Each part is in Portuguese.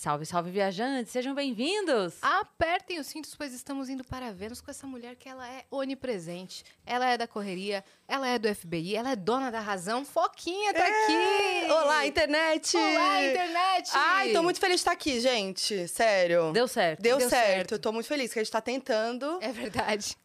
Salve, salve, viajantes! Sejam bem-vindos! Apertem os cintos, pois estamos indo para Vênus com essa mulher que ela é onipresente. Ela é da correria, ela é do FBI, ela é dona da razão. Foquinha tá aqui! Olá, internet! Olá, internet! Ai, tô muito feliz de estar aqui, gente. Sério. Deu certo. Deu, Deu certo. certo. Eu tô muito feliz que a gente tá tentando. É verdade.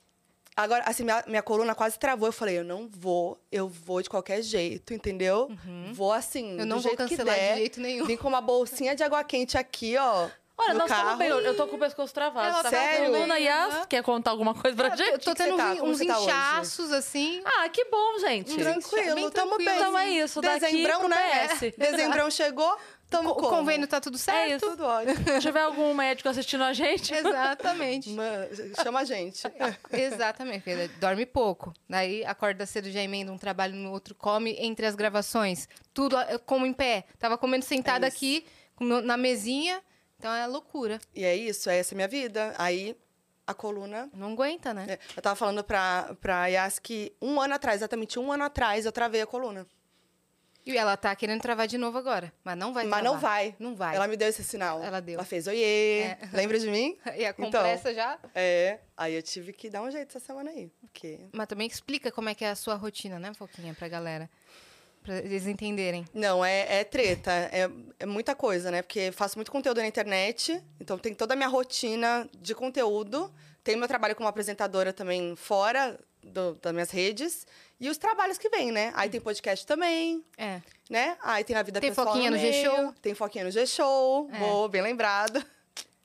Agora, assim, minha, minha coluna quase travou. Eu falei, eu não vou, eu vou de qualquer jeito, entendeu? Vou assim, Uhum. Eu não do vou jeito que cancelar de der. jeito nenhum. Vim com uma bolsinha de água quente aqui, ó. Olha, no nós carro. estamos bem. Eu tô com o pescoço travado. Ela tá tá Sério? bem. Luna Yas, quer contar alguma coisa pra Eu gente? tô que tendo tá? uns- tá hoje? inchaços, assim. Ah, que bom, gente. Tranquilo, bem tamo bem. Então é isso, daqui Dezembrão, pro né? PS. Dezembrão chegou, tamo O como? convênio tá tudo certo? É isso. Tudo ótimo. Se tiver algum médico assistindo a gente, Exatamente. Mano, chama a gente. Exatamente, porque ele dorme pouco. Daí acorda cedo, já emenda um trabalho no outro, come entre as gravações. Tudo eh, como em pé. Tava comendo sentada É aqui, na mesinha. Então é loucura. E é isso, essa é a minha vida. Aí, a coluna... Não aguenta, né? É, Eu tava falando pra, pra Yas que um ano atrás, exatamente um ano atrás, eu travei a coluna. E ela tá querendo travar de novo agora. Mas não vai Mas travar. não vai. Não vai. Ela me deu esse sinal. Ela deu. Ela fez oiê. É. Lembra de mim? E a Então. compressa já. É. Aí eu tive que dar um jeito essa semana aí. Porque. Mas também explica como é que é a sua rotina, né, Foquinha, pra galera. Pra eles entenderem. Não, é, é treta. É, é muita coisa, né? Porque faço muito conteúdo na internet. Então tem toda a minha rotina de conteúdo. Tem meu trabalho como apresentadora também fora do- das minhas redes. E os trabalhos que vêm, né? Aí tem podcast também. É. né? Aí tem a vida Tem pessoal foquinha no G-Show. Tem foquinha no G-Show. É. Boa, bem lembrado.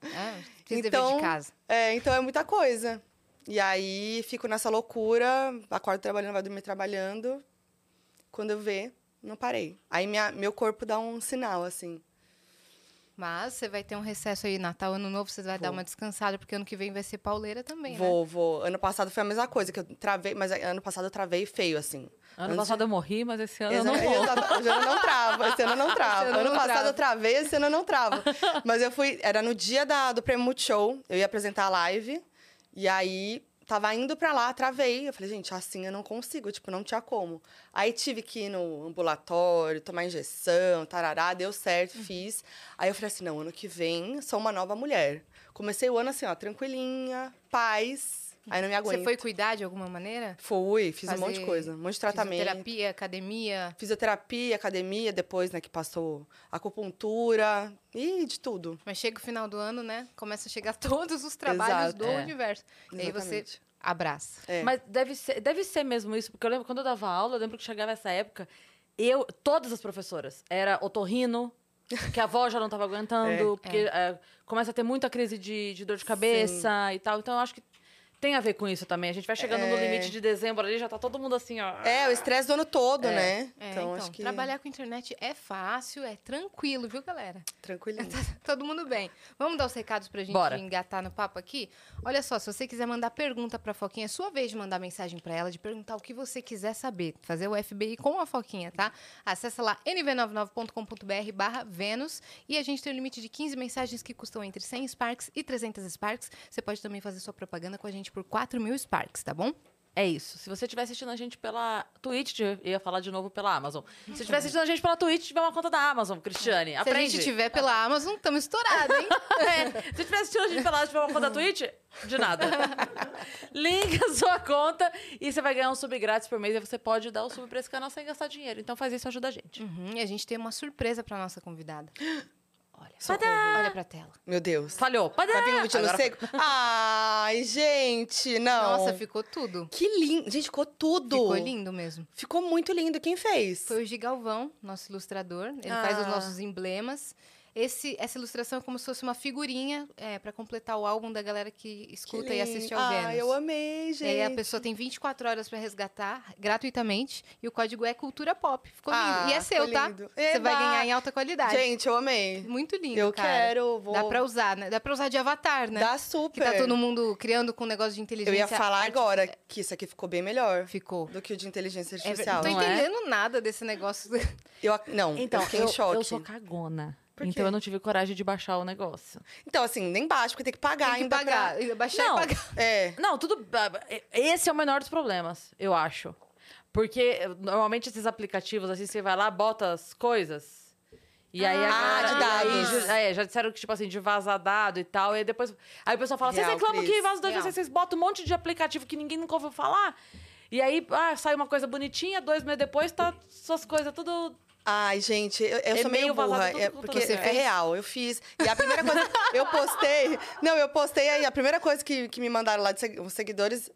é fiz Então, de casa. É, então é muita coisa. E aí fico nessa loucura, acordo trabalhando, vai dormir trabalhando. Quando eu ver, não parei. Aí minha, meu corpo dá um sinal, assim. Mas você vai ter um recesso aí, Natal, Ano Novo, você vai dar Vou. uma descansada, porque ano que vem vai ser pauleira também, né? Vou, vou. Ano passado foi a mesma coisa, que eu travei, mas ano passado eu travei feio, assim. ano Antes- passado eu morri, mas esse ano eu não vou. Esse ano eu não trava, esse ano eu não trava. Ano ano não passado trava. eu travei, esse ano eu não trava. Mas eu fui, era no dia da, do Prêmio Multishow, eu ia apresentar a live, e aí tava indo pra lá, travei. Eu falei, gente, assim eu não consigo, tipo, não tinha como. Aí tive que ir no ambulatório, tomar injeção, tarará, deu certo, Hum. fiz. Aí eu falei assim, não, ano que vem sou uma nova mulher. Comecei o ano assim, ó, tranquilinha, paz, aí não me aguento. Você foi cuidar de alguma maneira? Fui, fiz um monte de Fazer coisa, um monte de tratamento. Terapia, academia. Fisioterapia, academia, depois, né, que passou acupuntura e de tudo. Mas chega o final do ano, né? Começa a chegar todos os trabalhos Exato. do É. universo. E aí você Exatamente. abraça. É. Mas deve ser, deve ser mesmo isso, porque eu lembro quando eu dava aula, eu lembro que chegava essa época, eu, todas as professoras, era otorrino, que a avó já não estava aguentando, porque é, começa a ter muita crise de, de dor de cabeça e tal. Então eu acho que tem a ver com isso também. A gente vai chegando no É. limite de dezembro ali, já tá todo mundo assim, ó. É, o estresse do ano todo, É. né? É, então, acho que trabalhar com internet é fácil, é tranquilo, viu, galera? tranquilinho. Todo mundo bem. Vamos dar os recados pra gente Bora. engatar no papo aqui? Olha só, se você quiser mandar pergunta pra Foquinha, é sua vez de mandar mensagem pra ela, de perguntar o que você quiser saber. Fazer o FBI com a Foquinha, tá? Acesse lá nv99.com.br barra Vênus e a gente tem um limite de 15 mensagens que custam entre 100 Sparks e 300 Sparks. Você pode também fazer sua propaganda com a gente por 4 mil Sparks, tá bom? É isso. Se você estiver assistindo a gente pela Twitch, eu ia falar de novo pela Amazon. Se estiver assistindo a gente pela Twitch, tiver uma conta da Amazon, Cristiane, Se aprende. a gente tiver pela Amazon, estamos estourados, hein? É, se estiver assistindo a gente pela tiver uma conta da Twitch, de nada. Linka a sua conta e você vai ganhar um sub grátis por mês e você pode dar o sub pra esse canal sem gastar dinheiro. Então faz isso, ajuda a gente. Uhum, e a gente tem uma surpresa pra nossa convidada. Olha. Olha pra tela. Meu Deus. Falhou. Padã! Tá vindo no Agora- seco? Ai, gente, não. Nossa, ficou tudo. Que lindo. Gente, ficou tudo. Ficou lindo mesmo. Ficou muito lindo. Quem fez? Foi o Gigalvão, nosso ilustrador. Ele Ah. faz os nossos emblemas. Esse, essa ilustração é como se fosse uma figurinha é, para completar o álbum da galera que Que escuta e lindo. assiste ao Ah, Vênus. eu amei, gente. E aí a pessoa tem 24 horas para resgatar gratuitamente e o código é cultura pop. Ficou lindo. Ah, e é seu, ficou tá? lindo. Você vai ganhar em alta qualidade. Gente, eu amei. Muito lindo, eu cara. quero, vou... Dá pra usar, né? Dá pra usar de avatar, né? Dá super. Que tá todo mundo criando com um negócio de Eu inteligência ia falar artificial. agora que isso aqui ficou bem melhor Ficou. do que o de inteligência É artificial. não tô Não é? entendendo nada desse negócio. Eu, não, Então, eu fiquei eu, em choque. eu sou cagona. Por Então eu não tive coragem de baixar o negócio. Então, assim, nem baixo, porque tem que pagar Tem que ainda pagar. pra... Baixar Não. e pagar. É. Não, tudo. Esse é o menor dos problemas, eu acho. Porque normalmente esses aplicativos, assim, você vai lá, bota as coisas. E aí, Ah, agora, de e aí, dados. é, já disseram que, tipo assim, de vazar dado e tal. E aí depois. Aí o pessoal fala: vocês reclamam que vaza dois, vocês botam um monte de aplicativo que ninguém nunca ouviu falar. E aí, ah, sai uma coisa bonitinha, dois meses depois tá suas coisas tudo. Ai, gente, eu, eu É sou meio burra, é, porque tudo. é real, eu fiz. E a primeira coisa, eu postei, não, eu postei aí, a primeira coisa que, que me mandaram lá de os seguidores,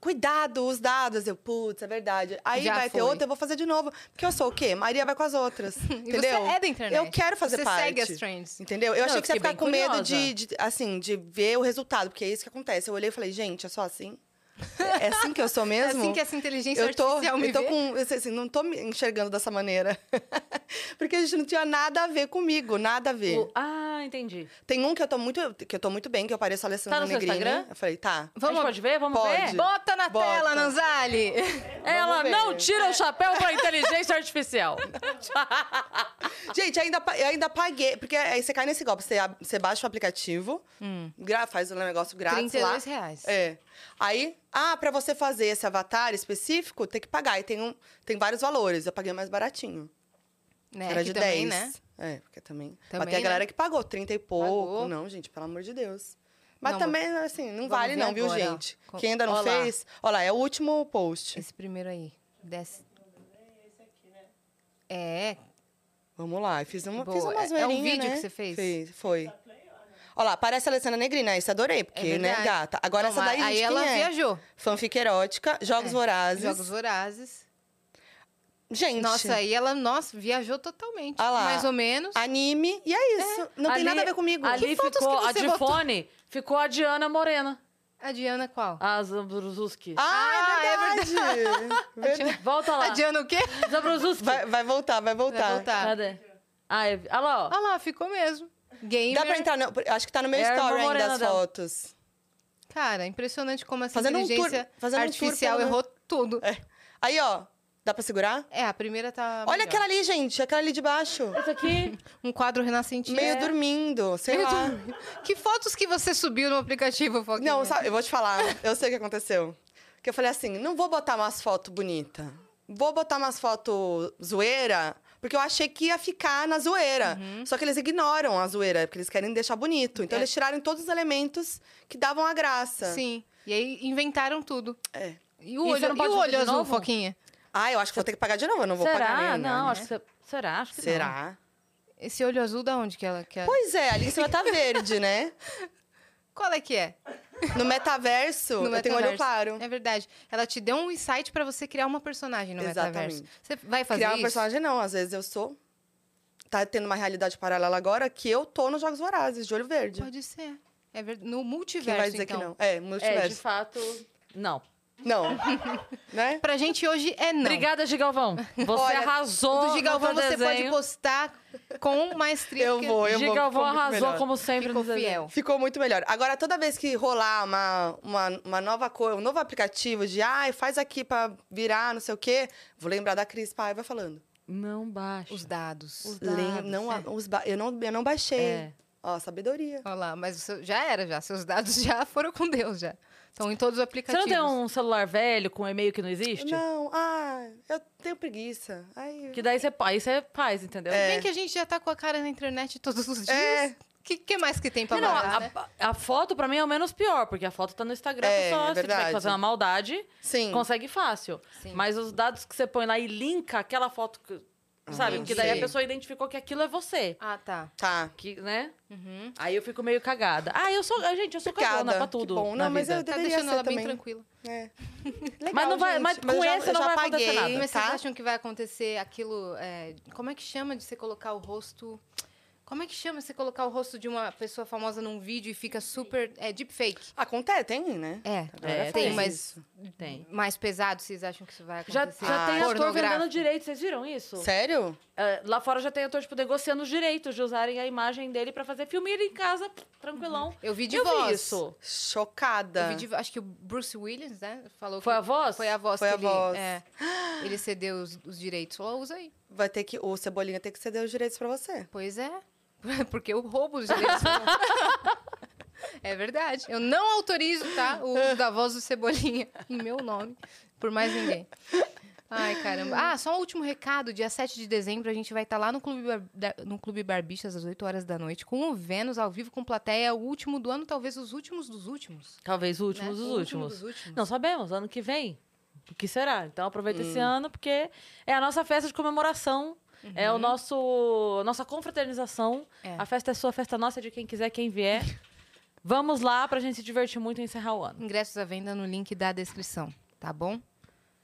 cuidado, os dados. Eu, putz, é verdade. Aí Já vai ter foi. outra, eu vou fazer de novo. Porque eu sou o quê? Maria vai com as outras, entendeu? você é da internet. Eu quero fazer você parte. segue as trends. Entendeu? Eu Não, achei que você ia ficar com medo curiosa. de, de, assim, de ver o resultado, porque é isso que acontece. Eu olhei e falei, gente, é só assim? É assim que eu sou É mesmo? assim que essa inteligência eu tô, artificial me eu tô vê. com, eu sei assim, não tô me enxergando dessa maneira. Porque a gente não tinha nada a ver comigo, nada a ver. o- Ah, entendi. Tem um que eu tô muito, que eu tô muito bem, que eu pareço a Alessandra Tá no seu Negrini. Instagram? Eu falei, tá. a gente pode ver? Vamos Pode. ver? Bota na Bota. tela, Nanzali! Ela ver. não tira o chapéu pra inteligência artificial. Gente, ainda, eu ainda paguei, porque aí você cai nesse golpe, você, você baixa o aplicativo, gra- faz o negócio grátis 32 lá. reais. É. Aí, ah, pra você fazer esse avatar específico, tem que pagar. E tem, um, tem vários valores. Eu paguei mais baratinho. Né? Era que de também, 10. né? É, porque também. Também, Mas tem a galera né? que pagou 30 e pouco. Pagou. Não, gente, pelo amor de Deus. Mas Não, também, assim, não vale não, viu, agora, ó. gente? Com- Quem ainda não ó lá. fez... Olha lá, é o último post. Esse primeiro aí. Desce. É, Vamos lá, fiz uma, Boa. fiz uma É- é um vídeo né? que você fez? Fiz, foi. Olha lá, parece a Alessandra Negrina, isso adorei, porque, é né, gata? Agora Não, essa daí, Aí ela é? viajou. Fanfic erótica, Jogos É, Vorazes. Jogos Vorazes. Gente, Nossa, aí ela, nossa, viajou totalmente. Ah lá. Mais ou menos. anime, e é isso. Não tem Ali- nada a ver comigo. Ali Que fotos ficou que a de botou? fone, ficou a Diana Morena. A Diana qual? A Zabruzuski. Ah, é verdade. verdade. Volta lá. A Diana o quê? Zabruzuski. Vai, vai voltar, vai voltar. Vai voltar. Cadê? Ah, é... Olha lá, ó. Olha lá, ficou mesmo. Gamer. Dá pra entrar, no, acho que tá no meu É story ainda as dela. fotos. Cara, impressionante como essa Fazendo um tour- inteligência fazendo um tour artificial pelo- errou tudo. É. Aí, ó, dá pra segurar? É, a primeira tá. Olha melhor. aquela ali, gente, aquela ali de baixo. Esse aqui... Um quadro renascentista. Meio É. dormindo, sei Meio lá. dormindo. Que fotos que você subiu no aplicativo, Foquinha? Não, sabe, eu vou te falar, eu sei o que aconteceu. Que eu falei assim, não vou botar umas fotos bonitas. Vou botar umas fotos zoeira, porque eu achei que ia ficar na zoeira. Só que eles ignoram a zoeira, porque eles querem deixar bonito. Então Uhum. É. eles tiraram todos os elementos que davam a graça. Sim. E aí inventaram tudo. É. E o E você olho, e o olho azul, novo? Foquinha? Ah, eu acho que vou ter que pagar de novo, eu não vou pagar Será? nem, Não, né? acho que você... Será? Acho que não. Será? Esse olho azul da onde que ela quer? Pois é, ali em cima tá verde, né? Qual é que é? No metaverso, No eu tenho olho metaverso. claro. É verdade. Ela te deu um insight pra você criar uma personagem no Exatamente. metaverso. Você vai fazer Criar isso? um personagem, não. Às vezes eu sou. Tá tendo uma realidade paralela agora que eu tô nos Jogos Vorazes, de olho verde. Pode ser. É ver... No Quem multiverso, vai dizer então. que não? É, É, de multiverso. fato... Não. Não. né? Pra gente hoje é não. Obrigada, Gigalvão. Você Olha, arrasou Do Gigalvão você pode desenho. postar com maestria. Eu vou, eu vou. Gigalvão ficou muito arrasou melhor. como sempre Ficou no desenho. fiel. Ficou muito melhor. Agora, toda vez que rolar uma, uma, uma nova coisa, um novo aplicativo de ai, faz aqui pra virar, não sei o quê, vou lembrar da Cris Paiva falando. Não baixa. Os dados. Os Lem- dados. não, é. os ba- eu, não, eu não baixei. É. Ó, sabedoria. Olha lá, mas já era, já. Seus dados já foram com Deus, já. Estão em todos os Você aplicativos. não tem um celular velho com e-mail que não existe? Não, ah, eu tenho preguiça. Ai, Que daí você, aí você faz, entendeu? É. Bem que a gente já tá com a cara na internet todos os dias. É. O que, que mais que tem pra Não, a, né? a foto pra mim é o menos pior, porque a foto tá no Instagram, É, a pessoa, é se tiver que fazer uma maldade, Sim. consegue fácil. Sim. Mas os dados que você põe lá e linka aquela foto, que, sabe? Porque daí a Sei. pessoa identificou que aquilo é você. Ah, tá. Tá. Que, né? Uhum. Aí eu fico meio cagada. Ah, eu sou. ah, Gente, eu sou cagona Obrigada. pra tudo. Que bom. na Não, mas vida. eu Tá deveria deixando ser ela também. bem tranquila. É. Mas não vai- gente, mas com eu já- esse eu não já vai acontecer paguei, nada. Mas tá? vocês acham que vai acontecer aquilo... é, como é que chama de você colocar o rosto... Como é que chama você colocar o rosto de uma pessoa famosa num vídeo e fica super... É deepfake. Acontece, tem, né? É, É, tem, tem. mas Tem. mais pesado, vocês acham que isso vai Já, acontecer? já tem Ah, ator Pornográfico. vendendo direito, vocês viram isso? Sério? É, lá fora já tem ator, tipo, negociando os direitos de usarem a imagem dele pra fazer filme e ele em casa, tranquilão. Eu vi de eu voz. vi isso. Chocada. Eu vi de- acho que o Bruce Williams, né? Falou Foi que a voz? Foi a voz Foi que a ele, voz. é, ele cedeu os, os direitos. Falou, usa aí. Vai ter que. O Cebolinha tem que ceder os direitos pra você. Pois é. Porque eu roubo os direitos. é verdade. Eu não autorizo, tá? O uso da voz do Cebolinha em meu nome. Por mais ninguém. Ai, caramba. Ah, só um último recado. Dia 7 de dezembro a gente vai estar lá no Clube, Bar- no Clube Barbixas às 8 horas da noite com o Vênus ao vivo com plateia. O último do ano, talvez os últimos dos últimos. Talvez o último né? dos O último últimos. dos últimos. Não sabemos, ano que vem. O que será? Então aproveita esse Hum. ano, porque é a nossa festa de comemoração. É o nosso a nossa confraternização. É. A festa é sua, a festa é nossa, é de quem quiser, quem vier. Vamos lá pra gente se divertir muito e encerrar o ano. Ingressos à venda no link da descrição, tá bom?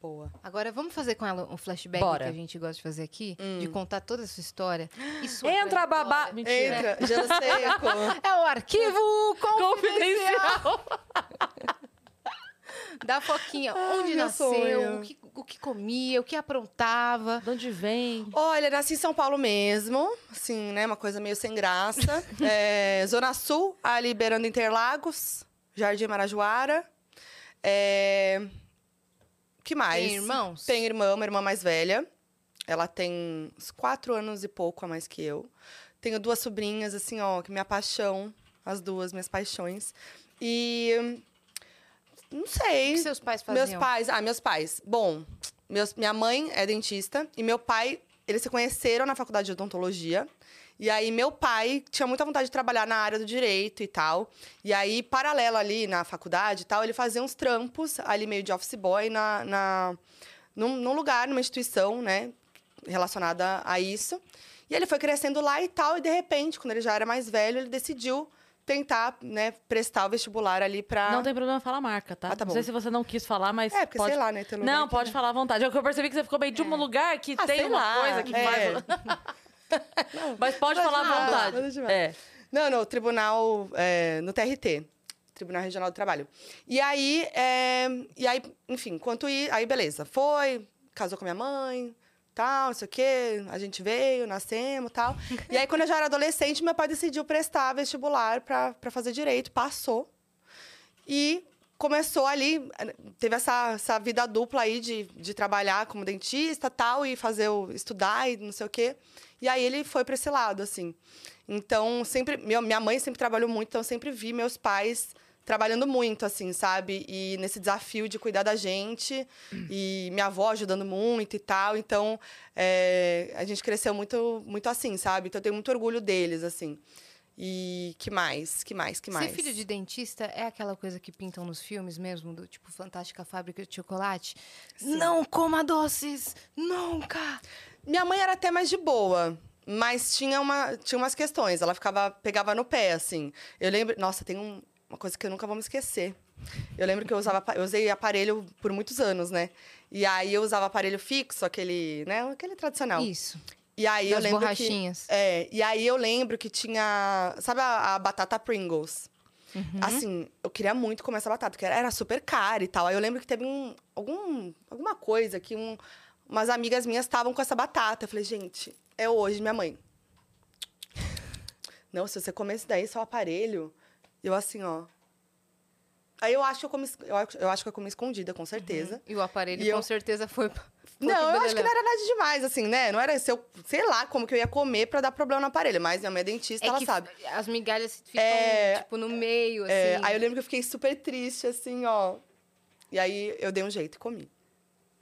Boa. Agora vamos fazer com ela um flashback Bora. que a gente gosta de fazer aqui, de contar toda a sua história. E sua Entra, babá! Mentira. Entra, gelo seco. É o arquivo confidencial Confidencial. da Foquinha. Onde meu nasceu, o que, o que comia, o que aprontava. De onde vem? Olha, nasci em São Paulo mesmo, assim, né? Uma coisa meio sem graça. É, Zona Sul, ali beirando Interlagos, Jardim Marajoara. É... que mais? Tem irmãos? Tem irmã, uma irmã mais velha. Ela tem uns quatro anos e pouco a mais que eu. Tenho duas sobrinhas, assim, ó, que minha paixão. As duas, minhas paixões. E... Não O sei. que seus pais faziam? Meus pais, ah, meus pais. Bom, meus, minha mãe é dentista e meu pai, eles se conheceram na faculdade de odontologia. E aí, meu pai tinha muita vontade de trabalhar na área do direito e tal. E aí, paralelo ali na faculdade e tal, ele fazia uns trampos ali meio de office boy na, na, num, num lugar, numa instituição, né, relacionada a isso. E ele foi crescendo lá e tal, e de repente, quando ele já era mais velho, ele decidiu tentar, né, prestar o vestibular ali pra. Não tem problema falar a marca, tá? Ah, tá não bom. sei se você não quis falar, mas. É, porque pode... sei lá, né? Não, que- pode falar à vontade. É que eu percebi que você ficou meio de um lugar que Ah, tem uma lá, coisa que é. faz. Mas pode falar à vontade. É. Não, no tribunal, é, no TRT, Tribunal Regional do Trabalho. E aí, é, e aí, enfim, enquanto ir, aí beleza, foi, casou com minha mãe, tal, não sei o quê, a gente veio, nascemos, tal. E aí, quando eu já era adolescente, meu pai decidiu prestar vestibular para fazer direito, passou. E começou ali, teve essa, essa vida dupla aí de, de trabalhar como dentista tal, e fazer o estudar e não sei o quê. E aí ele foi para esse lado, assim. Então, sempre. Minha mãe sempre trabalhou muito, então eu sempre vi meus pais trabalhando muito, assim, sabe? E nesse desafio de cuidar da gente, e minha avó ajudando muito e tal. Então, é, a gente cresceu muito, muito assim, sabe? Então, eu tenho muito orgulho deles, assim. E que mais? Que mais? Que mais? Ser filho de dentista é aquela coisa que pintam nos filmes mesmo, do tipo Fantástica Fábrica de Chocolate? Não coma doces! Nunca! Minha mãe era até mais de boa, mas tinha, uma, tinha umas questões. Ela ficava, pegava no pé, assim. Eu lembro. Nossa, tem um- uma coisa que eu nunca vou me esquecer. Eu lembro que eu usava, eu usei aparelho por muitos anos, né? E aí eu usava aparelho fixo, aquele, né? Aquele tradicional. Isso. E aí eu Das lembro borrachinhas. que é, e aí eu lembro que tinha, sabe a, a batata Pringles? Uhum. Assim, eu queria muito comer essa batata, porque era, era super cara e tal. Aí eu lembro que teve um, algum, alguma coisa que um, umas amigas minhas estavam com essa batata. Eu falei, gente, é hoje, minha mãe. Não, se você comer esse daí, seu aparelho. Eu assim, ó. Aí eu acho que eu comi, eu acho, eu acho que eu comi escondida, com certeza. E o aparelho E com eu- certeza foi. foi Não, eu acho que não era nada demais, assim, né? Não era se eu, sei lá como que eu ia comer pra dar problema no aparelho, mas minha mãe é dentista, É ela sabe. As migalhas ficam, É, tipo, no meio, assim. É, aí eu lembro que eu fiquei super triste, assim, ó. E aí eu dei um jeito e comi.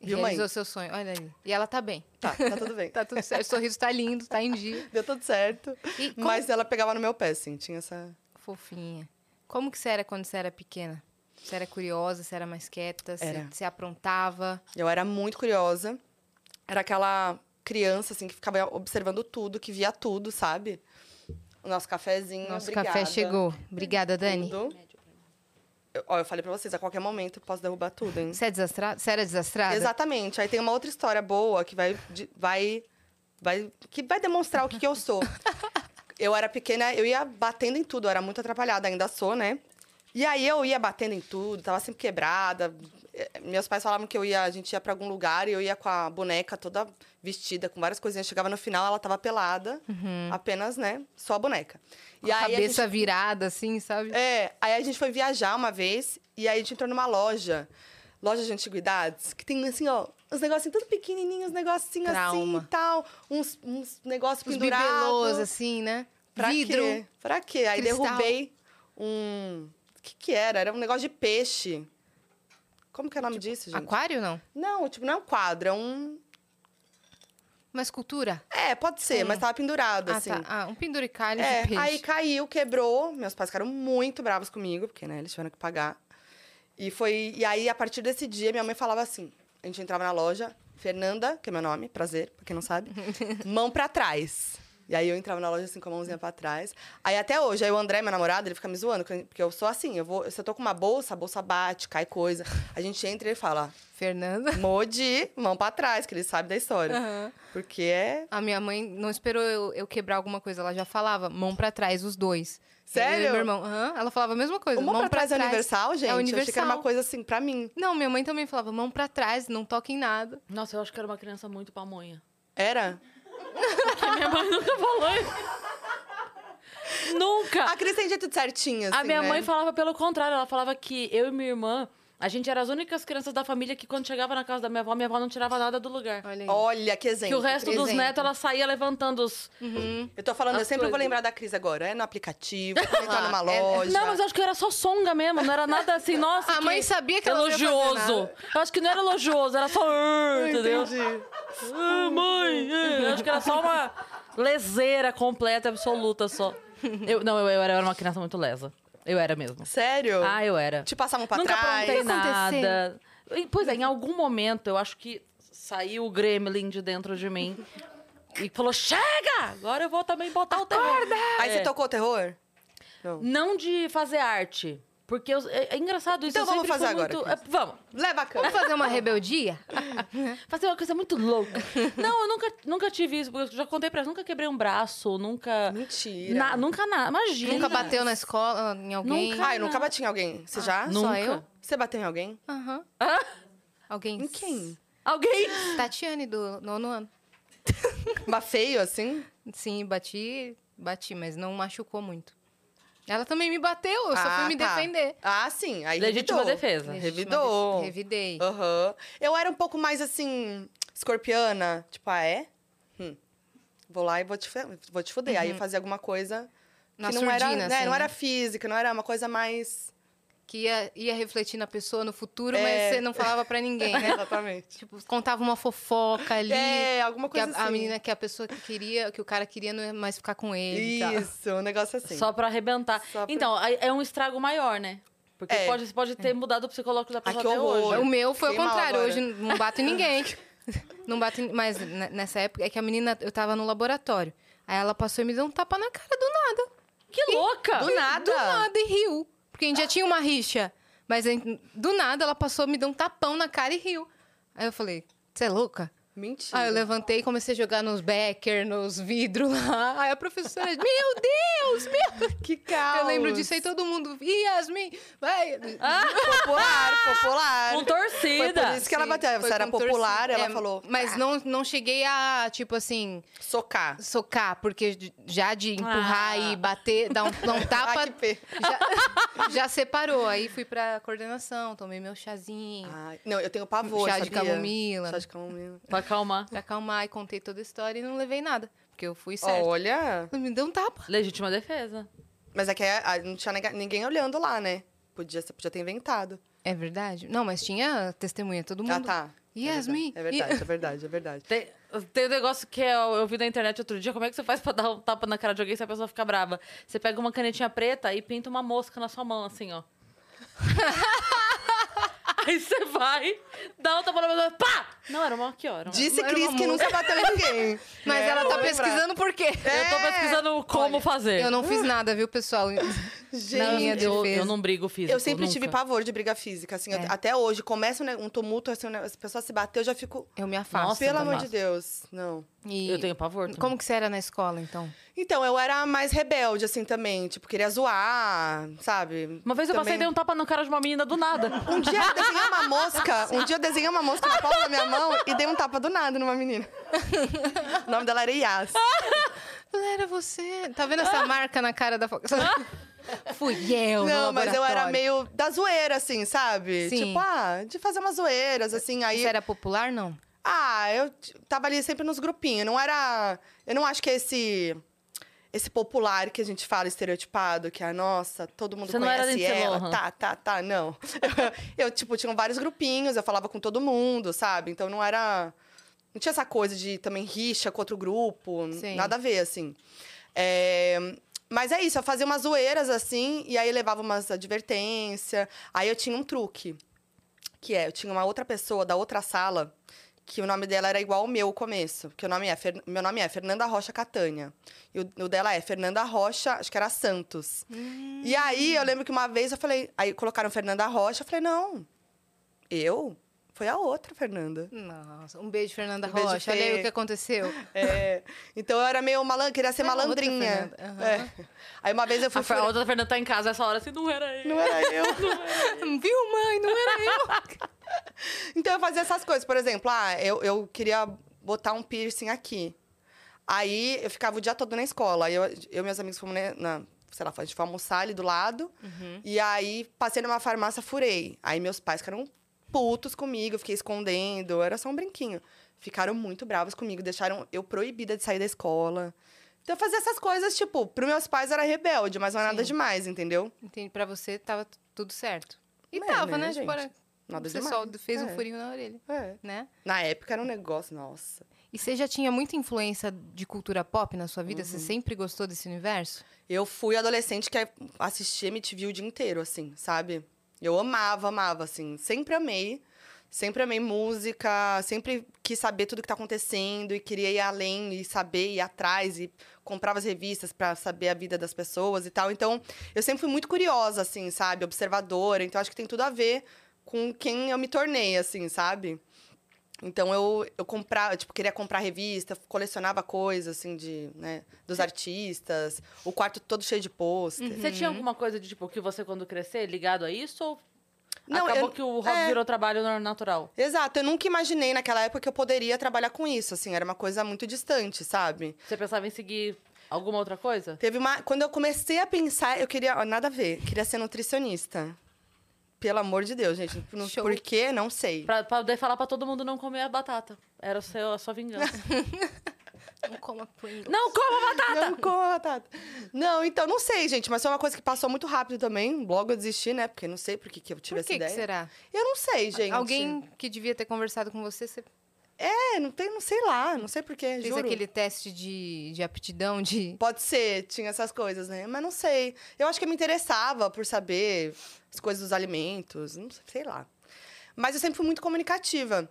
Viu, mãe? Realizou seu sonho. Olha aí. E ela tá bem. Tá, tá tudo bem. Tá tudo certo. O sorriso tá lindo, tá em dia. Deu tudo certo. Como- Mas ela pegava no meu pé, assim, tinha essa. Fofinha. Como que você era quando você era pequena? Você era curiosa, você era mais quieta, você, Era. você aprontava? Eu era muito curiosa. Era aquela criança, assim, que ficava observando tudo, que via tudo, sabe? O nosso cafezinho. Nosso obrigada. café chegou. Obrigada, Dani. Tudo. Eu, ó, eu falei pra vocês, a qualquer momento eu posso derrubar tudo, hein? Você é desastrada? Você era desastrada? Exatamente. Aí tem uma outra história boa que vai, vai, vai, que vai demonstrar o que, que eu sou. eu era pequena, eu ia batendo em tudo, eu era muito atrapalhada, ainda sou, né? E aí eu ia batendo em tudo, tava sempre quebrada. Eh, Meus pais falavam que eu ia, a gente ia pra algum lugar e eu ia com a boneca toda vestida, com várias coisinhas. Chegava no final, ela tava pelada, apenas, né? Só a boneca. Com a aí a cabeça gente- virada, assim, sabe? é, aí a gente foi viajar uma vez e aí a gente entrou numa loja, loja de antiguidades, que tem assim, ó, uns negocinhos tudo pequenininhos, uns negocinhos assim e tal, uns, uns negócios Os pendurados. bibelôs, assim, né? Pra Vidro. quê? Pra quê? Aí cristal. derrubei um... O que que era? Era um negócio de peixe. Como que é o nome disso, gente? Aquário, não? Não, tipo, não é um quadro, é um. Uma escultura? É, pode ser, mas tava pendurado, Ah, assim. tá. Ah, um penduricalho É, de peixe. aí caiu, quebrou. Meus pais ficaram muito bravos comigo, porque, né, eles tiveram que pagar. E foi. E aí, a partir desse dia, minha mãe falava assim: a gente entrava na loja, Fernanda, que é meu nome, prazer, pra quem não sabe, mão pra trás. E aí eu entrava na loja assim com a mãozinha pra trás. Aí até hoje, aí o André, meu namorado, ele fica me zoando, porque eu sou assim, eu vou, se eu tô com uma bolsa, a bolsa bate, cai coisa. A gente entra e ele fala: Fernanda. Modi, mão pra trás, que ele sabe da história. Aham. Porque é. A minha mãe não esperou eu, eu quebrar alguma coisa, ela já falava, mão pra trás, os dois. Sério? Eu e meu irmão. Aham, Ela falava a mesma coisa. O mão, pra trás é universal, gente? É Eu achei que era universal. uma coisa assim, pra mim. Não, minha mãe também falava, mão pra trás, não toque em nada. Nossa, eu acho que era uma criança muito pamonha. Era? Porque minha mãe nunca falou isso. Nunca! A Cris tem jeito certinho, assim, A minha né? mãe falava pelo contrário, ela falava que eu e minha irmã, a gente era as únicas crianças da família que quando chegava na casa da minha avó, minha avó não tirava nada do lugar. Olha aí. Olha, que exemplo. que o resto dos exemplo. netos, ela saía levantando os... Uhum. Eu tô falando, eu As sempre vou coisas. lembrar da Cris agora. É no aplicativo, é quando entrar numa É- loja. Não, mas eu acho que era só songa mesmo, não era nada assim, nossa, A que mãe sabia que elogioso. nada. Eu acho que não era elogioso, era só... "Ah", entendeu? Entendi. Ah, mãe! é. Eu acho que era só uma leseira completa, absoluta só. Eu, não, eu, eu era uma criança muito lesa. Eu era mesmo. Sério? Ah, eu era. Te passavam pra Nunca trás. aconteceu? nada. E, Pois é, em algum momento eu acho que saiu o gremlin de dentro de mim e falou: chega! Agora eu vou também botar o terror. Aí você tocou o terror? Não. Não de fazer arte. Porque eu- é, é engraçado isso. Então eu vamos fazer agora, muito- é, vamos. Leva a câmera. Vamos fazer uma rebeldia? Fazer uma coisa muito louca. Não, eu nunca, nunca tive isso. porque Eu já contei pra elas, nunca quebrei um braço, nunca. Mentira. Na- nunca nada. Imagina. Nunca bateu na escola, em alguém? Nunca. Ah, eu nunca bati em alguém. Você já? Nunca. Só eu? Você bateu em alguém? Aham. Ah, Alguém? Em quem? alguém. Tatiane, do nono ano. Mas feio, assim? Sim, bati, bati, mas não machucou muito. Ela também me bateu, eu só Ah, fui me tá. defender. Ah, sim. Aí Legítima revidou. defesa. Legítima Revidou. def- Revidei. Aham. Eu era um pouco mais assim, escorpiana. Tipo, ah, é? Hum. Vou lá e vou te, vou te fuder. Aí eu fazia alguma coisa Uhum. Na que não era, surdina, né, assim, não né? era física, não era uma coisa mais. Que ia, ia refletir na pessoa no futuro, É. mas você não falava pra ninguém, né? Exatamente. tipo, contava uma fofoca ali. É, alguma que a, coisa a assim. menina que a pessoa que queria, que o cara queria não ia mais ficar com ele. e tal. Isso, um negócio assim. Só pra arrebentar. Só pra- Então, é um estrago maior, né? Porque É. pode, pode ter mudado o psicológico da pessoa que até horror. hoje. O meu foi Fiquei o contrário. Hoje não bato em ninguém. não bato em... Mas ne- nessa época é que a menina, eu tava no laboratório. Aí ela passou e me deu um tapa na cara do nada. Que louca! Do nada. Do nada e riu. Porque a gente já tinha uma rixa. Mas do nada ela passou, me deu um tapão na cara e riu. Aí eu falei, você é louca? Mentira. Aí eu levantei e comecei a jogar nos Becker, nos vidros lá. Aí a professora, meu Deus, meu Que caos. Eu lembro disso aí, todo mundo, Yasmin, vai. Popular, popular. Com Foi torcida. por isso que ela bateu. foi Você era popular, torcida. ela É, falou. Mas não, não cheguei a, tipo assim, Socar. socar, porque já de empurrar Ah. e bater, dar um, dar um tapa, Ai, que já, já separou. Aí fui pra coordenação, tomei meu chazinho, Ai, não, eu tenho pavor, chá de sabia? camomila, Chá de camomila. Pra acalmar. pra acalmar e contei toda a história e não levei nada, porque eu fui certo. Olha. Me deu um tapa. Legítima defesa. Mas é que ah, não tinha ninguém olhando lá, né? Podia, você podia ter inventado. É verdade? Não, mas tinha testemunha, todo mundo. Ah, tá. Yasmin. É verdade, é verdade, é verdade. Tem, tem um negócio que eu, eu vi na internet outro dia. Como é que você faz pra dar um tapa na cara de alguém se a pessoa fica brava? Você pega uma canetinha preta e pinta uma mosca na sua mão, assim, ó. Aí você vai, dá tapa na pessoa, pá! Não, era uma aqui, ó. Era uma... Disse Era Cris uma que nunca bateu em ninguém. Mas É, ela tá pesquisando por quê? Eu tô É. pesquisando como Olha, fazer. Eu não fiz nada, viu, pessoal? Gente, eu, defesa. eu não brigo físico. Eu sempre nunca. tive pavor de briga física, assim, eu- É. até hoje. Começa um, um tumulto, assim, as pessoas se bater, eu já fico... Eu me afasto. Nossa, Pelo amor massa. de Deus, não. E Eu tenho pavor. também. Como que você era na escola, então? Então, eu era mais rebelde, assim, também. Tipo, queria zoar, sabe? Uma vez eu passei e dei um tapa na cara de uma menina do nada. Um dia eu desenhei uma mosca, um dia eu desenhei uma mosca na palma da minha mão e dei um tapa do nada numa menina. o nome dela era Yas. Falei, Era você. Tá vendo essa marca na cara da? Fui eu, Não, no mas eu era meio da zoeira, assim, sabe? Sim. Tipo, ah, de fazer umas zoeiras, assim, aí... Você era popular, não? Ah, eu tava ali sempre nos grupinhos. Não era. Eu não acho que esse. esse popular que a gente fala estereotipado, que é, nossa, todo mundo Você não era conhece ela. Lohan. Tá, tá, tá, não. eu, tipo, tinha vários grupinhos, eu falava com todo mundo, sabe? Então não era. Não tinha essa coisa de também rixa com outro grupo, Sim. nada a ver, assim. É, Mas é isso, eu fazia umas zoeiras assim, e aí levava umas advertências. Aí eu tinha um truque, que é, eu tinha uma outra pessoa da outra sala, que o nome dela era igual ao meu começo. Que o nome é, Fer- meu nome é Fernanda Rocha Catânia. E o, o dela é Fernanda Rocha, acho que era Santos. E aí eu lembro que uma vez eu falei, aí colocaram Fernanda Rocha, eu falei, não, eu? Foi a outra, Fernanda. Nossa, um beijo, Fernanda Um beijo, Rocha. Olha aí Fê. o que aconteceu. É, então eu era meio malandra, queria ser Foi a outra malandrinha. Aham. É. Aí uma vez eu fui. A, Fer- a outra Fernanda tá em casa essa hora assim, não era eu. Não era eu. Viu, mãe? Não era eu. Então eu fazia essas coisas. Por exemplo, ah, eu, eu queria botar um piercing aqui. Aí eu ficava o dia todo na escola. Aí eu, eu e meus amigos fomos né, na. Sei lá, a gente foi almoçar ali do lado. E aí passei numa farmácia, furei. Aí meus pais ficaram putos comigo, eu fiquei escondendo. Era só um brinquinho. Ficaram muito bravos comigo, deixaram eu proibida de sair da escola. Então eu fazia essas coisas, tipo, pros meus pais era rebelde, mas não é nada demais, entendeu? Entendi, pra você tava tudo certo. E É, tava, né, né? Tipo, gente? era- Nada você demais. só fez um É. furinho na orelha, É. né? Na época era um negócio, nossa. E você já tinha muita influência de cultura pop na sua vida? Uhum. Você sempre gostou desse universo? Eu fui adolescente que assistia MTV o dia inteiro, assim, sabe? Eu amava, amava, assim. Sempre amei. Sempre amei música, sempre quis saber tudo que tá acontecendo e queria ir além e saber, ir atrás e comprava as revistas pra saber a vida das pessoas e tal. Então, eu sempre fui muito curiosa, assim, sabe? Observadora. Então, acho que tem tudo a ver com quem eu me tornei, assim, sabe? Então eu, eu comprava, tipo, queria comprar revista, colecionava coisas, assim, de, né, dos artistas, o quarto todo cheio de pôster. Você tinha alguma coisa de, tipo, que você, quando crescer, ligado a isso? Ou Não, acabou eu- que o hobby é. virou trabalho na- natural? Exato, eu nunca imaginei naquela época que eu poderia trabalhar com isso, assim, era uma coisa muito distante, sabe? Você pensava em seguir alguma outra coisa? Teve uma. Quando eu comecei a pensar, eu queria. ó, Nada a ver, queria ser nutricionista. Pelo amor de Deus, gente. Não- Show. Por quê? Não sei. Pra, pra poder falar pra todo mundo não comer a batata. Era o seu, a sua vingança. Não coma Pringles. não coma batata! Não com a batata. Não, então, não sei, gente, mas foi uma coisa que passou muito rápido também. Logo eu desisti, né? Porque não sei por que, que eu tive Por que, essa que ideia. será? Eu não sei, gente. Alguém que devia ter conversado com você, você É, não tem, não sei lá, não sei porquê, fez juro. aquele teste de, de aptidão, de... Pode ser, tinha essas coisas, né? Mas não sei. Eu acho que eu me interessava por saber as coisas dos alimentos, não sei, sei lá. Mas eu sempre fui muito comunicativa.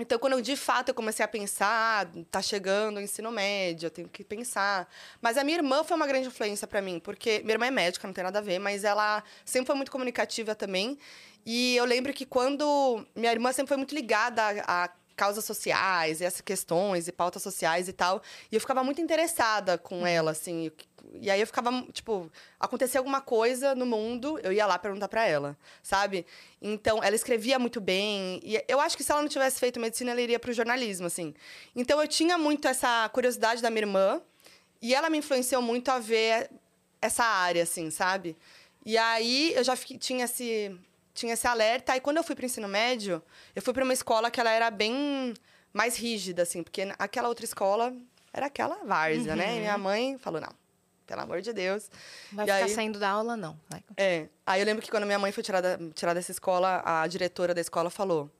Então, quando eu, de fato eu comecei a pensar, ah, tá chegando o ensino médio, eu tenho que pensar. Mas a minha irmã foi uma grande influência para mim, porque minha irmã é médica, não tem nada a ver, mas ela sempre foi muito comunicativa também. E eu lembro que quando minha irmã sempre foi muito ligada a, a causas sociais, e essas questões e pautas sociais e tal, e eu ficava muito interessada com ela, assim. E aí eu ficava, tipo, acontecia alguma coisa no mundo, eu ia lá perguntar pra ela, sabe? Então, ela escrevia muito bem. E eu acho que se ela não tivesse feito medicina, ela iria pro jornalismo, assim. Então, eu tinha muito essa curiosidade da minha irmã. E ela me influenciou muito a ver essa área, assim, sabe? E aí, eu já fiquei- tinha esse, tinha esse alerta. Aí, quando eu fui pro ensino médio, eu fui pra uma escola que ela era bem mais rígida, assim. Porque aquela outra escola era aquela várzea, né? E minha mãe falou, não, pelo amor de Deus. Vai E ficar aí- saindo da aula, não. Vai. É. Aí eu lembro que quando minha mãe foi tirar, da, tirar dessa escola, a diretora da escola falou: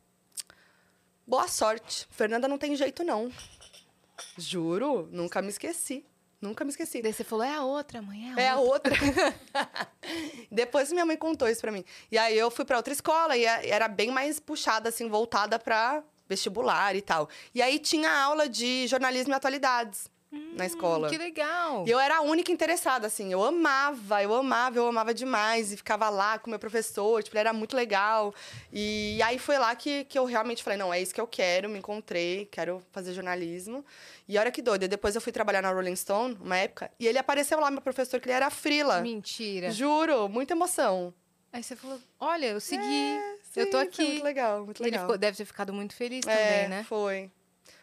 Boa sorte. Fernanda não tem jeito, não. Juro, nunca me esqueci. Nunca me esqueci. Daí você falou, é a outra, mãe, é a É a outra. outra. Depois minha mãe contou isso pra mim. E aí eu fui pra outra escola e era bem mais puxada, assim, voltada pra vestibular e tal. E aí tinha aula de jornalismo e atualidades na escola. Hum, Que legal. E eu era a única interessada, assim. Eu amava, eu amava, eu amava demais. E ficava lá com o meu professor, tipo, ele era muito legal. E aí foi lá que, que eu realmente falei, não, é isso que eu quero, me encontrei, quero fazer jornalismo. E olha que doido, e depois eu fui trabalhar na Rolling Stone, uma época, e ele apareceu lá, meu professor, que ele era frila. Mentira. Juro, muita emoção. Aí você falou, olha, eu segui, eu Sim, tô foi aqui. muito legal, muito Ele legal. ficou- deve ter ficado muito feliz é, também, né? foi.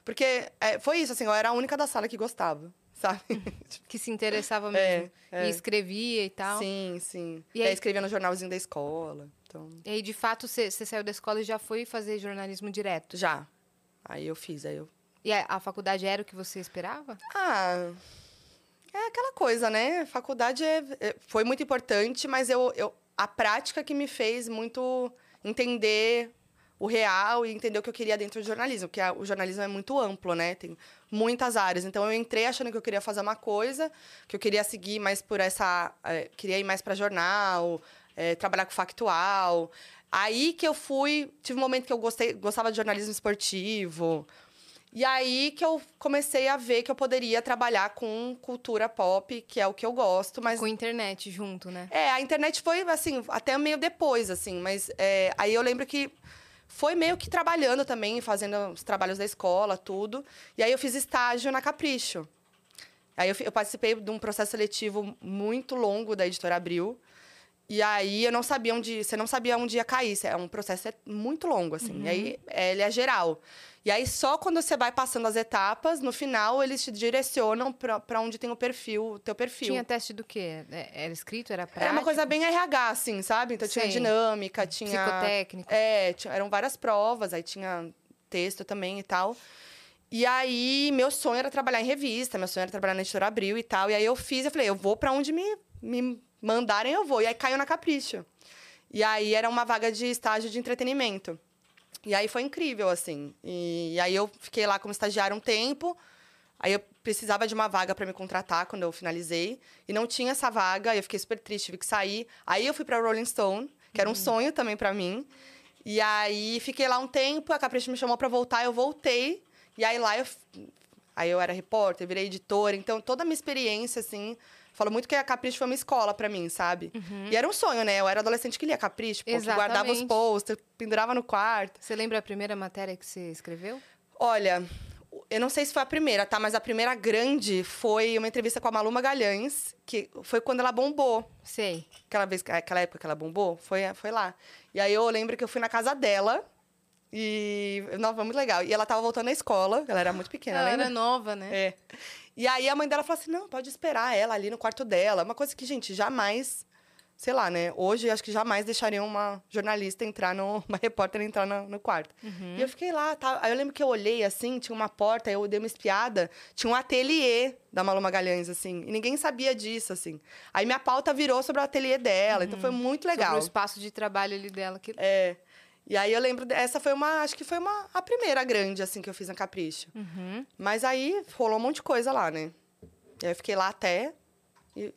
Porque é, foi isso, assim, eu era a única da sala que gostava, sabe? Que se interessava mesmo. É, é. E escrevia e tal. Sim, sim. E E aí- escrevia no jornalzinho da escola, então... E aí, de fato, você, saiu da escola e já foi fazer jornalismo direto. Já. Aí eu fiz, aí eu. E a, a faculdade era o que você esperava? Ah. É aquela coisa, né? Faculdade é, é, foi muito importante, mas eu, eu, a prática que me fez muito entender o real e entender o que eu queria dentro do jornalismo, porque a, o jornalismo é muito amplo, né? Tem muitas áreas. Então eu entrei achando que eu queria fazer uma coisa, que eu queria seguir mais por essa, é, queria ir mais para jornal, é, trabalhar com factual. Aí que eu fui, tive um momento que eu gostei, gostava de jornalismo esportivo. E aí que eu comecei a ver que eu poderia trabalhar com cultura pop, que é o que eu gosto, mas... Com internet junto, né? É, a internet foi, assim, até meio depois, assim. Mas é, aí eu lembro que foi meio que trabalhando também, fazendo os trabalhos da escola, tudo. E aí eu fiz estágio na Capricho. Aí eu, eu participei de um processo seletivo muito longo da Editora Abril. E aí eu não sabia onde... Você não sabia onde ia cair. É um processo muito longo, assim. Uhum. E aí ele é geral. E aí, só quando você vai passando as etapas, no final, eles te direcionam para onde tem o perfil, o teu perfil. Tinha teste do quê? É, era escrito, era prático? Era uma coisa bem RH, assim, sabe? Então, tinha dinâmica, tinha... Psicotécnico. É, eram várias provas, aí tinha texto também e tal. E aí, meu sonho era trabalhar em revista, meu sonho era trabalhar na Editora Abril e tal. E aí, eu fiz, eu falei, eu vou para onde me, me mandarem, eu vou. E aí, caiu na Capricho. E aí, era uma vaga de estágio de entretenimento. E aí foi incrível, assim. E, e aí eu fiquei lá como estagiária um tempo. Aí eu precisava de uma vaga para me contratar quando eu finalizei. E não tinha essa vaga, aí eu fiquei super triste, tive que sair. Aí eu fui para Rolling Stone, que era um uhum. sonho também para mim. E aí fiquei lá um tempo, a Capricho me chamou para voltar, eu voltei. E aí lá eu aí eu era repórter, virei editora, então toda a minha experiência assim, falo muito que a Capricho foi uma escola para mim, sabe? Uhum. E era um sonho, né? Eu era adolescente que lia Capricho, pô, que guardava os posts, pendurava no quarto. Você lembra a primeira matéria que você escreveu? Olha, eu não sei se foi a primeira, tá? Mas a primeira grande foi uma entrevista com a Malu Magalhães, que foi quando ela bombou. Sei. Aquela vez, aquela época que ela bombou, foi, foi lá. E aí eu lembro que eu fui na casa dela. E. Foi muito legal. E ela tava voltando à escola, ela era muito pequena, Ela lembra? era nova, né? É. E aí a mãe dela falou assim: não, pode esperar ela ali no quarto dela. Uma coisa que, gente, jamais. Sei lá, né? Hoje acho que jamais deixariam uma jornalista entrar no. Uma repórter entrar no, no quarto. Uhum. E eu fiquei lá, tá? Aí eu lembro que eu olhei assim, tinha uma porta, eu dei uma espiada, tinha um ateliê da Malu Magalhães, assim. E ninguém sabia disso, assim. Aí minha pauta virou sobre o ateliê dela, uhum. então foi muito legal. Sobre o espaço de trabalho ali dela. Que... É. E aí eu lembro, essa foi uma, acho que foi uma, a primeira grande, assim, que eu fiz na Capricho. Uhum. Mas aí rolou um monte de coisa lá, né? E aí eu fiquei lá até e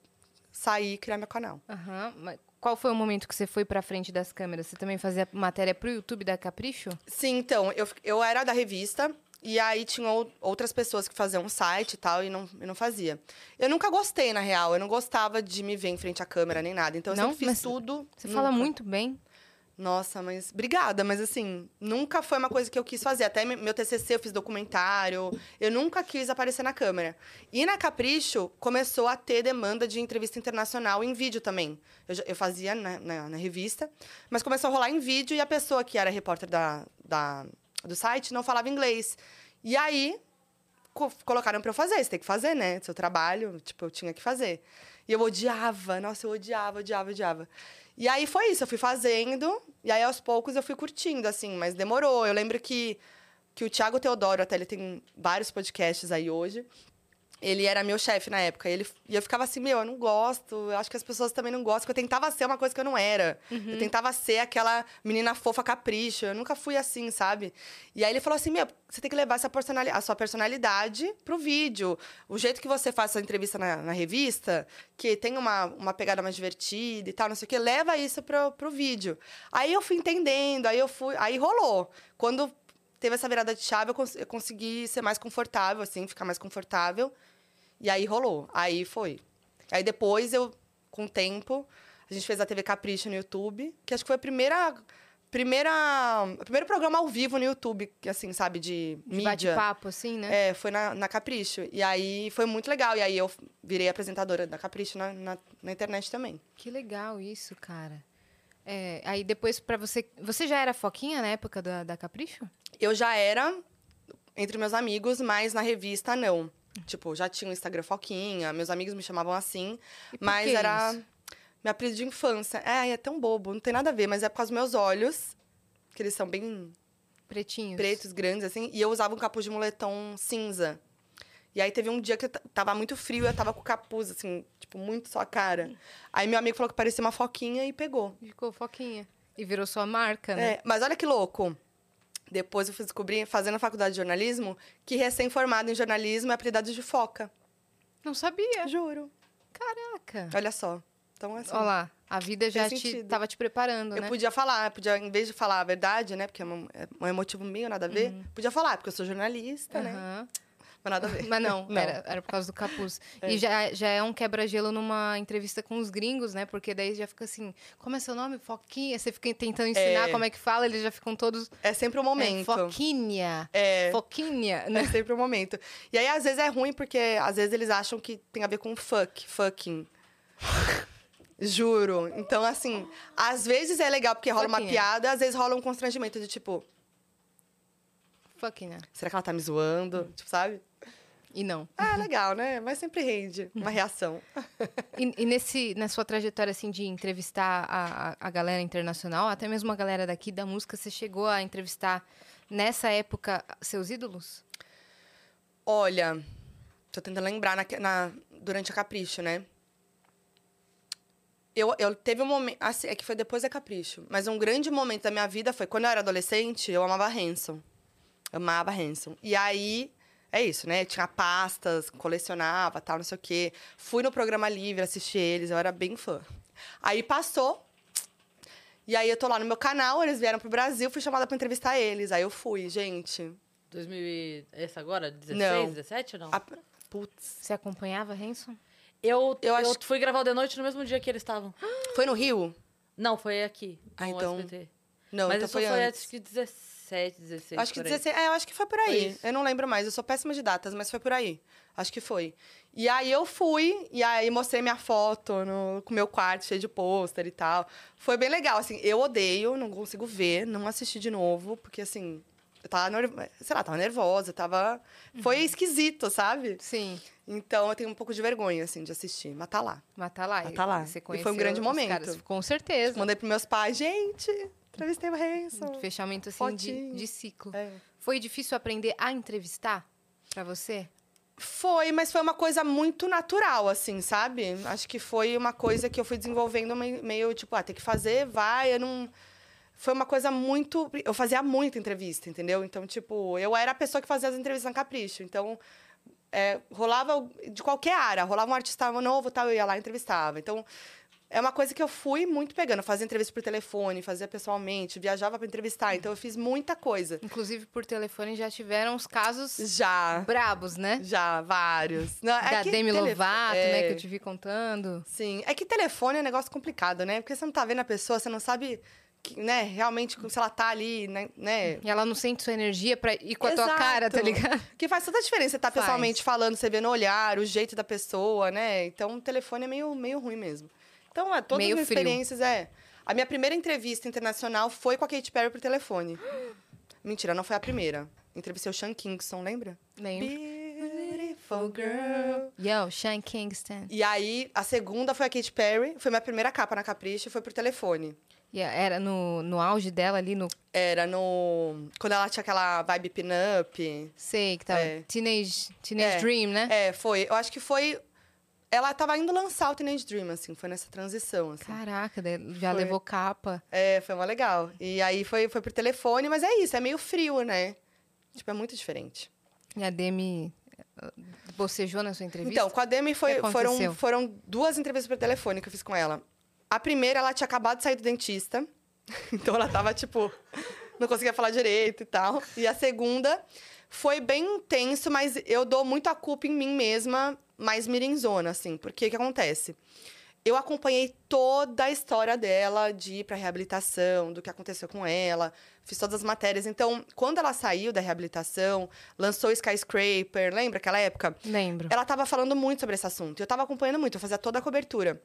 sair e criar meu canal. Uhum. Mas qual foi o momento que você foi pra frente das câmeras? Você também fazia matéria pro YouTube da Capricho? Sim, então, eu, eu era da revista, e aí tinha outras pessoas que faziam um site e tal, e não, eu não fazia. Eu nunca gostei, na real. Eu não gostava de me ver em frente à câmera nem nada. Então eu não, sempre fiz tudo. Você nunca. fala muito bem. Nossa, mas obrigada, mas assim, nunca foi uma coisa que eu quis fazer. Até meu TCC eu fiz documentário, eu nunca quis aparecer na câmera. E na Capricho começou a ter demanda de entrevista internacional em vídeo também. Eu, eu fazia na, na, na, revista, mas começou a rolar em vídeo e a pessoa que era repórter da, da do site não falava inglês. E aí co colocaram para eu fazer, você tem que fazer, né? Seu trabalho, tipo, eu tinha que fazer. E eu odiava, nossa, eu odiava, odiava, odiava. E aí foi isso, eu fui fazendo, e aí aos poucos eu fui curtindo, assim, mas demorou. Eu lembro que, que o Thiago Teodoro, até ele tem vários podcasts aí hoje, ele era meu chefe na época. E, ele, e eu ficava assim, meu, eu não gosto. Eu acho que as pessoas também não gostam. Eu tentava ser uma coisa que eu não era. Uhum. Eu tentava ser aquela menina fofa capricho. Eu nunca fui assim, sabe? E aí ele falou assim, meu, você tem que levar essa personalidade, a sua personalidade pro vídeo. O jeito que você faz essa entrevista na, na, revista, que tem uma, uma pegada mais divertida e tal, não sei o quê, leva isso pro, pro vídeo. Aí eu fui entendendo, aí eu fui... Aí rolou. Quando teve essa virada de chave, eu, cons eu consegui ser mais confortável, assim, ficar mais confortável. E aí rolou. Aí foi. Aí depois eu, com o tempo, a gente fez a TV Capricho no YouTube, que acho que foi a primeira. Primeira, o primeiro programa ao vivo no YouTube, assim, sabe, de, de mídia. bate-papo, assim, né? É, foi na, na Capricho. E aí foi muito legal. E aí eu virei apresentadora da Capricho na, na, na internet também. Que legal isso, cara. É, aí depois, para você. Você já era foquinha na época da, da Capricho? Eu já era entre meus amigos, mas na revista não. Tipo, já tinha o Instagram Foquinha, meus amigos me chamavam assim, mas era isso? minha apelido de infância. É, é tão bobo, não tem nada a ver, mas é por causa dos meus olhos, que eles são bem pretinhos, pretos, grandes assim, e eu usava um capuz de moletom cinza. E aí teve um dia que tava muito frio, eu tava com capuz, assim, tipo, muito só a cara. Aí meu amigo falou que parecia uma foquinha e pegou. Ficou foquinha. E virou sua marca, né? É, mas olha que louco. Depois eu fui descobrir, fazendo a faculdade de jornalismo, que recém-formado em jornalismo é apelidado de foca. Não sabia. Juro. Caraca. Olha só. Então, assim, Olha lá, a vida já te, sentido. tava te preparando, eu né? podia falar, eu podia, em vez de falar a verdade, né? Porque é um, é um emotivo meio nada a ver, podia falar, porque eu sou jornalista, né? Mas nada a ver. Mas não, Não. Era, era por causa do capuz. É. E já, já é um quebra-gelo numa entrevista com os gringos, né? Porque daí já fica assim, como é seu nome? Foquinha. Você fica tentando ensinar É. como é que fala, eles já ficam todos... É sempre um É, momento. foquinha. É. Foquinha, né? É sempre um momento. E aí, às vezes, é ruim, porque às vezes eles acham que tem a ver com fuck, fucking. Juro. Então, assim, às vezes é legal porque rola uma Fucking é. piada, às vezes rola um constrangimento de tipo, Foquinha. será que ela tá me zoando? Tipo, sabe? E não. Ah, legal, né? Mas sempre rende uma reação. E, e nesse, na sua trajetória, assim, de entrevistar a, a, a galera internacional, até mesmo a galera daqui da música, você chegou a entrevistar, nessa época, seus ídolos? Olha, tô tentando lembrar na, na- durante a Capricho, né? Eu, eu teve um momento. Assim, é que foi depois da Capricho. Mas um grande momento da minha vida foi quando eu era adolescente, eu amava Hanson. Amava Hanson. E aí, é isso, né? Tinha pastas, colecionava, tal, não sei o quê. Fui no programa livre, assisti eles, eu era bem fã. Aí passou. E aí eu tô lá no meu canal, eles vieram pro Brasil, fui chamada pra entrevistar eles. Aí eu fui, gente. 2000 e... Esse agora? 16, Não. 17 ou não? A... Putz. Você acompanhava Hanson? Eu, Eu eu, acho- fui gravar o The Noite no mesmo dia que eles estavam. Foi no Rio? Não, foi aqui. Ah, então- SBT. Não, Mas então isso foi, foi, antes. acho que 17, 16. Acho que por aí. 16. É, eu acho que foi por Foi aí. isso. eu não lembro mais, eu sou péssima de datas, mas foi por aí. Acho que foi. E aí eu fui, e aí mostrei minha foto no, com meu quarto cheio de pôster e tal. Foi bem legal, assim. Eu odeio, não consigo ver, não assisti de novo, porque assim. Eu tava, sei lá, tava nervosa, tava. Foi Uhum. esquisito, sabe? Sim. Então eu tenho um pouco de vergonha, assim, de assistir. Mas tá lá. Mas tá lá. Mas tá lá. E foi um grande momento. caras, com certeza. Mandei pros meus pais, gente, entrevistei o Hanson. Fechamento, assim, de, de ciclo. É. Foi difícil aprender a entrevistar pra você? Foi, mas foi uma coisa muito natural, assim, sabe? Acho que foi uma coisa que eu fui desenvolvendo meio, meio tipo, ah, tem que fazer, vai, eu não. Foi uma coisa muito. Eu fazia muita entrevista, entendeu? Então, tipo, eu era a pessoa que fazia as entrevistas na Capricho. Então, é, rolava de qualquer área, rolava um artista novo, tal, eu ia lá e entrevistava. Então, é uma coisa que eu fui muito pegando. Eu fazia entrevista por telefone, fazia pessoalmente, viajava para entrevistar. Então, eu fiz muita coisa. Inclusive, por telefone, já tiveram os casos Já. brabos, né? Já, vários. Não, é da que Demi telefo- Lovato, né? é. Que eu te vi contando. Sim, é que telefone é um negócio complicado, né? Porque você não tá vendo a pessoa, você não sabe, que, né, realmente se ela tá ali, né? né? E ela não sente sua energia pra ir com a tua Exato. cara, tá ligado? Que faz toda a diferença você estar Faz. pessoalmente falando, você vê no olhar, o jeito da pessoa, né? Então, o telefone é meio, meio ruim mesmo. Então, é, todas Meio as minhas frio. experiências, é... A minha primeira entrevista internacional foi com a Katy Perry por telefone. Mentira, não foi a primeira. Entrevistei o Sean Kingston, lembra? Lembro. Beautiful girl. Yo, Shane Kingston. E aí, a segunda foi a Katy Perry. Foi minha primeira capa na Capricho, foi por telefone. Yeah, era no, no auge dela ali, no... Era no. Quando ela tinha aquela vibe pin-up. Sei, que tava... É. Teenage, teenage É. Dream, né? É, foi. Eu acho que foi. Ela tava indo lançar o Teenage Dream, assim, foi nessa transição, assim. Caraca, já Foi. levou capa. É, foi mó legal. E aí foi, foi por telefone, mas é isso, é meio frio, né? Tipo, é muito diferente. E a Demi eh, bocejou na sua entrevista? Então, com a Demi foi, foram, foram duas entrevistas por telefone que eu fiz com ela. A primeira, ela tinha acabado de sair do dentista. Então ela tava, tipo, não conseguia falar direito e tal. E a segunda foi bem intenso, mas eu dou muito a culpa em mim mesma, mais mirinzona, assim. Porque o que acontece? Eu acompanhei toda a história dela de ir pra reabilitação, do que aconteceu com ela, fiz todas as matérias. Então, quando ela saiu da reabilitação, lançou Skyscraper, lembra aquela época? Lembro. ela tava falando muito sobre esse assunto. Eu tava acompanhando muito, eu fazia toda a cobertura.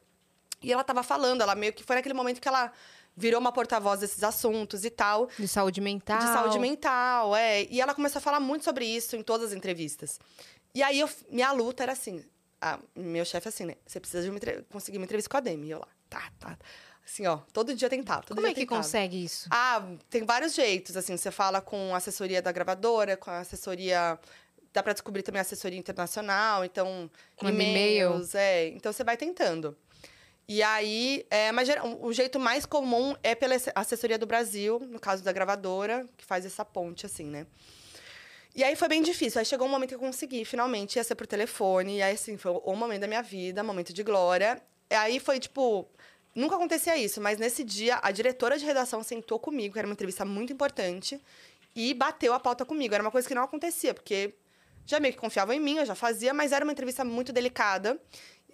E ela tava falando, ela meio que foi naquele momento que ela virou uma porta-voz desses assuntos e tal. De saúde mental. De saúde mental, é. E ela começou a falar muito sobre isso em todas as entrevistas. E aí, eu, minha luta era assim... a- meu chefe assim, né? Você precisa de uma conseguir uma entrevista com a Demi. E eu lá, tá, tá. Assim, ó, todo dia tentava. Todo Como dia é que tentava. consegue isso? Ah, tem vários jeitos, assim, você fala com a assessoria da gravadora, com a assessoria dá para descobrir também assessoria internacional, então e-mail. e-mails, é, então você vai tentando. E aí, é, mas o jeito mais comum é pela assessoria do Brasil, no caso da gravadora, que faz essa ponte, assim, né? E aí foi bem difícil. Aí chegou um momento que eu consegui, finalmente, ia ser por telefone. E aí, assim, foi o momento da minha vida, momento de glória. E aí foi, tipo... Nunca acontecia isso, mas nesse dia, a diretora de redação sentou comigo, que era uma entrevista muito importante, e bateu a pauta comigo. Era uma coisa que não acontecia, porque já meio que confiavam em mim, eu já fazia, mas era uma entrevista muito delicada.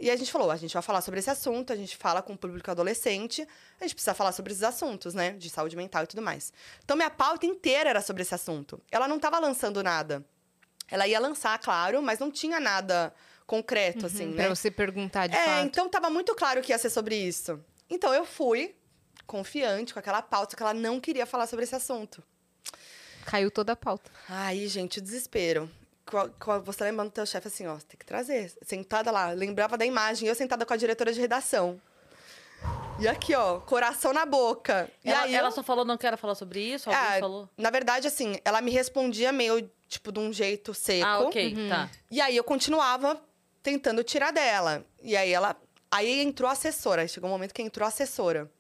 E a gente falou, a gente vai falar sobre esse assunto, a gente fala com o público adolescente, a gente precisa falar sobre esses assuntos, né? De saúde mental e tudo mais. Então, minha pauta inteira era sobre esse assunto. Ela não estava lançando nada. Ela ia lançar, claro, mas não tinha nada concreto, assim, né? Pra você perguntar de é, fato. então tava muito claro que ia ser sobre isso. Então eu fui confiante com aquela pauta que ela não queria falar sobre esse assunto. Caiu toda a pauta. Aí, gente, o desespero. Você lembrando do teu chefe assim, ó, tem que trazer. Sentada lá, lembrava da imagem, eu sentada com a diretora de redação. E aqui, ó, coração na boca. E ela, aí ela eu- só falou, não quero falar sobre isso? Alguém Ah, falou? Na verdade, assim, ela me respondia meio, tipo, de um jeito seco. Ah, ok, tá. E aí eu continuava tentando tirar dela. E aí ela. Aí entrou a assessora. Chegou um momento que entrou a assessora.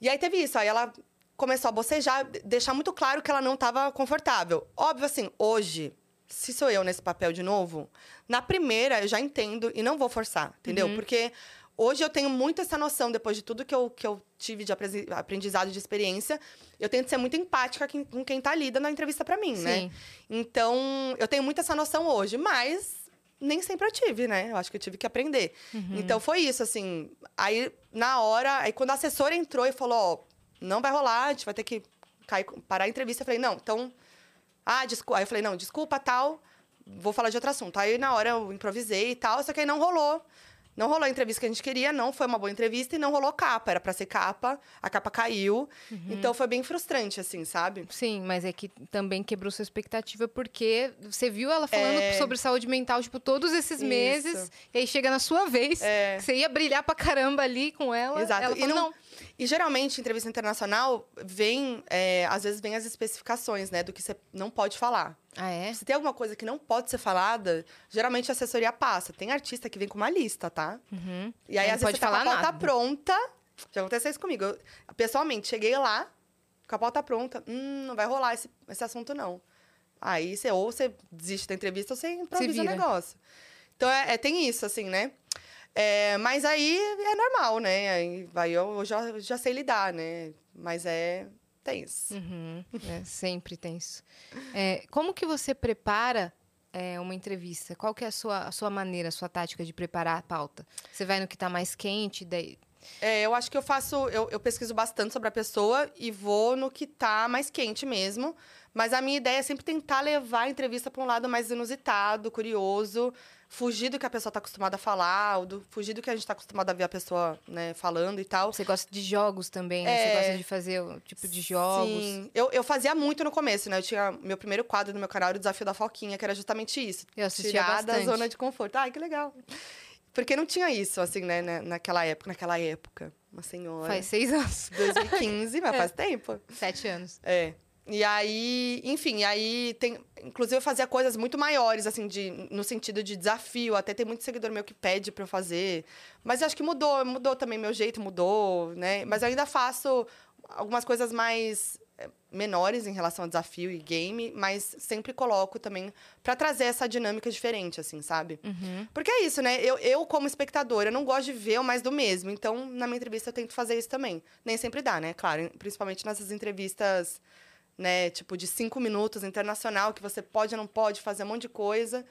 E aí teve isso. Aí ela começou a bocejar, de- deixar muito claro que ela não estava confortável. Óbvio, assim, hoje, se sou eu nesse papel de novo, na primeira eu já entendo e não vou forçar, entendeu? Porque hoje eu tenho muito essa noção, depois de tudo que eu, que eu tive de aprendizado, de experiência, eu tento ser muito empática com quem tá lida na entrevista para mim, né? Sim. Então, eu tenho muito essa noção hoje, mas nem sempre eu tive, né? Eu acho que eu tive que aprender. Então, foi isso, assim. Aí, na hora, aí quando a assessora entrou e falou, ó, não vai rolar, a gente vai ter que cair, parar a entrevista, eu falei, não, então... Ah, desculpa. Aí eu falei, não, desculpa, tal, vou falar de outro assunto. Aí, na hora, eu improvisei e tal, só que aí não rolou. Não rolou a entrevista que a gente queria, não foi uma boa entrevista e não rolou capa. Era pra ser capa, a capa caiu. Então, foi bem frustrante, assim, sabe? Sim, mas é que também quebrou sua expectativa porque você viu ela falando É. sobre saúde mental, tipo, todos esses Isso. meses, e aí chega na sua vez, É. você ia brilhar pra caramba ali com ela. Exato. Ela e, falou, não, não. E geralmente, entrevista internacional, vem, é, às vezes, vem as especificações, né, do que você não pode falar. Ah, é? Se tem alguma coisa que não pode ser falada, geralmente a assessoria passa. Tem artista que vem com uma lista, tá? Uhum. E aí, Não às vezes, tá com a falar pauta nada. pronta. Já aconteceu isso comigo. Eu, pessoalmente, cheguei lá, com a pauta pronta. Hum, não vai rolar esse, esse assunto, não. Aí, você, ou você desiste da entrevista, ou você improvisa o negócio. Então, é, é- tem isso, assim, né? É, mas aí é normal, né? Aí vai, eu, eu já, já sei lidar, né? Mas é tenso. Uhum. É, sempre tem isso. É, como que você prepara é, uma entrevista? Qual que é a sua, a sua maneira, a sua tática de preparar a pauta? Você vai no que tá mais quente, daí... É, eu acho que eu faço. Eu, eu pesquiso bastante sobre a pessoa e vou no que tá mais quente mesmo. Mas a minha ideia é sempre tentar levar a entrevista para um lado mais inusitado, curioso, fugir do que a pessoa está acostumada a falar, do, fugir do que a gente está acostumado a ver a pessoa né, falando e tal. Você gosta de jogos também, né? Você É. gosta de fazer o tipo de jogos. Sim, eu, eu fazia muito no começo, né? Eu tinha meu primeiro quadro no meu canal era o Desafio da Foquinha, que era justamente isso. Eu assistia tirar da bastante. zona de conforto. Ai, que legal. Porque não tinha isso, assim, né, né, naquela época. Naquela época, uma senhora. Faz seis anos. 2015, mas faz tempo. Sete anos. É. E aí, enfim, aí tem. Inclusive, eu fazia coisas muito maiores, assim, de, no sentido de desafio. Até tem muito seguidor meu que pede pra eu fazer. Mas eu acho que mudou, mudou também, meu jeito mudou, né? Mas eu ainda faço algumas coisas mais é, menores em relação a desafio e game, mas sempre coloco também pra trazer essa dinâmica diferente, assim, sabe? Uhum. Porque é isso, né? Eu, eu, como espectadora, não gosto de ver o mais do mesmo. Então, na minha entrevista, eu tento fazer isso também. Nem sempre dá, né? Claro, principalmente nessas entrevistas, né? Tipo, de cinco minutos, internacional, que você pode ou não pode fazer um monte de coisa.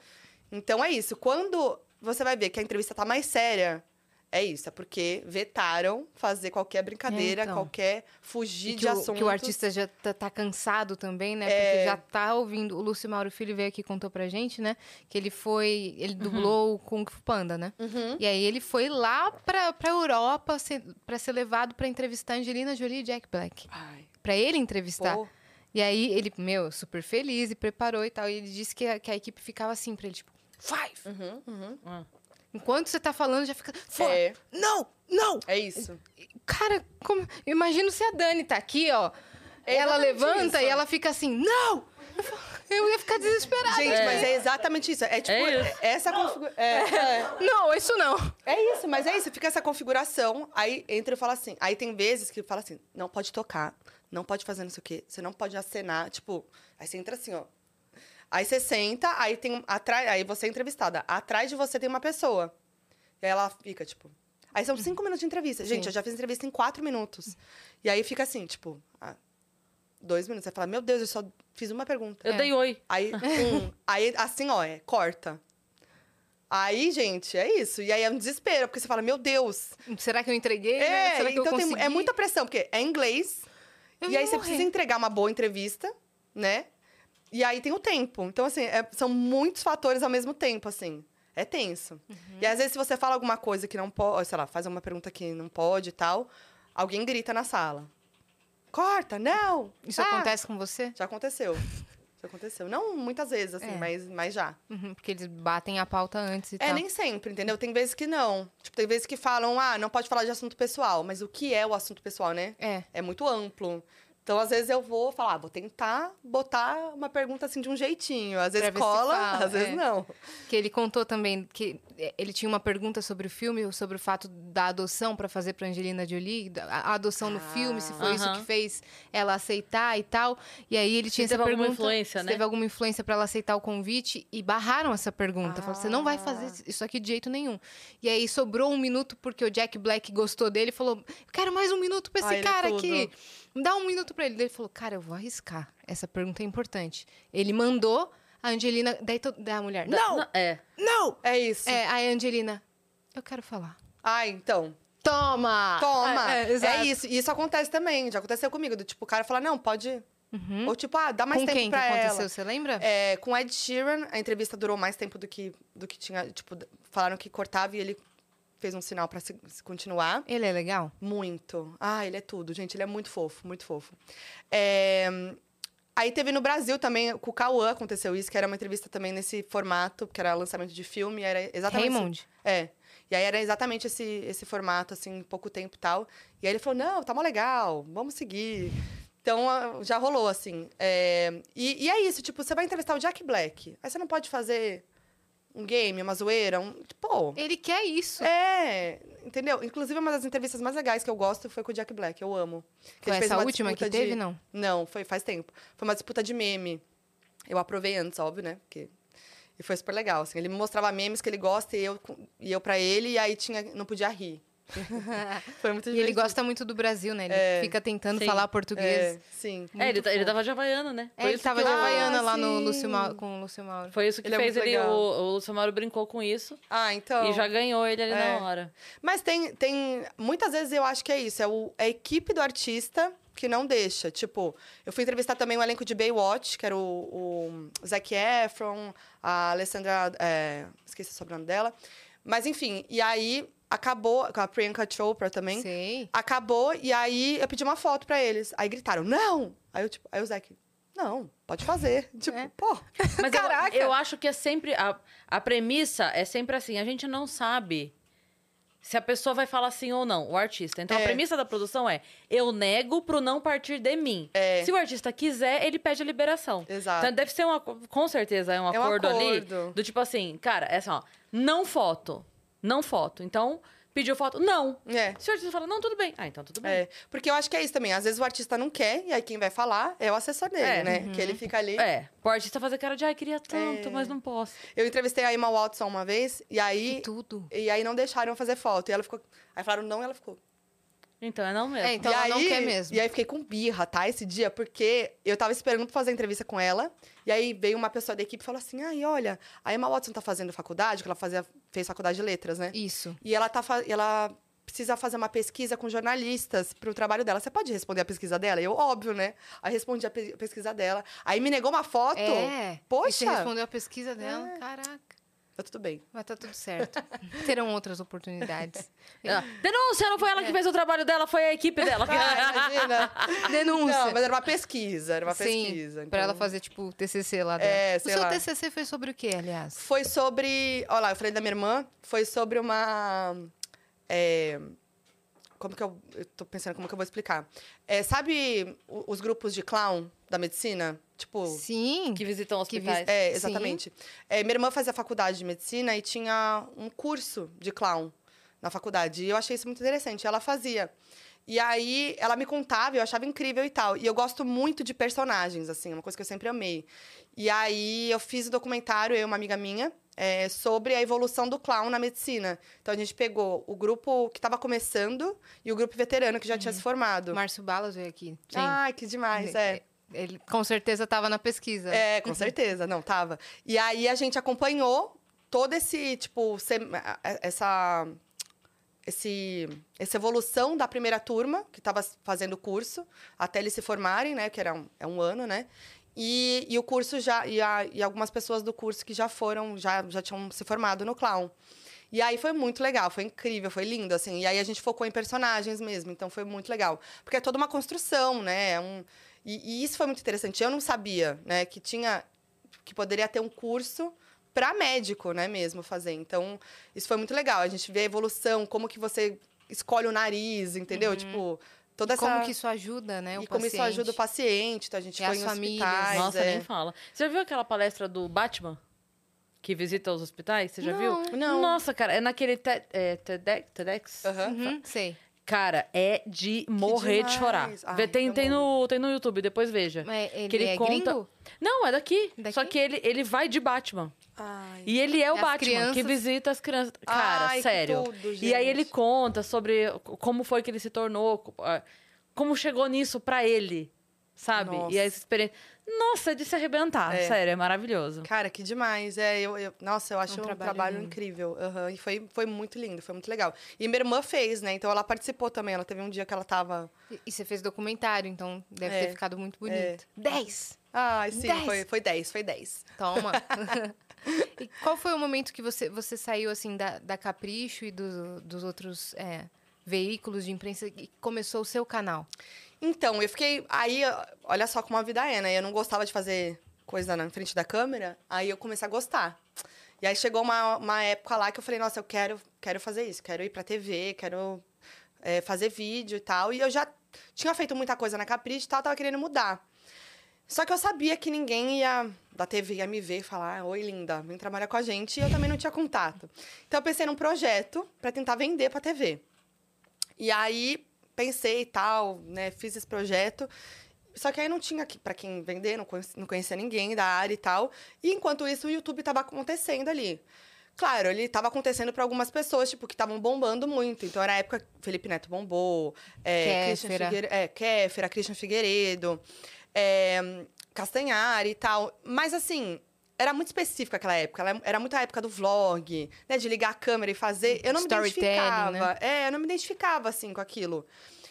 Então, é isso. Quando você vai ver que a entrevista tá mais séria, é isso. É porque vetaram fazer qualquer brincadeira, É, então. qualquer fugir de que, o, assuntos. que o artista já tá, tá cansado também, né? É. Porque já tá ouvindo. O Lúcio Mauro Filho veio aqui e contou pra gente, né? Que ele foi. Ele dublou o Kung Fu Panda, né? Uhum. E aí ele foi lá pra, pra Europa ser, pra ser levado pra entrevistar Angelina Jolie e Jack Black. Ai, Pra ele entrevistar. pô. E aí ele, meu, super feliz e preparou e tal. E ele disse que a, que a equipe ficava assim pra ele, tipo, five. Uhum, uhum. Enquanto você tá falando, já fica. É, Não, não! é isso. Cara, como... eu imagino se a Dani tá aqui, ó. É ela levanta isso. e ela fica assim, não! Eu ia ficar desesperada. Gente, mas é exatamente isso. É tipo, É isso. essa configuração. É, é. Não, isso não. É isso, mas é isso. Fica essa configuração, aí entra e fala assim. Aí tem vezes que fala assim, não pode tocar, não pode fazer não sei o quê, você não pode acenar, tipo... Aí você entra assim, ó. Aí você senta, aí tem... um- Atrás, aí você é entrevistada. Atrás de você tem uma pessoa. E aí ela fica, tipo... Aí são cinco minutos de entrevista. Gente, Sim. eu já fiz entrevista em quatro minutos. E aí fica assim, tipo... ah, dois minutos. Você fala, meu Deus, eu só fiz uma pergunta. Eu É. dei oi. Aí, um, aí assim, ó, é, corta. Aí, gente, é isso. E aí é um desespero, porque você fala, meu Deus. Será que eu entreguei? né? É, Será que eu então tem- consegui? é muita pressão, porque é inglês. Eu e aí você morrer. precisa entregar uma boa entrevista, né? E aí tem o tempo. Então, assim, é- são muitos fatores ao mesmo tempo, assim. É tenso. Uhum. E às vezes, se você fala alguma coisa que não pode, sei lá, faz uma pergunta que não pode e tal, alguém grita na sala. Corta, não! Isso Ah! acontece com você? Já aconteceu. Aconteceu. Não muitas vezes, assim, É. mas, mas já. Uhum, porque eles batem a pauta antes e É, tal. nem sempre, entendeu? Tem vezes que não. Tipo, tem vezes que falam, ah, não pode falar de assunto pessoal. Mas o que é o assunto pessoal, né? É. É muito amplo. Então, às vezes, eu vou falar, ah, vou tentar botar uma pergunta assim de um jeitinho. Às vezes cola, fala, às vezes é. não. Que ele contou também que ele tinha uma pergunta sobre o filme, sobre o fato da adoção pra fazer pra Angelina Jolie, a adoção no Ah, filme, se foi isso aham. que fez ela aceitar e tal. E aí ele tinha Se essa teve alguma pergunta, influência, se né? teve alguma influência pra ela aceitar o convite e barraram essa pergunta. Falaram, você não vai Ah. fazer isso aqui de jeito nenhum. E aí sobrou um minuto porque o Jack Black gostou dele e falou: "Quero mais um minuto pra esse Ah, ele é cara tudo. aqui". Dá um minuto pra ele. Ele falou, cara, eu vou arriscar. Essa pergunta é importante. Ele mandou a Angelina. Daí to- da mulher. Não! É. Não! É isso. É, aí a Angelina. Eu quero falar. Ah, então. Toma! Toma! É, É, é, exato. isso. E isso acontece também. Já aconteceu comigo. Do tipo, o cara fala, não, pode. Ou tipo, ah, dá mais Com tempo quem que pra aconteceu? ela. Você lembra? É, com Ed Sheeran, a entrevista durou mais tempo do que, do que tinha. Tipo, falaram que cortava e ele fez um sinal pra se, se continuar. Ele é legal? Muito. Ah, ele é tudo, gente. Ele é muito fofo, muito fofo. É, Aí teve no Brasil também, com o Cauã aconteceu isso, que era uma entrevista também nesse formato, que era lançamento de filme, e era exatamente. Raymond. esse- É. E aí era exatamente esse, esse formato, assim, pouco tempo e tal. E aí ele falou: não, tá mó legal, vamos seguir. Então já rolou, assim. É, E, e é isso, tipo, você vai entrevistar o Jack Black. Aí você não pode fazer um game, uma zoeira, um. Pô. Ele quer isso. É, entendeu? Inclusive, uma das entrevistas mais legais que eu gosto foi com o Jack Black, eu amo. Que Foi essa última que teve, de- não? Não, foi faz tempo. Foi uma disputa de meme. Eu aprovei antes, óbvio, né? Porque... E foi super legal, assim. Ele me mostrava memes que ele gosta e eu, e eu pra ele, e aí tinha, não podia rir. Foi muito E ele gosta muito do Brasil, né? Ele É, fica tentando sim. falar português. É, sim. É, ele, tá- ele tava de Havaiana, né? É, ele tava que de Havaiana lá no sim. Lúcio Mauro, com o Lúcio Mauro. Foi isso que Ele é fez ele. O, o Lúcio Mauro brincou com isso. Ah, então... E já ganhou ele ali É. na hora. Mas tem, tem. Muitas vezes eu acho que é isso. É o- é a equipe do artista que não deixa. Tipo, eu fui entrevistar também o elenco de Baywatch, que era o, o Zac Efron, a Alessandra. é, esqueci o sobrenome dela. Mas enfim, e aí acabou. Com a Priyanka Chopra também. Sei. Acabou, e aí eu pedi uma foto pra eles. Aí gritaram, não! Aí, eu, tipo, aí o Zac, não, pode fazer. Tipo, É. pô. Mas eu- Caraca! Eu, acho que é sempre. A, a premissa é sempre assim: a gente não sabe se a pessoa vai falar sim ou não, o artista. Então a É. premissa da produção é: eu nego pro não partir de mim. É. Se o artista quiser, ele pede a liberação. Exato. Então deve ser um aco- com certeza é um É um acordo, ali acordo. do tipo assim, cara, é assim, ó, não foto. Não foto. Então, pediu foto? Não. É. Se o artista fala, não, tudo bem. Ah, então tudo bem. É, porque eu acho que é isso também. Às vezes o artista não quer, e aí quem vai falar é o assessor dele, É. né? Que ele fica ali. É, o artista fazer cara de, ai, queria tanto, É. mas não posso. Eu entrevistei a Emma Watson uma vez, e aí. tudo. E aí não deixaram eu fazer foto. E ela ficou. Aí falaram não e ela ficou. Então é não mesmo. É, então e ela aí, não quer mesmo. E aí fiquei com birra, tá? Esse dia, porque eu tava esperando pra fazer a entrevista com ela. E aí veio uma pessoa da equipe e falou assim: ai, olha, a Emma Watson tá fazendo faculdade, que ela fazia, fez faculdade de letras, né? Isso. E ela tá ela precisa fazer uma pesquisa com jornalistas pro trabalho dela. Você pode responder a pesquisa dela? Eu, óbvio, né? Aí respondi a pe- a pesquisa dela. Aí me negou uma foto. É. Poxa. E você respondeu a pesquisa dela. É. Caraca. Tá tudo bem. Mas tá tudo certo. Terão outras oportunidades. Ah, Denúncia, não foi ela que fez o trabalho dela, foi a equipe dela. Ah, imagina. Denúncia. Não, mas era uma pesquisa, era uma Sim, pesquisa. Pra ela então- fazer, tipo, TCC lá dela. É, o sei seu lá. TCC foi sobre o quê, aliás? Foi sobre. Olha lá, eu falei da minha irmã. Foi sobre uma. é, como que eu, eu tô pensando como que eu vou explicar. É, sabe o- os grupos de clown da medicina? Tipo, Sim. Que visitam Que vis- hospitais. é, exatamente. É, minha irmã fazia faculdade de medicina e tinha um curso de clown na faculdade. E eu achei isso muito interessante. Ela fazia. E aí, ela me contava, eu achava incrível e tal. E eu gosto muito de personagens, assim, é uma coisa que eu sempre amei. E aí, eu fiz o documentário, eu e uma amiga minha, é, sobre a evolução do clown na medicina. Então, a gente pegou o grupo que estava começando e o grupo veterano que já tinha se formado. Márcio Balas veio aqui. Sim. Ai, que demais, é. Ele com certeza estava na pesquisa. É, com certeza, não, tava. E aí a gente acompanhou todo esse, tipo, essa. Esse, essa evolução da primeira turma, que estava fazendo o curso, até eles se formarem, né? Que era um, é um ano, né? E, e o curso já. E, a- e algumas pessoas do curso que já foram, já, já tinham se formado no clown. E aí foi muito legal, foi incrível, foi lindo, assim. E aí a gente focou em personagens mesmo, então foi muito legal. Porque é toda uma construção, né? É um, e, e isso foi muito interessante. Eu não sabia, né, que tinha. que poderia ter um curso para médico, né, mesmo, fazer. Então, isso foi muito legal. A gente vê a evolução, como que você escolhe o nariz, entendeu? Tipo, toda essa. Como que isso ajuda, né? e o como isso ajuda o paciente. Então, a gente E foi em famílias. hospitais. Nossa, é. nem fala. Você já viu aquela palestra do Batman? Que visita os hospitais? Você já viu? Não. Nossa, cara, é naquele te, é, TEDx? TEDx? Aham. Uhum, sei. Cara, é de morrer de chorar. Ai, Vê, tem, tem, no, tem no YouTube, depois veja. Mas ele, Que ele é conta- gringo? Não, é daqui. Daqui? Só que ele, ele vai de Batman. Ai. E ele é o As Batman, crianças- que visita as crianças. Cara, Ai, sério. tudo, E aí ele conta sobre como foi que ele se tornou, ah, como chegou nisso pra ele, sabe? Nossa. E essa experiência. Nossa, é de se arrebentar. É. Sério, é maravilhoso. Cara, que demais. É, eu, eu- nossa, eu acho um trabalho trabalho, lindo. incrível. Aham, E foi, foi muito lindo, foi muito legal. E minha irmã fez, né? Então ela participou também. Ela teve um dia que ela tava. E- E você fez documentário, então deve É, ter ficado muito bonito. 10! Ai, sim, Dez. foi, foi 10, foi 10. Toma. e qual foi o momento que você, você saiu, assim, da, da Capricho e do- dos outros é, veículos de imprensa e começou o seu canal? Então, eu fiquei. Aí, olha só como a vida é, né? Eu não gostava de fazer coisa na frente da câmera, aí eu comecei a gostar. E aí chegou uma, uma época lá que eu falei, nossa, eu quero, quero fazer isso, quero ir pra TV, quero é, fazer vídeo e tal. E eu já tinha feito muita coisa na Capricho e tal, tava querendo mudar. Só que eu sabia que ninguém ia da TV ia me ver e falar, oi, linda, vem trabalhar com a gente. E eu também não tinha contato. Então eu pensei num projeto para tentar vender pra TV. E aí pensei e tal, né, fiz esse projeto. Só que aí não tinha para quem vender, não conhecia, não conhecia ninguém da área e tal. E enquanto isso, o YouTube estava acontecendo ali. Claro, ele estava acontecendo para algumas pessoas, tipo, que estavam bombando muito. Então, era a época que Felipe Neto bombou, é, Christian Kéfera. Figueiredo, é, Kéfera, Christian Figueiredo, é, Castanhari e tal. Mas, assim, era muito específica aquela época. Era muito a época do vlog, né? De ligar a câmera e fazer. Eu não me Storytelling, identificava. né? É, eu não me identificava, assim, com aquilo.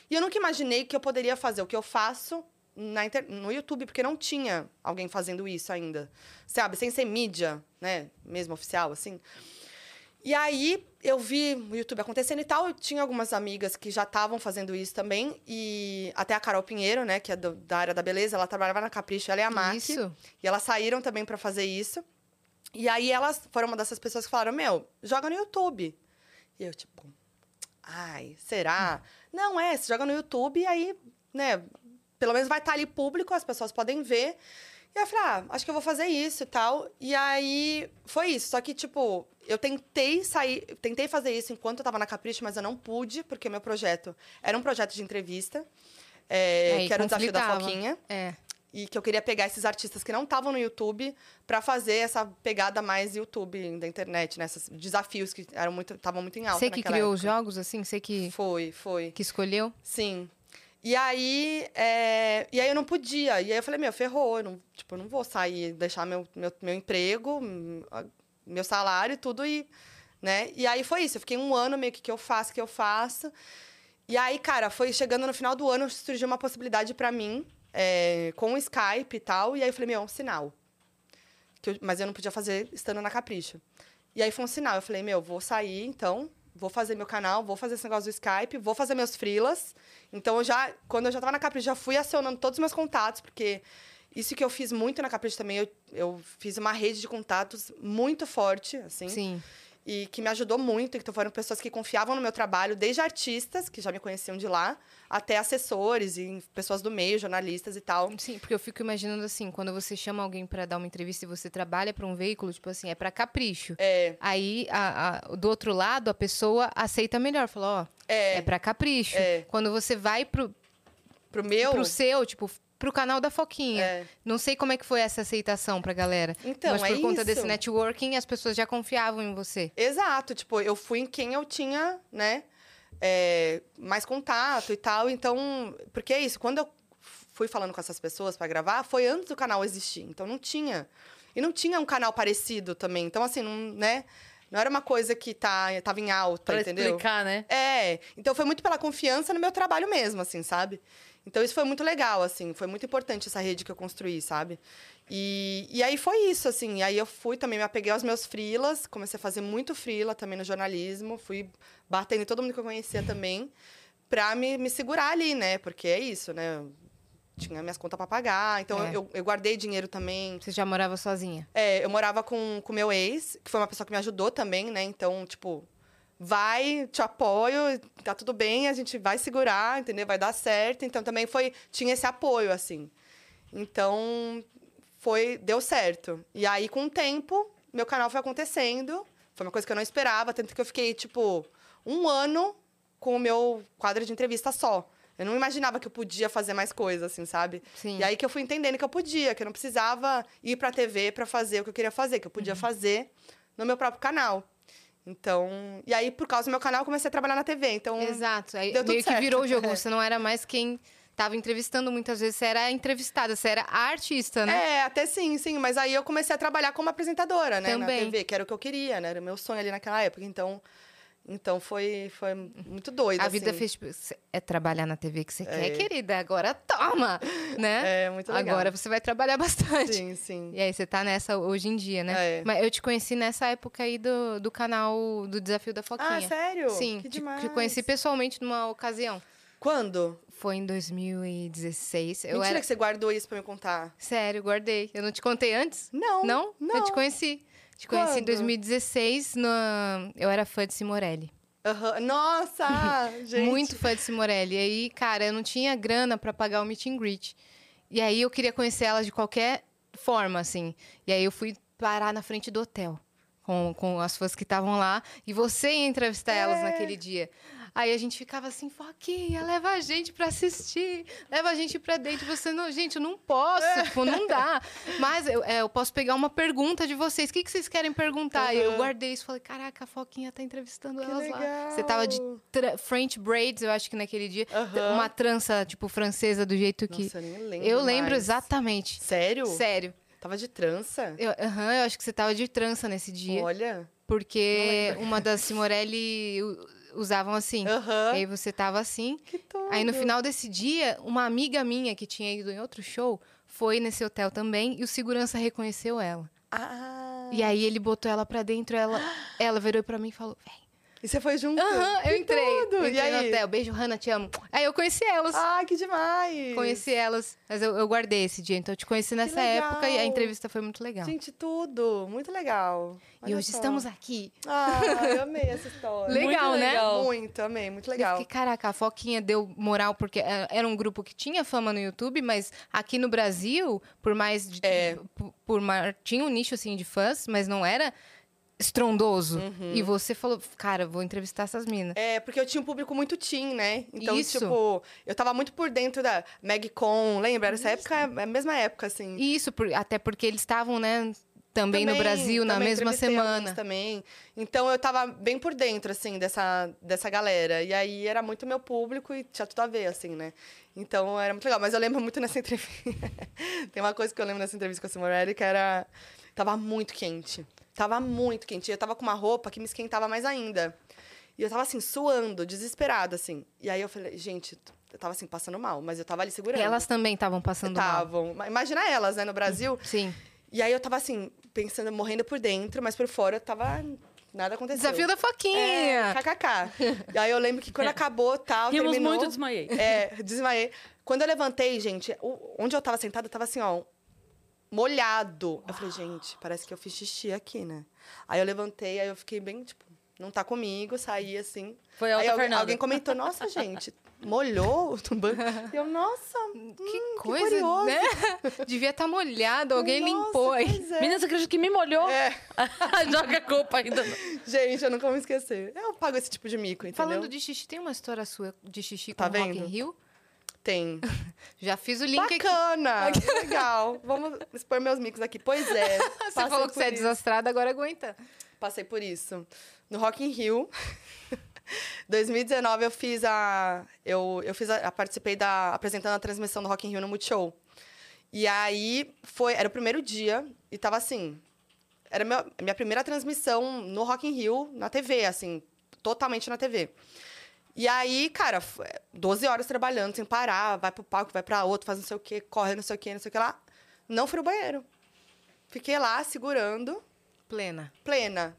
E eu nunca imaginei que eu poderia fazer o que eu faço na inter- no YouTube, porque não tinha alguém fazendo isso ainda. Sabe? Sem ser mídia, né? Mesmo oficial, assim. E aí eu vi o YouTube acontecendo e tal. Eu tinha algumas amigas que já estavam fazendo isso também. E até a Carol Pinheiro, né? Que é do- da área da beleza, ela trabalhava na Capricho, ela é a Mac. Isso. E elas saíram também pra fazer isso. E aí elas foram uma dessas pessoas que falaram: Meu, joga no YouTube. E eu, tipo, ai, será? Não é, você joga no YouTube e aí, né, pelo menos vai estar ali público, as pessoas podem ver. E aí eu falei, ah, acho que eu vou fazer isso e tal. E aí foi isso. Só que, tipo, eu tentei sair, tentei fazer isso enquanto eu tava na Capricho, mas eu não pude, porque meu projeto era um projeto de entrevista. é, Aí que era o desafio da. Foquinha. É. E que eu queria pegar esses artistas que não estavam no YouTube pra fazer essa pegada mais YouTube da internet, né? Esses desafios que eram muito, estavam muito em alta Você que criou os época. jogos, assim? Você que, Foi, foi. que escolheu? Sim. E aí, é, e aí eu não podia. E aí eu falei, meu, ferrou. Eu não, tipo, eu não vou sair, deixar meu, meu, meu emprego, hum, meu salário e tudo e... Né? E aí foi isso. Eu fiquei um ano meio que que eu faço, que eu faço. E aí, cara, foi chegando no final do ano, surgiu uma possibilidade pra mim, é, com o Skype e tal. E aí eu falei, meu, é um sinal. Eu- mas eu não podia fazer estando na Capricho. E aí foi um sinal. Eu falei, meu, vou sair, então, vou fazer meu canal, vou fazer esse negócio do Skype, vou fazer meus freelas. Então, eu já, quando eu já tava na Capricho, já fui acionando todos os meus contatos, porque isso que eu fiz muito na Capricho também, eu, eu fiz uma rede de contatos muito forte, assim. Sim. e que me ajudou muito. Então foram pessoas que confiavam no meu trabalho, desde artistas, que já me conheciam de lá, até assessores e pessoas do meio, jornalistas e tal. Sim, porque eu fico imaginando assim, quando você chama alguém para dar uma entrevista e você trabalha para um veículo, tipo assim, é para capricho. É. Aí, a, a, do outro lado, a pessoa aceita melhor. Falou, ó, É. é, para capricho. É. Quando você vai pro, Pro meu. pro seu, tipo, pro canal da Foquinha. É. Não sei como é que foi essa aceitação pra galera. Então, mas por é conta isso. desse networking, as pessoas já confiavam em você. Exato, tipo, eu fui em quem eu tinha, né, é, mais contato e tal. Então, porque é isso, quando eu fui falando com essas pessoas pra gravar, foi antes do canal existir. Então não tinha. E não tinha um canal parecido também. Então, assim, não, né? Não era uma coisa que tá, tava em alta, Pra entendeu? explicar, né? É, então foi muito pela confiança no meu trabalho mesmo, assim, sabe? Então isso foi muito legal, assim, foi muito importante essa rede que eu construí, sabe? E, e aí foi isso, assim, e aí eu fui também, me apeguei aos meus frilas, comecei a fazer muito frila também no jornalismo, fui batendo em todo mundo que eu conhecia também, pra me, me segurar ali, né? Porque é isso, né? Tinha minhas contas pra pagar, então É. eu, eu guardei dinheiro também, Você já morava sozinha. é, eu morava com o meu ex, que foi uma pessoa que me ajudou também, né? Então, tipo, vai, te apoio, tá tudo bem, a gente vai segurar, entendeu? Vai dar certo. Então também foi, tinha esse apoio, assim. Então, foi, deu certo. E aí, com o tempo, meu canal foi acontecendo. Foi uma coisa que eu não esperava, tanto que eu fiquei, tipo, um ano com o meu quadro de entrevista só. Eu não imaginava que eu podia fazer mais coisas, assim, sabe? Sim. E aí que eu fui entendendo que eu podia, que eu não precisava ir pra TV pra fazer o que eu queria fazer, que eu Uhum. podia fazer no meu próprio canal. Então, e aí por causa do meu canal eu comecei a trabalhar na TV. Então, Exato. Aí deu tudo meio que certo. virou o jogo. É. Você não era mais quem tava entrevistando muitas vezes, você era a entrevistada, você era a artista, né? É, até sim, sim. Mas aí eu comecei a trabalhar como apresentadora, né? Também. Na TV, que era o que eu queria, né? Era o meu sonho ali naquela época. Então, então foi, foi muito doido. A vida assim. fez tipo, é trabalhar na TV que você É. quer, querida. Agora toma, né? É, muito legal. Agora você vai trabalhar bastante. Sim, sim. E aí, você tá nessa hoje em dia, né? É. Mas eu te conheci nessa época aí do, do canal do Desafio da Foquinha. Ah, sério? Sim, Que te, demais. te conheci pessoalmente numa ocasião. Quando? Foi em 2016. Eu Mentira era... que você guardou isso pra me contar. Sério, guardei. Eu não te contei antes? Não. Não? Não. Eu te conheci. Te conheci em Quando? 2016. Na... Eu era fã de Simorelli. Aham. Nossa, gente. Muito fã de Simorelli. E aí, cara, eu não tinha grana pra pagar o meet and greet. E aí eu queria conhecer ela de qualquer forma, assim. E aí eu fui parar na frente do hotel com, com as fãs que estavam lá. E você ia entrevistar elas É. naquele dia. Aí a gente ficava assim, Foquinha, leva a gente pra assistir, leva a gente pra dentro. Você não, gente, eu não posso, É. tipo, não dá. Mas eu, é, eu posso pegar uma pergunta de vocês. O que, que vocês querem perguntar? E eu Aham. guardei isso, falei, caraca, a Foquinha tá entrevistando Que elas lá. Você tava de legal. French braids, eu acho que naquele dia. Aham. Uma trança, tipo, francesa, do jeito que. Nossa, eu nem lembro eu lembro mais. exatamente. Sério? Sério. Tava de trança? Eu, aham, eu acho que você tava de trança nesse dia. Olha. Porque uma das Simorelli usavam assim. E aí você tava assim. Que. Aí no final desse dia, uma amiga minha que tinha ido em outro show foi nesse hotel também e o segurança reconheceu ela. Ah. E aí ele botou ela pra dentro, ela, ela virou pra mim e falou: Vem. E você foi junto? Aham, eu Que entrei. tudo. Eu E entrei no aí? hotel. Beijo, Hannah, te amo. Aí eu conheci elas. Ah, que demais. Conheci elas, mas eu, eu guardei esse dia, então eu te conheci nessa época e a entrevista foi muito legal. Gente, tudo. Muito legal. e Olha hoje só. estamos aqui. Ah, eu amei essa história. Legal, Muito né? legal. Muito, amei. Muito Eu legal. fiquei, caraca, a Foquinha deu moral, porque é, era um grupo que tinha fama no YouTube, mas aqui no Brasil, por mais. de- É. por, por tinha um nicho assim de fãs, mas não era estrondoso. Uhum. E você falou, cara, vou entrevistar essas minas. É, porque eu tinha um público muito teen, né? Então, Isso. tipo, eu tava muito por dentro da MagCon, lembra? Essa época, é a mesma época, assim. Isso, por- até porque eles estavam, né, também, no Brasil, na também mesma entrevistei alguns semana. Também. Então eu tava bem por dentro, assim, dessa, dessa galera. E aí era muito meu público e tinha tudo a ver, assim, né? Então era muito legal. Mas eu lembro muito nessa entrevista. Tem uma coisa que eu lembro nessa entrevista com a Simorelli que era. Tava muito quente. Tava muito quente. Eu tava com uma roupa que me esquentava mais ainda. E eu tava assim, suando, desesperada, assim. E aí eu falei, gente, eu tava assim, passando mal, mas eu tava ali segurando. E elas também estavam passando mal. estavam. Imagina elas, né, no Brasil. Sim. E aí eu tava assim, pensando, morrendo por dentro, mas por fora eu tava. Nada aconteceu. Desafio da É, Foquinha! kkk. e aí eu lembro que quando acabou tal, Rimos terminou. muito, desmaiei. É, desmaiei. Quando eu levantei, gente, onde eu tava sentada, tava assim, ó. Molhado. Eu falei, gente, parece que eu fiz xixi aqui, né? Aí eu levantei, aí eu fiquei bem, tipo, não tá comigo, saí assim. Foi a aí alguém, alguém comentou, nossa, gente, molhou o. E eu, nossa, Que hum, coisa, curioso. né? Devia estar molhado, alguém Nossa, limpou aí. é. Menina, você acredita que me molhou? É, Joga a culpa ainda. gente, eu nunca vou me esquecer. Eu pago esse tipo de mico, entendeu? Falando de xixi, tem uma história sua de xixi com Tá Rock in? Rio? Tem. Já fiz o link aqui. Bacana, que legal. Vamos expor meus micos aqui. Pois é. Você falou que você é desastrada, agora aguenta. Passei por isso. No Rock in Rio, 2019 eu fiz a eu, eu fiz a, participei da apresentando a transmissão do Rock in Rio no Multishow. E aí foi, era o primeiro dia e tava assim, era meu, minha primeira transmissão no Rock in Rio na TV, assim, totalmente na TV. E aí, cara, f- 12 horas trabalhando sem parar, vai pro palco, vai pra outro, faz não sei o quê, corre não sei o quê, não sei o que lá. Não fui no banheiro. Fiquei lá segurando, Plena. plena.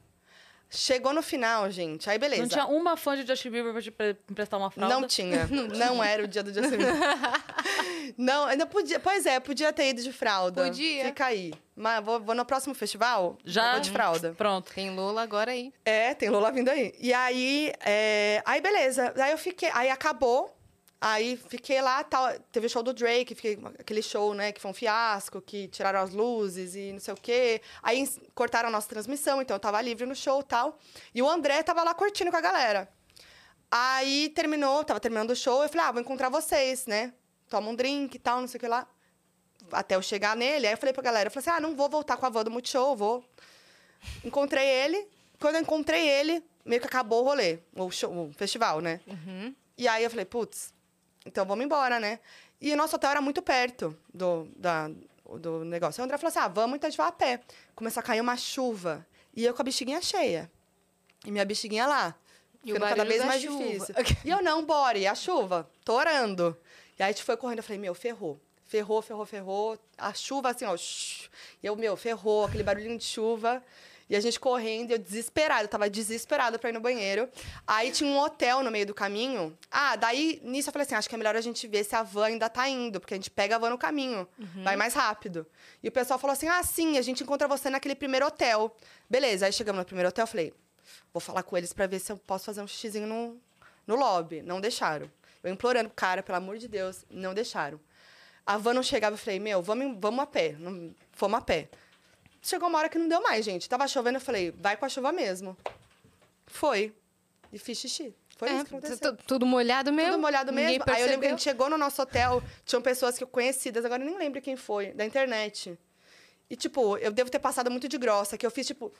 Chegou no final, gente. Aí beleza. Não tinha uma fã de Justin Bieber pra te pre- emprestar uma fralda? Não tinha. Não era o dia do Justin Bieber. não, ainda podia. Pois é, podia ter ido de fralda. Podia. Fica aí. Mas vou, vou no próximo festival? Já? Vou de fralda. Pronto. Tem Lola agora aí. É, tem Lola vindo aí. E aí, é, aí beleza. Aí eu fiquei, aí acabou. Aí fiquei lá, tal, teve o show do Drake, fiquei aquele show, né, que foi um fiasco, que tiraram as luzes e não sei o quê. Aí cortaram a nossa transmissão, então eu tava livre no show e tal. E o André tava lá curtindo com a galera. Aí terminou, tava terminando o show, eu falei, ah, vou encontrar vocês, né? Toma um drink e tal, não sei o que lá. Até eu chegar nele, aí eu falei pra galera, eu falei assim, ah, não vou voltar com a van do Multishow, vou Encontrei ele. Quando eu encontrei ele, meio que acabou o rolê, o, show, o festival, né? E aí eu falei, putz, então vamos embora, né? E o nosso hotel era muito perto do, da, do negócio. Aí o André falou assim: ah, vamos, então a gente vai a pé. Começou a cair uma chuva. E eu com a bexiguinha cheia. E minha bexiguinha lá. E Ficando cada vez mais chuva. difícil. E eu não, bora. E a chuva, torando. E aí a gente foi correndo. Eu falei, meu, ferrou. Ferrou, ferrou, ferrou. A chuva assim, ó. shh. E eu, meu, ferrou. Aquele barulhinho de chuva. E a gente correndo, eu desesperada, eu tava desesperada pra ir no banheiro. Aí tinha um hotel no meio do caminho. Ah, daí nisso eu falei assim: acho que é melhor a gente ver se a van ainda tá indo, porque a gente pega a van no caminho, vai mais rápido. E o pessoal falou assim: ah, sim, a gente encontra você naquele primeiro hotel. Beleza, aí chegamos no primeiro hotel, eu falei: vou falar com eles pra ver se eu posso fazer um xizinho no, no lobby. Não deixaram. Eu implorando, cara, pelo amor de Deus, não deixaram. A van não chegava, eu falei: meu, vamos, vamos a pé. Não, fomos a pé. Chegou uma hora que não deu mais, gente. Tava chovendo, eu falei, vai com a chuva mesmo. Foi. E fiz xixi. Foi É, isso que aconteceu. tu- tudo molhado mesmo? Tudo molhado Ninguém mesmo. Aí eu lembro que a gente chegou no nosso hotel, tinham pessoas que eu conhecidas, agora eu nem lembro quem foi, da internet. E, tipo, eu devo ter passado muito de grossa, que eu fiz, tipo.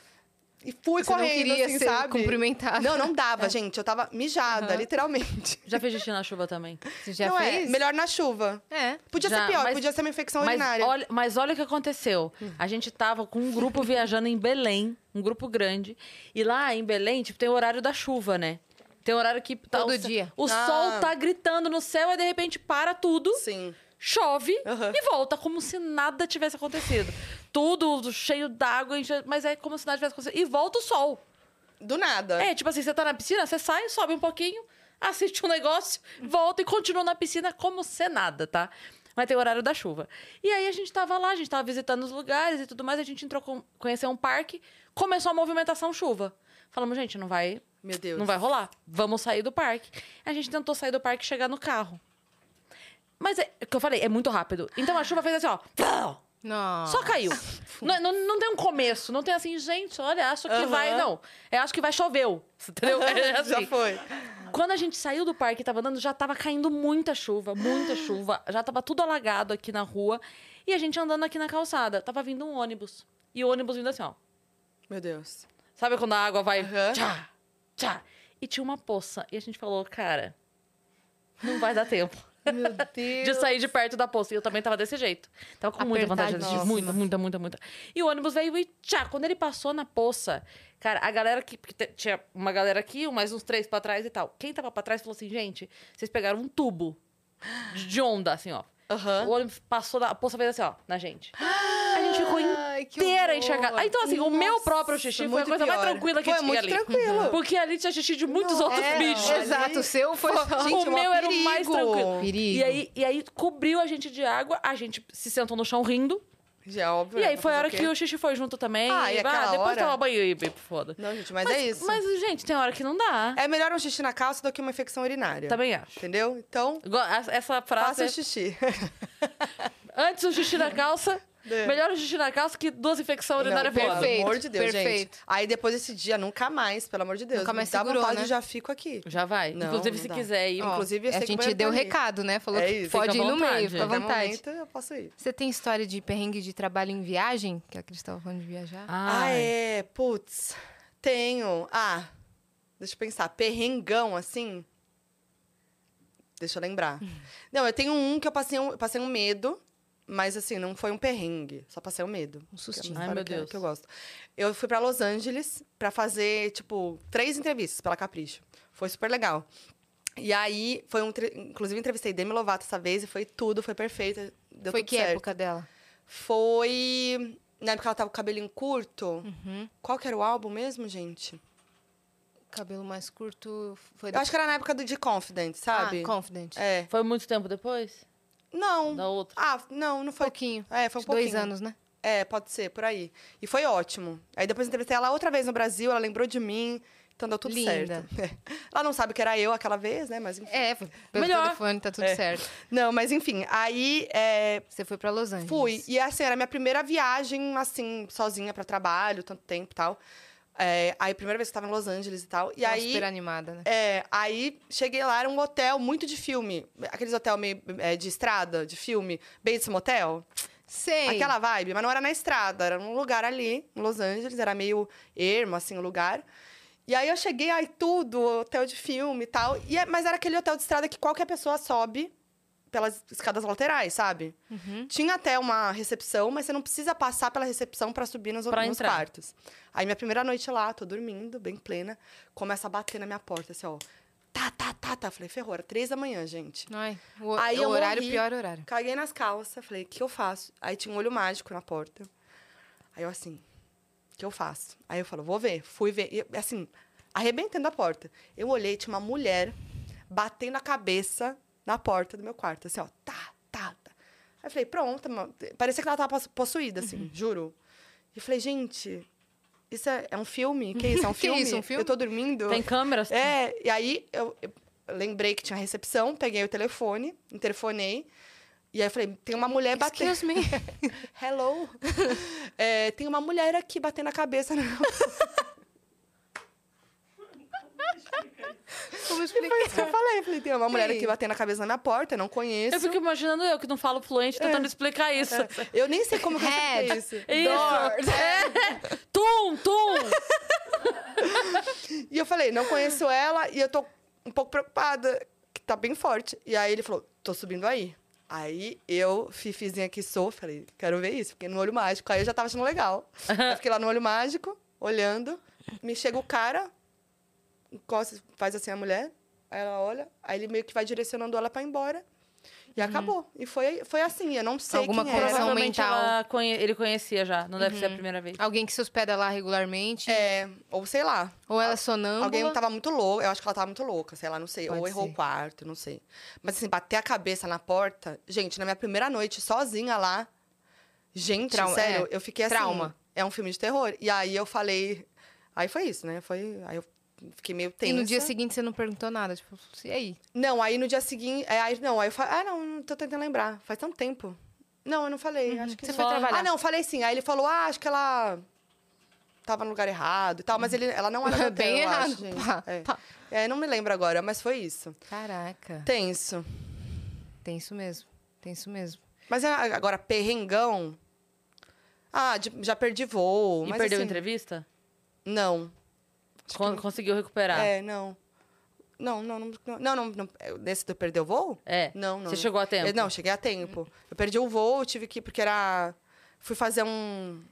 E fui Você não correndo, queria assim, ser sabe? cumprimentada. Não, não dava, gente. Eu tava mijada, Aham. literalmente. Já fiz xixi na chuva também. Você já não fez? é? Melhor na chuva. É. Podia Já, ser pior, mas- podia ser uma infecção Mas urinária. olha, mas olha o que aconteceu. A gente tava com um grupo viajando em Belém, um grupo grande. E lá em Belém, tipo, tem o horário da chuva, né? Tem horário que... Tá, Todo o, dia. O Ah. sol tá gritando no céu e de repente para tudo, Sim. Chove Aham. e volta, como se nada tivesse acontecido. Tudo cheio d'água, mas é como se nada tivesse acontecido. E volta o sol. Do nada. É, tipo assim, você tá na piscina, você sai, sobe um pouquinho, assiste um negócio, volta e continua na piscina como se nada, tá? Mas tem o horário da chuva. E aí a gente tava lá, a gente tava visitando os lugares e tudo mais, a gente entrou, com, conheceu um parque, começou a movimentação chuva. Falamos, gente, não vai, Meu Deus. não vai rolar. Vamos sair do parque. A gente tentou sair do parque e chegar no carro. Mas é o que eu falei, é muito rápido. Então a chuva fez assim, ó. Não. Só caiu. Não, não, não tem um começo, não tem assim, gente, olha, acho que Aham. vai. Não. É, acho que vai choveu. Entendeu? É assim. Já foi. Quando a gente saiu do parque e tava andando, já tava caindo muita chuva, muita chuva. Já tava tudo alagado aqui na rua. E a gente andando aqui na calçada. Tava vindo um ônibus. E o ônibus vindo assim, ó. Meu Deus. Sabe quando a água vai. Aham. Tchá, tchá. E tinha uma poça. E a gente falou, cara, não vai dar tempo. Meu Deus. de sair de perto da poça. E eu também tava desse jeito. Tava com muita vontade de assistir. Muita, muita, muita, muita. E o ônibus veio e tchá, quando ele passou na poça, cara, a galera que. tinha uma galera aqui, mais uns três pra trás e tal. Quem tava pra trás falou assim, gente, vocês pegaram um tubo de onda, assim, ó. Aham. O ônibus passou da. A poça veio assim, ó, na gente. Gente ficou inteira horror. então, assim, o meu Nossa, próprio xixi foi a coisa mais pior. tranquila que Foi tinha muito ali. tranquilo. Porque ali tinha xixi de muitos outros é, bichos. ali- Exato, o seu foi. Gente, o meu era o mais tranquilo. Perigo. E aí, e aí cobriu a gente de água, a gente se sentou no chão rindo. Já é óbvio. E né, aí pra foi a hora que o xixi foi junto também. Ah, e aquela depois hora? toma banho bem foda. Não, gente, mas, é isso. Mas, gente, tem hora que não dá. É melhor um xixi na calça do que uma infecção urinária. Também acho. Entendeu? Então, Essa frase. faça é, o xixi. Antes o xixi na calça. É. Melhor o xixi na calça que duas infecções urinárias Não, perfeito. Pelo amor de Deus, perfeito. gente. Aí depois desse dia, nunca mais, pelo amor de Deus. Nunca mais Me dá segurou, vontade, né? já fico aqui. Já vai. Não, Inclusive, não se dá. quiser ir. Ó, Inclusive, eu a sei que o gente deu o recado, né? Falou É que isso. pode Fica ir à no meio, fica à vontade. momento, eu posso ir. Você tem história de perrengue de trabalho em viagem? Que a Cris estava falando de viajar. Ah, Ai. é. Putz. Tenho. Ah, deixa eu pensar. Perrengão, assim. Deixa eu lembrar. Não, eu tenho um que eu passei um, eu passei um medo, mas assim, não foi um perrengue. Só passei um medo. Um sustinho. É uma Ai, meu Deus. Que eu gosto. Eu fui pra Los Angeles pra fazer, tipo, três entrevistas pela Capricho. Foi super legal. E aí, foi um... Inclusive, entrevistei Demi Lovato essa vez e foi tudo, foi perfeito. Deu Foi tudo que certo. época dela? Foi... Na época ela tava com o cabelinho curto. Uhum. Qual que era o álbum mesmo, gente? Cabelo mais curto foi Eu acho que era na época do de Confident, sabe? Ah, Confident. É. Foi muito tempo depois? Não. Da outra? Ah, não, não foi. pouquinho. É, foi um Uns dois pouquinho. anos, né? É, pode ser, por aí. E foi ótimo. Aí depois entrevistei ela outra vez no Brasil, ela lembrou de mim, então deu tudo Linda. certo. Ela não sabe que era eu aquela vez, né? Mas enfim. É, pelo Melhor. telefone, tá tudo É. certo. Não, mas enfim, aí é, Você foi pra Los Angeles. fui. E assim, era minha primeira viagem, assim, sozinha pra trabalho, tanto tempo e tal. É, aí, primeira vez que eu tava em Los Angeles e tal. E Tava aí. super animada, né? É, aí cheguei lá, era um hotel muito de filme. Aqueles hotel meio é, de estrada, de filme. Bates Motel. Sei. Aquela vibe, mas não era na estrada, era num lugar ali, em Los Angeles, era meio ermo, assim, o lugar. E aí eu cheguei, aí tudo, hotel de filme e tal. E é- mas era aquele hotel de estrada que qualquer pessoa sobe pelas escadas laterais, sabe? Uhum. Tinha até uma recepção, mas você não precisa passar pela recepção pra subir nos, Pra nos quartos. Aí minha primeira noite lá, tô dormindo, bem plena, começa a bater na minha porta, assim, ó. Tá, tá, tá, tá. Falei, ferrou, era três da manhã, gente. Ai, o, Aí o horário, morri. pior horário. Caguei nas calças, falei, o que eu faço? Aí tinha um olho mágico na porta. Aí eu assim, o que eu faço? Aí eu falo, vou ver. Fui ver. E, assim, arrebentando a porta. Eu olhei, tinha uma mulher batendo a cabeça na porta do meu quarto, assim, ó, tá, tá, tá. Aí eu falei, pronto, mano. parecia que ela tava possu- possuída, assim, Uhum. juro. E falei, gente, isso é, é um filme? Que isso? É um filme? isso, um filme? Eu tô dormindo. Tem câmeras? É, e aí eu, eu lembrei que tinha recepção, peguei o telefone, interfonei. E aí eu falei, tem uma mulher batendo. Excuse me. Hello? É, tem uma mulher aqui batendo a cabeça. Como Foi explicar? isso que eu falei. Falei, tem uma mulher aqui batendo a cabeça na minha porta, eu não conheço. Eu fico imaginando eu, que não falo fluente, tentando explicar isso. É, eu nem sei como que eu Head. isso. Isso! É. Tum, tum! E eu falei, não conheço ela e eu tô um pouco preocupada, que tá bem forte. E aí ele falou, tô subindo aí. Aí eu, fifizinha que sou, falei, quero ver isso, fiquei no olho mágico. Aí eu já tava achando legal. Aí fiquei lá no olho mágico, olhando. Me chega o cara, encosta, faz assim a mulher, aí ela olha, aí ele meio que vai direcionando ela pra ir embora. E acabou. E foi, foi assim, eu não sei Alguma quem coisa era. Provavelmente mental. ela conhe- ele conhecia já, não deve ser a primeira vez. Alguém que se hospeda lá regularmente. É, ou sei lá, Ou ela é sonâmbula. Alguém tava muito louco, eu acho que ela tava muito louca, sei lá, não sei. Pode ou errou ser. o quarto, não sei. Mas assim, bater a cabeça na porta, gente, na minha primeira noite sozinha lá, gente, Trauma- sério, é, eu fiquei assim. trauma. É um filme de terror. E aí eu falei. Aí foi isso, né? Foi. Aí eu fiquei meio tensa. E no dia seguinte você não perguntou nada. Tipo, e aí? Não, aí no dia seguinte. É, aí, não, aí eu falei. Ah, não, não tô tentando lembrar. Faz tanto tempo. Não, eu não falei. Acho que Uhum. Você não. foi trabalhar. Ah, não, falei sim. Aí ele falou: ah, acho que ela. Tava no lugar errado e tal, mas ele, ela não era Bem eu errado. acho, gente. Pá, É. pá. É, não me lembro agora, mas foi isso. Caraca. Tenso. Tem isso mesmo. Tem isso mesmo. Mas é, agora, perrengão. Ah, já perdi voo. E mas perdeu a assim, entrevista? Não. Con- Conseguiu recuperar? É, não. Não, não, não. Não, não. não nesse do perdeu voo? É. Não, não. Você chegou a tempo? Eu- não, cheguei a tempo. Eu perdi o voo, tive que. Porque era. Fui fazer um,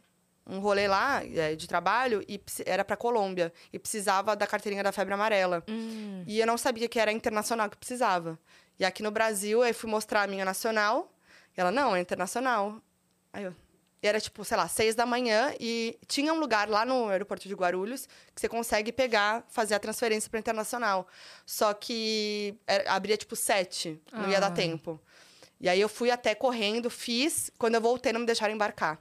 um rolê lá é, de trabalho e era pra Colômbia. E precisava da carteirinha da febre amarela. Hum. E eu não sabia que era internacional que precisava. E aqui no Brasil, eu fui mostrar a minha nacional. E ela, não, é internacional. Aí eu. E era tipo, sei lá, seis da manhã e tinha um lugar lá no aeroporto de Guarulhos que você consegue pegar, fazer a transferência para internacional. Só que era- abria tipo sete, não ia Ah. dar tempo. E aí eu fui até correndo, fiz. Quando eu voltei, não me deixaram embarcar.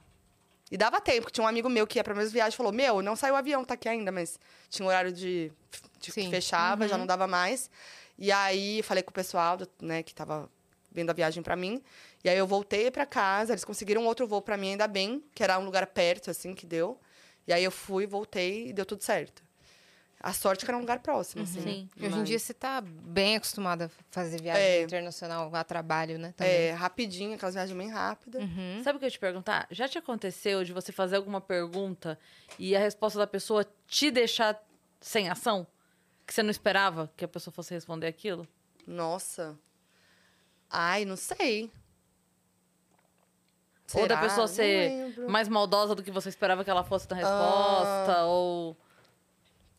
E dava tempo, porque tinha um amigo meu que ia pra mesma viagem e falou: Meu, não saiu o avião, tá aqui ainda, mas tinha um horário de, de que Sim. fechava, já Uhum. não dava mais. E aí falei com o pessoal, né, que tava vendo a viagem pra mim. E aí eu voltei pra casa, eles conseguiram um outro voo pra mim, ainda bem, que era um lugar perto, assim, que deu. E aí eu fui, voltei e deu tudo certo. A sorte é que era um lugar próximo, assim. Sim. E Hoje em dia você tá bem acostumada a fazer viagem É. internacional a trabalho, né? Também. É, rapidinho, aquelas viagens bem rápidas. Uhum. Sabe o que eu ia te perguntar? Já te aconteceu de você fazer alguma pergunta e a resposta da pessoa te deixar sem ação? Que você não esperava que a pessoa fosse responder aquilo? Nossa. Ai, não sei. Ou da Será? pessoa ser mais maldosa do que você esperava que ela fosse na resposta? Ah. Ou.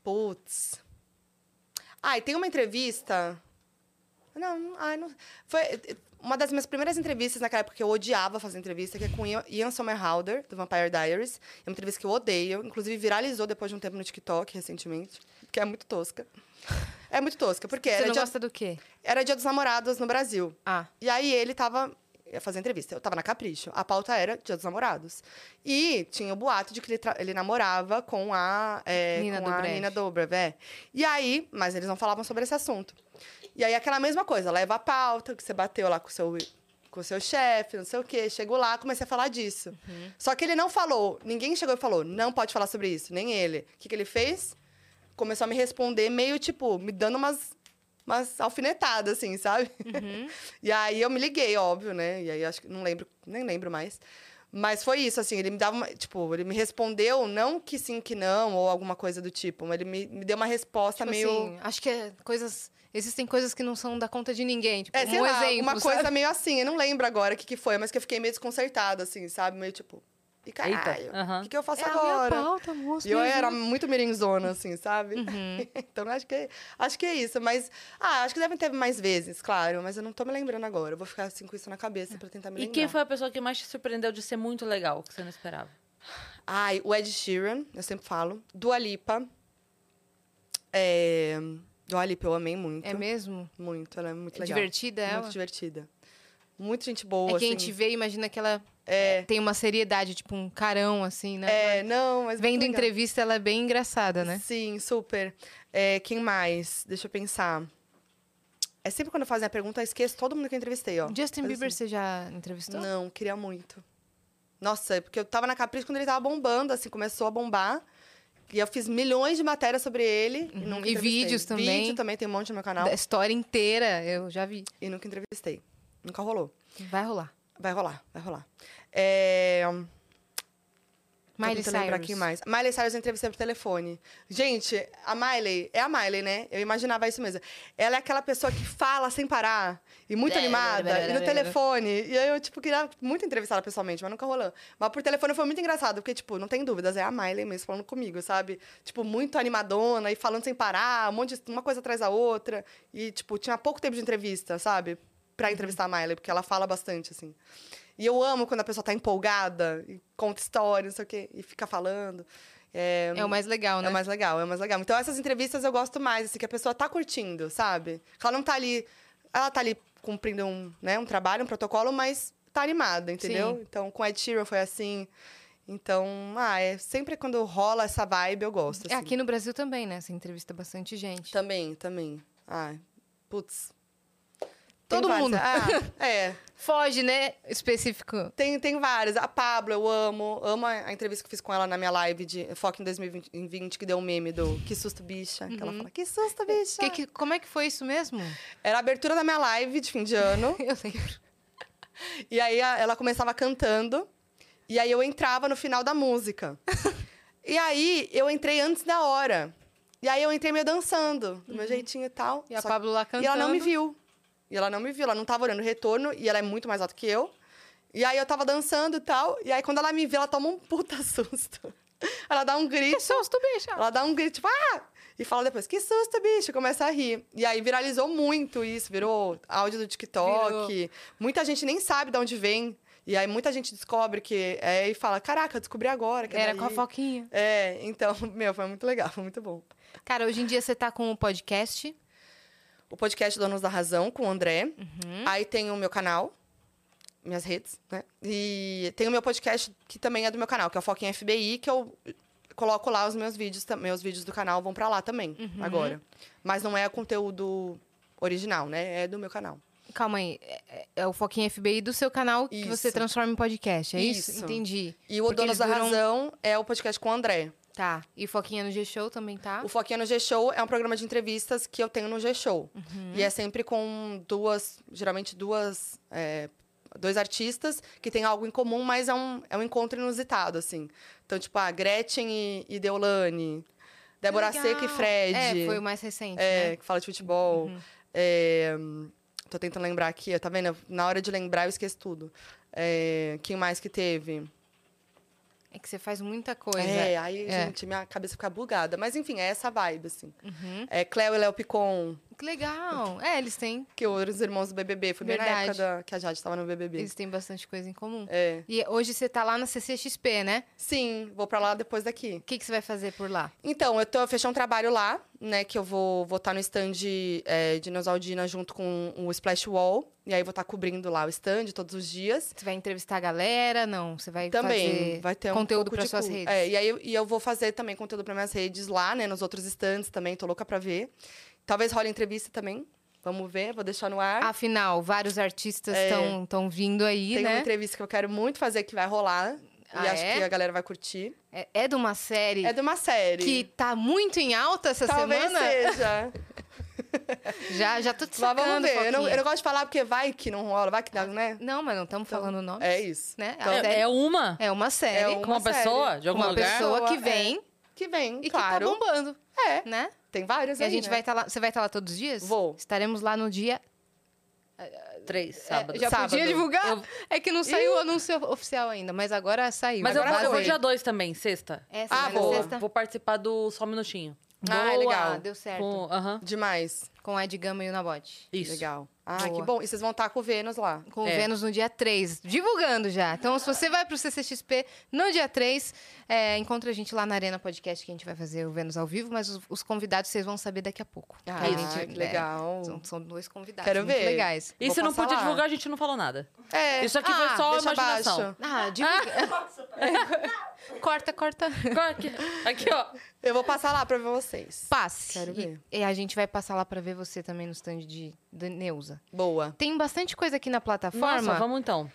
Putz. Ai, tem uma entrevista. Não, ai, não. Foi uma das minhas primeiras entrevistas naquela época que eu odiava fazer entrevista, que é com Ian- Ian Somerhalder, do Vampire Diaries. É uma entrevista que eu odeio. Inclusive, viralizou depois de um tempo no TikTok, recentemente. Que é muito tosca. É muito tosca, porque Você era não dia, gosta do quê? era dia dos namorados no Brasil. Ah, E aí ele tava. Ia fazer entrevista. Eu tava na Capricho. A pauta era Dia dos Namorados. E tinha o boato de que ele, ele namorava com a. é, Nina com a Dobrev. Nina Dobrev, é. E aí, mas eles não falavam sobre esse assunto. E aí aquela mesma coisa, leva a pauta, que você bateu lá com o seu. Com o seu chefe, não sei o quê. Chegou lá, comecei a falar disso. Só que ele não falou, ninguém chegou e falou, não pode falar sobre isso, nem ele. O que, que ele fez? Começou a me responder meio, tipo, me dando umas, umas alfinetadas, assim, sabe? E aí eu me liguei, óbvio, né? E aí acho que não lembro, nem lembro mais. Mas foi isso, assim, ele me dava uma, tipo, ele me respondeu, não que sim, que não, ou alguma coisa do tipo, mas ele me, me deu uma resposta tipo meio. assim, acho que é coisas... Existem coisas que não são da conta de ninguém. Tipo, é, um sei lá, exemplo, uma coisa sabe? meio assim, eu não lembro agora o que, que foi, mas que eu fiquei meio desconcertada, assim, sabe? Meio tipo, e caralho, o aham. que, que eu faço É a minha agora? pauta, moço. E eu era muito mirinzona, assim, sabe? Uhum. então, acho que, acho que é isso. Mas, ah, acho que devem ter mais vezes, claro. Mas eu não tô me lembrando agora. Eu vou ficar assim com isso na cabeça pra tentar me E lembrar. quem foi a pessoa que mais te surpreendeu de ser muito legal, que você não esperava? Ai, o Ed Sheeran, eu sempre falo. Dua Lipa. É... Dua Lipa eu amei muito. É mesmo? Muito, ela é muito É legal. divertida ela? Muito divertida. Muito gente boa, é que a assim. gente vê e imagina que ela É, tem uma seriedade, tipo um carão, assim, né? é, não, mas Vendo entrevista, ela é bem engraçada, né? Sim, super. É, quem mais? Deixa eu pensar. É sempre quando fazem a pergunta, eu esqueço todo mundo que eu entrevistei, ó. Justin Mas Bieber, assim, você já entrevistou? Não, queria muito. Nossa, é porque eu tava na Capricho quando ele tava bombando, assim, começou a bombar. E eu fiz milhões de matérias sobre ele e Uhum. E entrevistei. vídeos também. Vídeo também, tem um monte no meu canal. Da história inteira, eu já vi. E nunca entrevistei. Nunca rolou. Vai rolar. Vai rolar, vai rolar. É... Miley tentando lembrar Cyrus. quem mais. Miley Cyrus eu entrevistei por telefone. Gente, a Miley, é a Miley, né? Eu imaginava isso mesmo. Ela é aquela pessoa que fala sem parar e muito blá, animada. blá, blá, e no telefone. E aí eu, tipo, queria muito entrevistá-la pessoalmente, mas nunca rolou. Mas por telefone foi muito engraçado, porque, tipo, não tem dúvidas, é a Miley mesmo falando comigo, sabe? Tipo, muito animadona e falando sem parar, um monte de uma coisa atrás da outra. E, tipo, tinha pouco tempo de entrevista, sabe? Pra entrevistar a Miley, porque ela fala bastante, assim. E eu amo quando a pessoa tá empolgada e conta história, não sei o quê, e fica falando. É, É o mais legal, né? é o mais legal, é o mais legal. Então, essas entrevistas eu gosto mais, assim, que a pessoa tá curtindo, sabe? Ela não tá ali. Ela tá ali cumprindo um, né, um trabalho, um protocolo, mas tá animada, entendeu? Sim. Então, com Ed Sheeran foi assim. Então, ah, é sempre quando rola essa vibe, eu gosto. É, assim. aqui no Brasil também, né? Você entrevista bastante gente. Também, também. Ah, putz. Todo mundo. Ah, é. Foge, né? Específico. Tem, tem várias. A Pablo, eu amo. Amo a, entrevista que eu fiz com ela na minha live de Foco em 2020, que deu um meme do Que susto, bicha. Que ela fala, que susto, bicha. Que, que- como é que foi isso mesmo? Era a abertura da minha live de fim de ano. Eu lembro. e aí ela começava cantando. E aí eu entrava no final da música. e aí eu entrei antes da hora. E aí eu entrei meio dançando, do meu jeitinho e tal. E a Pablo lá cantando. E ela não me viu. E ela não me viu, ela não tava olhando o retorno, e ela é muito mais alta que eu. E aí eu tava dançando e tal, e aí quando ela me vê, ela toma um puta susto. Ela dá um grito. Que susto, bicha! Ela dá um grito, tipo, ah! E fala depois, que susto, bicho! Começa a rir. E aí viralizou muito isso, virou áudio do TikTok. Muita gente nem sabe de onde vem. E aí muita gente descobre que é e fala, caraca, eu descobri agora. Que é Era daí." com a Foquinha. É, então, meu, foi muito legal, foi muito bom. Cara, hoje em dia você tá com o podcast. O podcast Donos da Razão, com o André. Uhum. Aí tem o meu canal, minhas redes, né? E tem o meu podcast que também é do meu canal, que é o Foco em FBI, que eu coloco lá os meus vídeos, meus vídeos do canal vão pra lá também, Uhum. agora. Mas não é conteúdo original, né? É do meu canal. Calma aí. É, é o Foquinha FBI do seu canal que você transforma em podcast, é isso? Isso. Entendi. E o Porque Donos da duram- Razão é o podcast com o André. Tá. E Foquinha no G-Show também tá? O Foquinha no G-Show é um programa de entrevistas que eu tenho no G-Show. Uhum. E é sempre com duas, geralmente duas, é, dois artistas que têm algo em comum, mas é um, é um encontro inusitado, assim. Então, tipo, a Gretchen e, e Deolane, Débora Que Seca e legal. Fred. É, foi o mais recente, é, né? Uhum. que fala de futebol. É, tô tentando lembrar aqui, tá vendo? Na hora de lembrar, eu esqueço tudo. É, quem mais que teve? É que você faz muita coisa. É, aí, É. gente, minha cabeça fica bugada. Mas, enfim, é essa vibe, assim. Uhum. É Cleo e Léo Picon, Que legal. É, eles têm, que os irmãos do BBB. Foi bem na Verdade. época da, que a Jade estava no BBB. eles têm bastante coisa em comum. É. E hoje você tá lá na CCXP, né? Sim, vou pra lá depois daqui. O que, que você vai fazer por lá? Então, eu tô eu fechei um trabalho lá, né? Que eu vou vou estar no stand é, de Nosaldina junto com o Splash Wall. E aí vou estar cobrindo lá o stand todos os dias. Você vai entrevistar a galera? Não, você vai Também fazer vai ter um conteúdo para suas redes. É, e aí eu, e eu vou fazer também conteúdo para minhas redes lá, né? Nos outros stands também, tô louca pra ver. Talvez role entrevista também. Vamos ver, vou deixar no ar. Afinal, vários artistas É. estão vindo aí, Tem uma né? entrevista que eu quero muito fazer que vai rolar. Ah, e acho é? que a galera vai curtir. É, é de uma série É de uma série. que tá muito em alta essa Talvez semana. seja. Já, já tô te Mas sacando, vamos ver. Eu não, eu não gosto de falar porque vai que não rola, vai que dá, né? Não, mas não estamos falando o nome. É isso. Né? Então, A série É, é uma? é uma série É Com uma uma pessoa de algum uma lugar? pessoa que É. vem Que vem, e claro. que tá bombando, É, né? tem vários E a aí, gente né? vai estar lá. Você vai estar lá todos os dias? Vou. Estaremos lá no dia. Três, É, sábado. já Sábado. podia divulgar? Eu- É que não saiu o anúncio oficial ainda, mas agora saiu. Mas eu agora vou, eu vou dia dois também, sexta. Essa Ah, vou. sexta? Vou participar do Só um Minutinho. Ah, Boa, legal. Deu certo. Com, aham, Demais. Com a Ed Gama e o Nabote. isso. Legal. Ah, Boa. que bom. E vocês vão estar com o Vênus lá. Com o É. Vênus no dia 3. Divulgando já. Então, se você vai pro CCXP no dia 3, é, encontra a gente lá na Arena Podcast, que a gente vai fazer o Vênus ao vivo, mas os, os convidados vocês vão saber daqui a pouco. Ah, Que a gente- que é, legal. são, são dois convidados Quero muito ver. legais. E Vou se não podia lá. divulgar, a gente não falou nada. É. Isso aqui Ah, foi só deixa imaginação. abaixo. Ah, divulga. corta, corta. Aqui, aqui, ó. Eu vou passar lá pra ver vocês. Passe. Quero E- ver. E, a gente vai passar lá pra ver você também no stand de, de Neuza. Boa. Tem bastante coisa aqui na plataforma. Nossa, vamos então.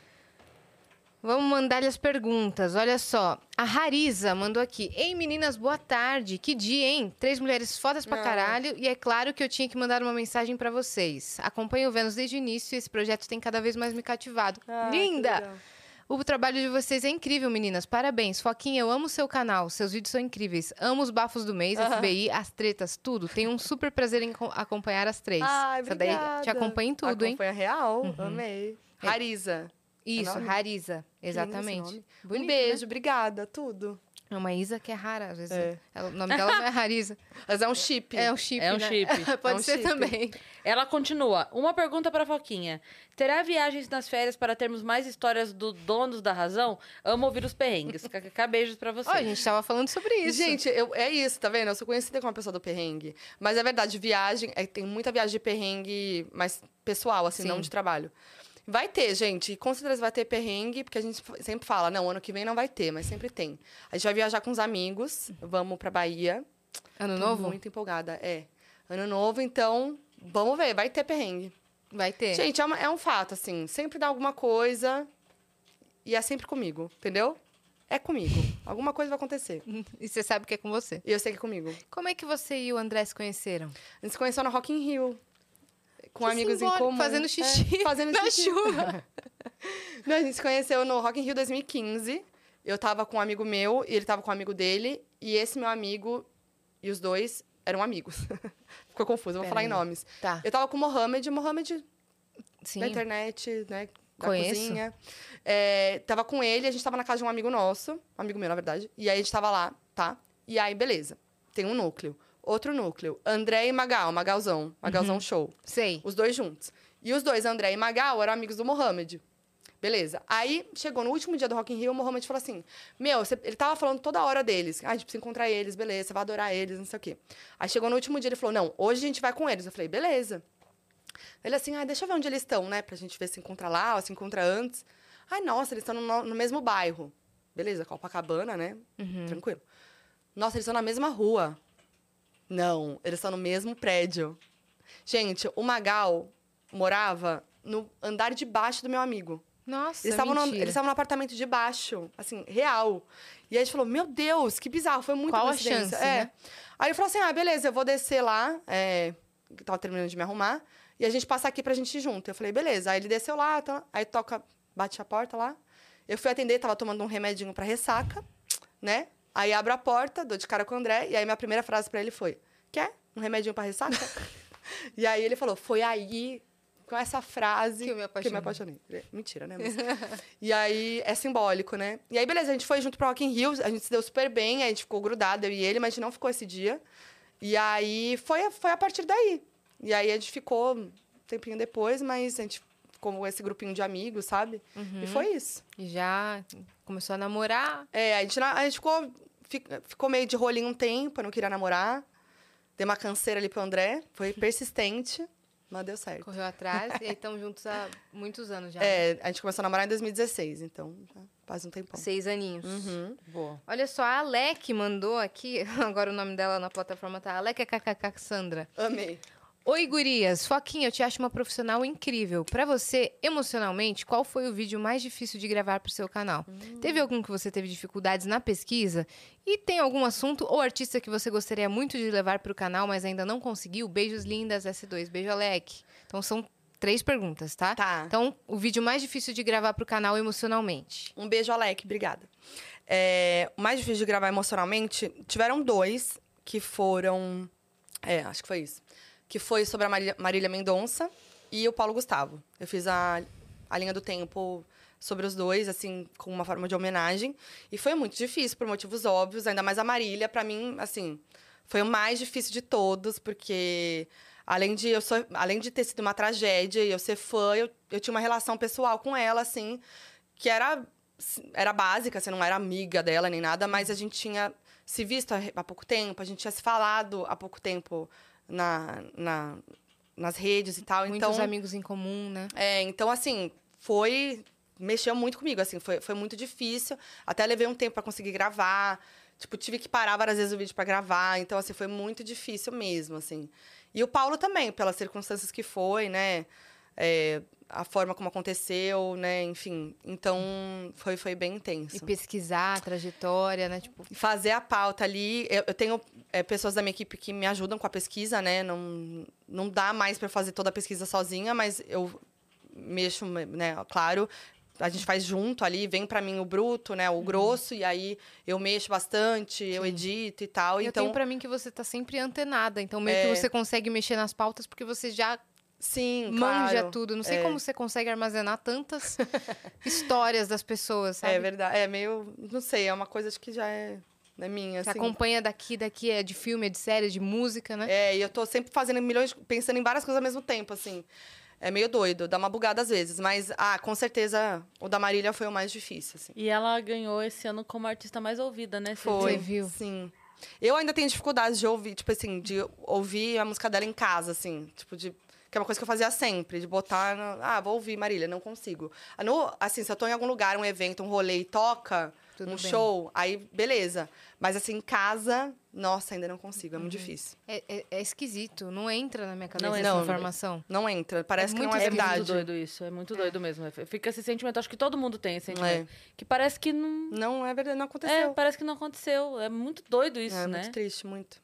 Vamos mandar-lhe as perguntas. Olha só. A Rariza mandou aqui. Ei, meninas, boa tarde. Que dia, hein? Três mulheres fodas pra Ah. caralho. E é claro que eu tinha que mandar uma mensagem pra vocês. Acompanho o Vênus desde o início e esse projeto tem cada vez mais me cativado. Ah, que Linda! O trabalho de vocês é incrível, meninas. Parabéns. Foquinha, eu amo seu canal. Seus vídeos são incríveis. Amo os bafos do mês, Aham. FBI, as tretas, tudo. Tenho um super prazer em co- acompanhar as três. Ai, Essa daí te obrigada. acompanha em tudo, hein? Acompanha real. Amei. É. Rariza. Isso, nome? Rariza. Exatamente. Bonito, um né? beijo, obrigada. Tudo. É uma Isa que é rara, às vezes. É. ela- o nome dela não é Rariza. Mas é um chip. É um chip, É um né? chip. Pode É um ser chip. também. Ela continua. Uma pergunta pra Foquinha. Terá viagens nas férias para termos mais histórias do Donos da Razão? Amo ouvir os perrengues. KKK, beijos pra você. Ó, a gente tava falando sobre isso. Gente, eu, é isso, tá vendo? Eu sou conhecida como uma pessoa do perrengue. Mas é verdade, viagem, é, tem muita viagem de perrengue mais pessoal, assim, Sim. não de trabalho. Vai ter, gente. Com certeza vai ter perrengue, porque a gente sempre fala, não, ano que vem não vai ter, mas sempre tem. A gente vai viajar com os amigos, vamos pra Bahia. Ano Tô novo? Muito empolgada, é. Ano novo, então, vamos ver, vai ter perrengue. Vai ter. Gente, é, uma- é um fato, assim, sempre dá alguma coisa e é sempre comigo, entendeu? É comigo. Alguma coisa vai acontecer. E você sabe que é com você. E eu sei que é comigo. Como é que você e o André se conheceram? A gente se conheceu no Rock in Rio. Com Que amigos simbólico, em comum. fazendo xixi É, fazendo na xixi. chuva. Não, a gente se conheceu no Rock in Rio 2015. Eu tava com um amigo meu e ele tava com um amigo dele. E esse meu amigo e os dois eram amigos. Ficou confuso, eu vou Pera falar em aí. nomes. Tá. Eu tava com o Mohamed, o Mohamed Sim. da internet, né? Da Conheço. cozinha. É, tava com ele, a gente tava na casa de um amigo nosso, um amigo meu, na verdade. E aí a gente tava lá, tá? E aí, beleza. Tem um núcleo. Outro núcleo. André e Magal, Magalzão. Magalzão Show. Sei. Os dois juntos. E os dois, André e Magal, eram amigos do Mohamed. Beleza. Aí, chegou no último dia do Rock in Rio, o Mohamed falou assim, meu, você- ele tava falando toda hora deles. Ah, a gente precisa encontrar eles, beleza, você vai adorar eles, não sei o quê. Aí, chegou no último dia, ele falou, não, hoje a gente vai com eles. Eu falei, beleza. Ele assim, ah, deixa eu ver onde eles estão, né? Pra gente ver se encontra lá ou se encontra antes. Ai, nossa, eles estão no, no mesmo bairro. Beleza, Copacabana, né? Tranquilo. Nossa, eles estão na mesma rua. Não, eles estão no mesmo prédio. Gente, o Magal morava no andar de baixo do meu amigo. Nossa, Eles estavam no, eles estavam no apartamento de baixo, assim, real. E aí a gente falou, meu Deus, que bizarro, foi muito Qual a chance, é. né? Aí eu falei assim, ah, beleza, eu vou descer lá, é, que tava terminando de me arrumar, e a gente passa aqui pra gente ir junto. Eu falei, beleza. Aí ele desceu lá, tá, aí toca, bate a porta lá. Eu fui atender, tava tomando um remedinho pra ressaca, né? Aí abro a porta, dou de cara com o André, e aí minha primeira frase pra ele foi, quer um remedinho pra ressaca? e aí ele falou, foi aí, com essa frase Que eu me que eu me apaixonei. apaixonei. Mentira, né? Mas... e aí é simbólico, né? E aí, beleza, a gente foi junto pro Rock in Rio, a gente se deu super bem, a gente ficou grudado, eu e ele, mas a gente não ficou esse dia. E aí foi, foi a partir daí. E aí a gente ficou um tempinho depois, mas a gente ficou com esse grupinho de amigos, sabe? E foi isso. E já começou a namorar. É, a gente, a gente ficou, fi- ficou meio de rolinho um tempo, eu não queria namorar. Dei uma canseira ali pro André, foi persistente, mas deu certo. Correu atrás e aí estão juntos há muitos anos já. É, a gente começou a namorar em 2016, então já faz um tempão. Seis aninhos. Uhum. Boa. Olha só, a Alec mandou aqui, agora o nome dela na plataforma tá Alec KKK Sandra. Amei. Oi, gurias. Foquinha, eu te acho uma profissional incrível. Pra você, emocionalmente, qual foi o vídeo mais difícil de gravar pro seu canal? Teve algum que você teve dificuldades na pesquisa? E tem algum assunto ou artista que você gostaria muito de levar pro canal, mas ainda não conseguiu? Beijos lindas, S2. Beijo, Alec. Então, são três perguntas, tá? Tá. Então, o vídeo mais difícil de gravar pro canal emocionalmente. Um beijo, Alec. Obrigada. É, o mais difícil de gravar emocionalmente, tiveram dois que foram... É, acho que foi isso. Que foi sobre a Marília, Mendonça e o Paulo Gustavo. Eu fiz a, a linha do tempo sobre os dois, assim, com uma forma de homenagem. E foi muito difícil, por motivos óbvios. Ainda mais a Marília, pra mim, assim... Foi o mais difícil de todos, porque... Além de, eu sou, além de ter sido uma tragédia e eu ser fã, eu, eu tinha uma relação pessoal com ela, assim, que era, era básica, você não era amiga dela nem nada, mas a gente tinha se visto há pouco tempo, a gente tinha se falado há pouco tempo na, na, nas redes e tal. Muitos então, amigos em comum, né? é, então, assim, foi. Mexeu muito comigo, assim, foi, foi muito difícil. Até levei um tempo para conseguir gravar. Tipo, tive que parar várias vezes o vídeo para gravar. Então, assim, foi muito difícil mesmo, assim. E o Paulo também, pelas circunstâncias que foi, né? É, a forma como aconteceu, né? Enfim. Então, foi, foi bem intenso. E pesquisar a trajetória, né? Tipo, Fazer a pauta ali. Eu, eu tenho é, pessoas da minha equipe que me ajudam com a pesquisa, né? Não, não dá mais para fazer toda a pesquisa sozinha, mas eu mexo, né? Claro, a gente faz junto ali, vem para mim o bruto, né? O Uhum. grosso, e aí eu mexo bastante, eu edito e tal. eu então, tenho pra mim que você tá sempre antenada, então meio É. que você consegue mexer nas pautas porque você já sim, manja claro. tudo. Não sei É. como você consegue armazenar tantas histórias das pessoas, sabe? É verdade. É meio. Não sei, é uma coisa acho que já é, é minha. Você assim. acompanha daqui, daqui é de filme, é de série, é de música, né? É, e eu tô sempre fazendo milhões, pensando em várias coisas ao mesmo tempo, assim. É meio doido, dá uma bugada às vezes. Mas, ah, com certeza, o da Marília foi o mais difícil, assim. E ela ganhou esse ano como artista mais ouvida, né? Você Foi, viu? sim. Eu ainda tenho dificuldade de ouvir, tipo assim, de ouvir a música dela em casa, assim. Tipo, de... Que é uma coisa que eu fazia sempre, de botar... No... Ah, vou ouvir Marília, não consigo. Ah, No, assim, se eu tô em algum lugar, um evento, um rolê e toca, Tudo um bem. show, aí beleza. Mas assim, em casa, nossa, ainda não consigo, é muito difícil. É, é- é esquisito, não entra na minha cabeça Não essa entra. informação. Não entra, parece É que não muito é É verdade. muito doido isso, é muito doido mesmo. Fica esse sentimento, acho que todo mundo tem esse sentimento. É. Que parece que não. Não é verdade, não É, aconteceu. parece que não aconteceu. É muito doido isso, é né? muito triste, muito.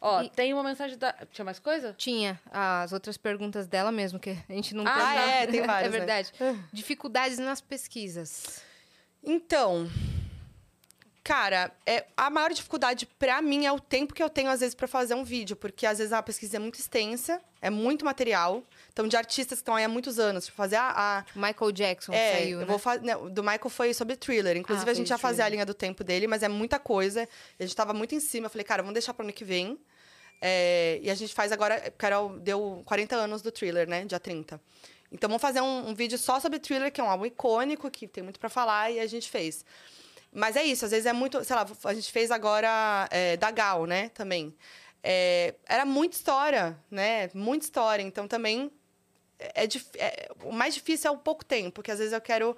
Ó, E- tem uma mensagem da. Tinha mais coisa? Tinha as outras perguntas dela mesmo, que a gente não Ah, é, tem várias, É né? verdade. Dificuldades nas pesquisas. Então, cara, é, a maior dificuldade pra mim é o tempo que eu tenho, às vezes, pra fazer um vídeo. Porque, às vezes, a pesquisa é muito extensa, é muito material. Então, de artistas que estão aí há muitos anos. Tipo, fazer a... a Michael Jackson é, saiu, eu né? vou fazer. Do Michael foi sobre thriller. Inclusive, Ah, a gente já fazia a linha do tempo dele, mas é muita coisa. A gente tava muito em cima. Eu falei, cara, vamos deixar pro ano que vem. É, e a gente faz agora, o- deu 40 anos do thriller, né? Dia 30. Então vamos fazer um, um vídeo só sobre thriller, que é um álbum icônico, que tem muito pra falar, e a gente fez. Mas é isso, às vezes é muito. Sei lá, a gente fez agora é, da Gal, né? Também. É, era muita história, né? Muita história. Então também. É, é- o mais difícil é o pouco tempo, porque às vezes eu quero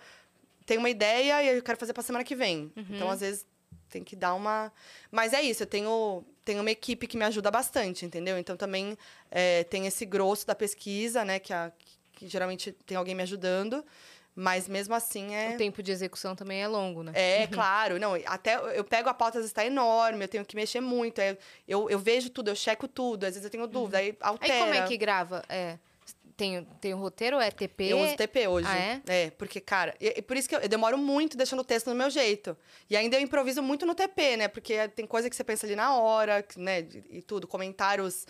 tenho uma ideia e eu quero fazer pra semana que vem. Uhum. Então, às vezes, tem que dar uma. Mas é isso, eu tenho, tenho uma equipe que me ajuda bastante, entendeu? Então também é, tem esse grosso da pesquisa, né? Que, a, que geralmente tem alguém me ajudando. Mas mesmo assim é. O tempo de execução também é longo, né? É, claro. Não, até eu pego a pauta, às vezes está enorme, eu tenho que mexer muito. Eu, eu vejo tudo, eu checo tudo, às vezes eu tenho dúvida, aí altera. Aí como é que grava? É, tem, tem um roteiro ou é TP? Eu uso TP hoje. Ah, é? porque, cara, e, e por isso que eu, eu demoro muito deixando o texto no meu jeito. E ainda eu improviso muito no TP, né? Porque tem coisa que você pensa ali na hora, né? E tudo, comentários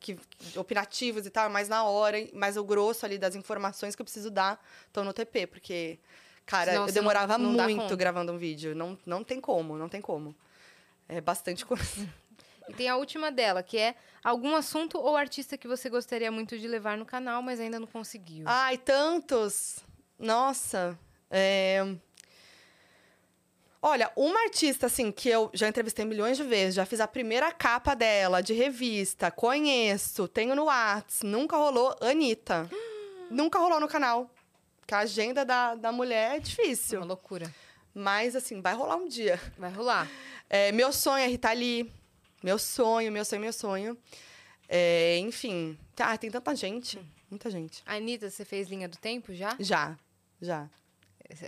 que, opinativos e tal, mais na hora, mas o grosso ali das informações que eu preciso dar estão no TP, porque, cara, Senão eu demorava não- não muito gravando um vídeo. Não, não tem como, não tem como. É bastante coisa. E tem a última dela, que é algum assunto ou artista que você gostaria muito de levar no canal, mas ainda não conseguiu. Ai, tantos! Nossa! é, Olha, uma artista, assim, que eu já entrevistei milhões de vezes, já fiz a primeira capa dela, de revista, conheço, tenho no Whats, nunca rolou, Anitta. nunca rolou no canal. Porque a agenda da, da mulher é É difícil. uma loucura. Mas, assim, vai rolar um dia. Vai rolar. É, meu sonho é Rita Lee. Meu sonho, meu sonho, meu sonho. É, enfim, ah, tem tanta gente. Muita gente. Anitta, você fez linha do tempo já? Já, já.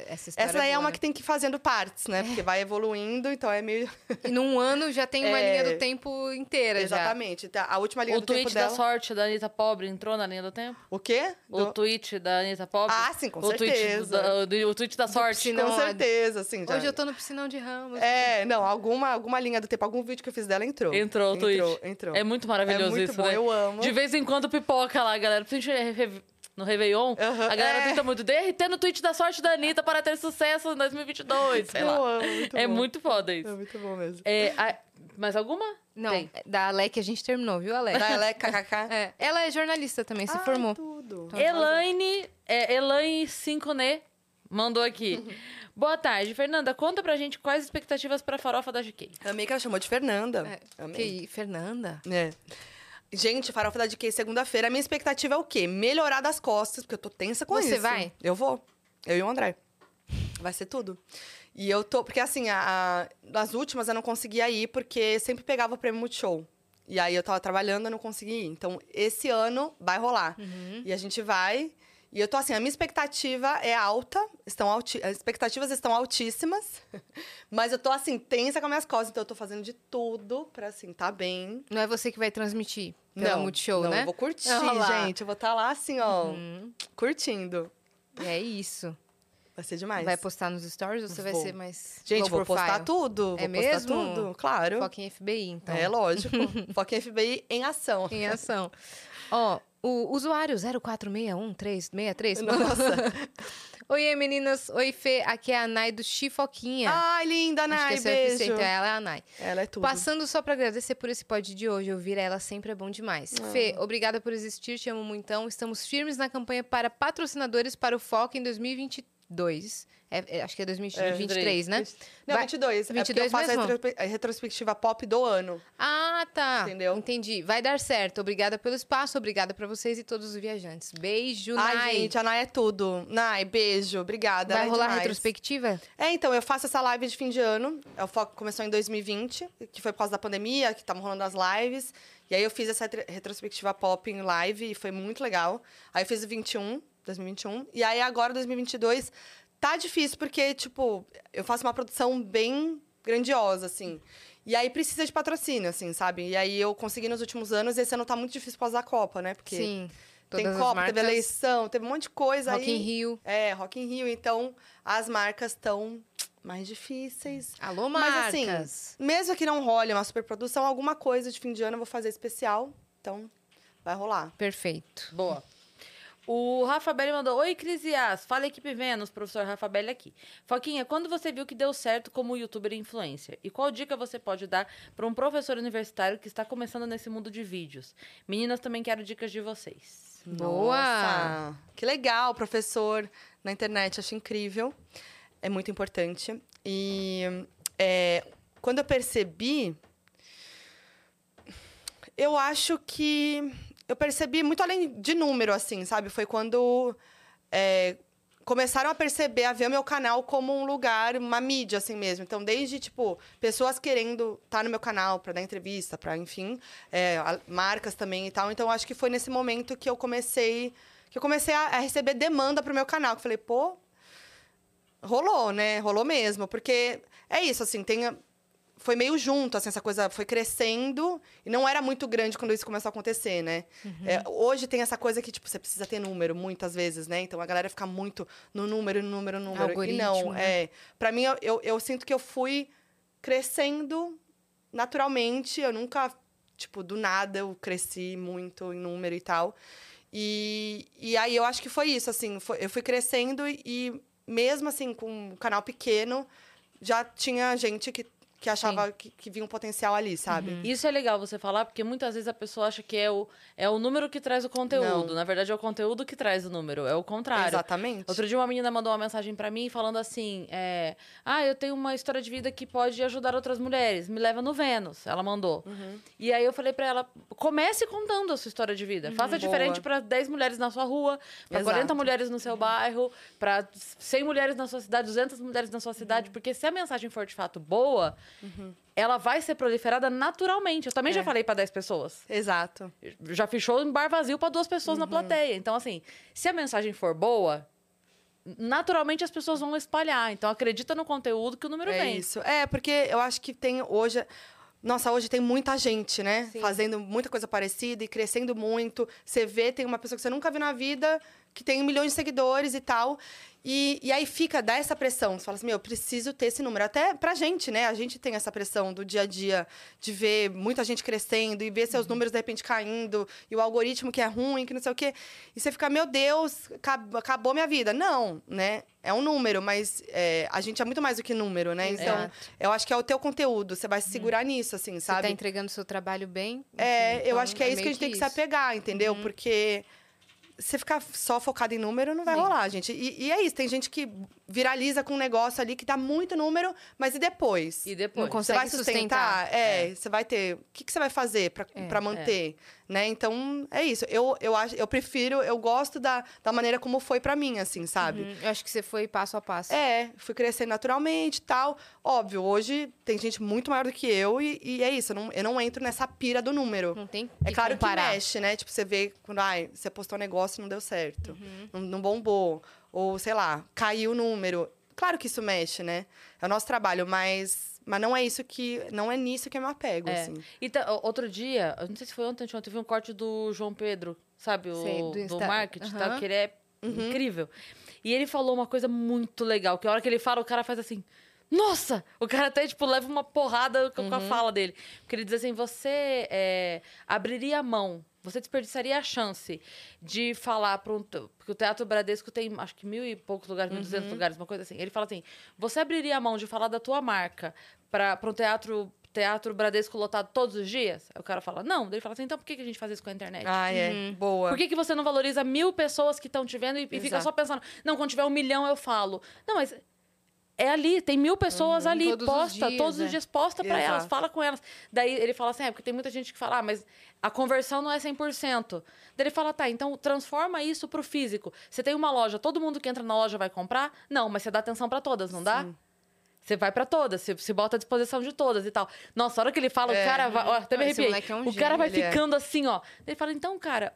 Essa, história Essa daí é boa, uma né? que tem que ir fazendo partes, né? Porque vai evoluindo, então é meio. E num ano já tem uma É. linha do tempo inteira já. Exatamente. Tá, A última linha O do tempo tweet da dela. sorte da Anitta Pobre entrou na linha do tempo? O quê? O Do- tweet da Anitta Pobre? Ah, sim, com o tweet certeza. da- do- o tweet da sorte. piscinão. Com Não, certeza, sim. Já... Hoje eu tô no piscinão de Ramos. É, não, alguma, alguma linha do tempo, algum vídeo que eu fiz dela entrou. Entrou o tweet. Entrou, entrou. É muito maravilhoso É muito isso, bom, né? eu amo. De vez em quando pipoca lá, galera. Principalmente re- no Réveillon, Aham, a galera é. tenta muito. DRT no tweet da sorte da Anitta para ter sucesso em 2022, sei lá. amo, muito é bom. muito foda É isso. muito bom mesmo. É, a- mais alguma? Não, Tem. da Alec a gente terminou, viu, Alec? Da Aleca, KKK. É, ela é jornalista também, se Ai, formou. tudo. Elaine, é, Elaine 5Né mandou aqui. Boa tarde, Fernanda. Conta pra gente quais expectativas pra farofa da GK. Amei que ela chamou de Fernanda. É, Amei. que Fernanda? É. Gente, farofa da DK segunda-feira. A minha expectativa é o quê? Melhorar das costas, porque eu tô tensa com Você isso. vai? Eu vou. Eu e o André. Vai ser tudo. E eu tô. Porque assim, a, a- nas últimas eu não conseguia ir, porque sempre pegava o prêmio Multishow. E aí eu tava trabalhando, eu não consegui ir. Então, esse ano vai rolar. Uhum. E a gente vai. E eu tô assim, a minha expectativa é alta, estão alti... as expectativas estão altíssimas, mas eu tô assim, tensa com as minhas costas, então eu tô fazendo de tudo pra assim, tá bem. Não é você que vai transmitir pela Não, Multishow, não, né? eu vou curtir, lá. gente. Eu vou estar lá assim, ó, Uhum. curtindo. É isso. Vai ser demais. Vai postar nos stories ou você vai Vou. ser mais Gente, vou postar tudo. É vou postar mesmo? tudo, claro. Foca em FBI, então. É lógico. Foca em FBI em ação. Em ação. Ó, o usuário 04611363. Nossa. Oi, meninas. Oi, Fê. Aqui é a Nai do Chifoquinha. Ai, linda, esse é beijo. então ela é a Nai. Ela é tudo. Passando só pra agradecer por esse pod de hoje. Ouvir ela sempre é bom demais. Ah. Fê, obrigada por existir. Te amo muitão. Estamos firmes na campanha para patrocinadores para o Foco em 2022. É, é, acho que é 2023, né? Não, Vai- 22. é porque 22 eu faço a mesmo? retrospe- a retrospectiva pop do ano. Ah, tá. Entendeu? Entendi. Vai dar certo. Obrigada pelo espaço. Obrigada pra vocês e todos os viajantes. Beijo, Nai. Ai, gente, a Nai é tudo. Nai, beijo. Obrigada. Vai é rolar demais. retrospectiva? É, então, eu faço essa live de fim de ano. O foco começou em 2020, que foi por causa da pandemia, que estavam rolando as lives. E aí eu fiz essa retro- retrospectiva pop em live e foi muito legal. Aí eu fiz o 21, 2021. E aí agora, 2022, tá difícil porque, tipo, eu faço uma produção bem grandiosa, assim. E aí precisa de patrocínio, assim, sabe? E aí eu consegui nos últimos anos, e esse ano tá muito difícil por causa da Copa, né? Porque Sim. tem Copa, marcas, teve eleição, teve um monte de coisa Rock aí. in Rio. É, Rock in Rio. Então, as marcas estão mais difíceis. Alô, Mas, assim, marcas. Mesmo que não role uma superprodução, alguma coisa de fim de ano eu vou fazer especial. Então, vai rolar. Perfeito. Boa. O Rafa Belli mandou: Oi, Crisias. Fala equipe Vênus, professor Rafa Belli aqui. Foquinha, quando você viu que deu certo como youtuber e influencer? E qual dica você pode dar para um professor universitário que está começando nesse mundo de vídeos? Meninas, também quero dicas de vocês. Boa! Nossa, que legal, professor na internet. Acho incrível. É muito importante. E é, quando eu percebi, eu acho que eu percebi muito além de número, assim, sabe? Foi quando é, começaram a perceber, a ver o meu canal como um lugar, uma mídia, assim mesmo. Então, desde, tipo, pessoas querendo estar no meu canal para dar entrevista, para, enfim, é, marcas também e tal. Então, acho que foi nesse momento que eu comecei, que eu comecei a, a receber demanda pro meu canal. Que eu falei, pô, rolou, né? Rolou mesmo. Porque é isso, assim, tem... Foi meio junto, assim, essa coisa foi crescendo e não era muito grande quando isso começou a acontecer, né? É, hoje tem essa coisa que, tipo, você precisa ter número muitas vezes, né? Então a galera fica muito no número, no número, no número. E não, Algoritmo, né? é. Pra mim, eu, eu, eu sinto que eu fui crescendo naturalmente. Eu nunca, tipo, do nada eu cresci muito em número e tal. E, e aí eu acho que foi isso, assim. foi- eu fui crescendo e, e mesmo assim, com um canal pequeno, já tinha gente que, que achava que, que via um potencial ali, sabe? Isso é legal você falar, porque muitas vezes a pessoa acha que é o, é o número que traz o conteúdo. Não. Na verdade, é o conteúdo que traz o número. É o contrário. Exatamente. Outro dia uma menina mandou uma mensagem pra mim falando assim: é, Ah, eu tenho uma história de vida que pode ajudar outras mulheres. Me leva no Vênus. Ela mandou. Uhum. E aí eu falei pra ela: comece contando a sua história de vida. Faça Boa. diferente pra 10 mulheres na sua rua, pra Exato. 40 mulheres no seu bairro, pra 100 mulheres na sua cidade, 200 mulheres na sua Uhum. cidade. Porque se a mensagem for de fato boa, ela vai ser proliferada naturalmente. Eu também já É. falei pra 10 pessoas. Exato. Já fechou em bar vazio pra duas pessoas Uhum. na plateia. Então, assim, se a mensagem for boa, naturalmente as pessoas vão espalhar. Então, acredita no conteúdo que o número É vem. isso. É, porque eu acho que tem hoje. Nossa, hoje tem muita gente, né? Sim. Fazendo muita coisa parecida e crescendo muito. Você vê, tem uma pessoa que você nunca viu na vida, que tem milhões de seguidores e tal. E, e aí fica, dá essa pressão. Você fala assim, meu, eu preciso ter esse número. Até pra gente, né? A gente tem essa pressão do dia a dia de ver muita gente crescendo e ver seus números de repente caindo, e o algoritmo que é ruim, que não sei o quê. E você fica, meu Deus, acab- acabou minha vida. Não, né? É um número, mas é, a gente é muito mais do que número, né? Então, Exato. eu acho que é o teu conteúdo. Você vai se segurar nisso, assim, Você sabe? tá entregando seu trabalho bem. É, enfim, eu então acho que é, isso que a gente tem que se apegar, entendeu? Porque você ficar só focado em número não vai Sim. rolar, gente. E, e é isso, tem gente que viraliza com um negócio ali que dá muito número, mas e depois? E depois? Não Você consegue vai sustentar? sustentar. É, você vai ter. O que, que você vai fazer pra É, pra manter? Né? Então, é isso. Eu, eu, acho, eu prefiro, eu gosto da, da maneira como foi pra mim, assim, sabe? Uhum, Eu acho que você foi passo a passo. É, fui crescendo naturalmente e tal. Óbvio, hoje tem gente muito maior do que eu e, e é isso. Eu não, eu não entro nessa pira do número. Não tem É claro comparar. que mexe, né? Tipo, você vê quando ai, você postou um negócio e não deu certo. Uhum. Não, não bombou. Ou, sei lá, caiu o número. Claro que isso mexe, né? É o nosso trabalho, mas, mas não é isso que. Não é nisso que eu me apego, É. assim. E ta- o- outro dia, não sei se foi ontem, ontem, eu vi um corte do João Pedro, sabe? O, Sei, do do, marketing, tal, Aham. que ele é incrível. E ele falou uma coisa muito legal, que a hora que ele fala, o cara faz assim... Nossa! O cara até, tipo, leva uma porrada com com a fala dele. Porque ele diz assim, você é, abriria a mão, você desperdiçaria a chance de falar para um... Porque o Teatro Bradesco tem, acho que mil e poucos lugares, mil e duzentos lugares, uma coisa assim. Ele fala assim, você abriria a mão de falar da tua marca para um teatro... Teatro Bradesco lotado todos os dias? Aí o cara fala, não. Daí ele fala assim, então por que a gente faz isso com a internet? Ah, é. Boa. Por que, que você não valoriza mil pessoas que estão te vendo e, e fica só pensando, não, quando tiver um milhão eu falo. Não, mas é ali, tem mil pessoas ali, todos os posta, dias, todos é. os dias posta pra elas, fala com elas. Daí ele fala assim, é, porque tem muita gente que fala, ah, mas a conversão não é 100%. Daí ele fala, tá, então transforma isso pro físico. Você tem uma loja, todo mundo que entra na loja vai comprar? Não, mas você dá atenção pra todas, não dá? Você vai pra todas, você se bota à disposição de todas e tal. Nossa, a hora que ele fala, É. o cara vai. Ó, até me arrepiei. é um o cara vai gênio, é. ficando assim, ó. Ele fala, então, cara,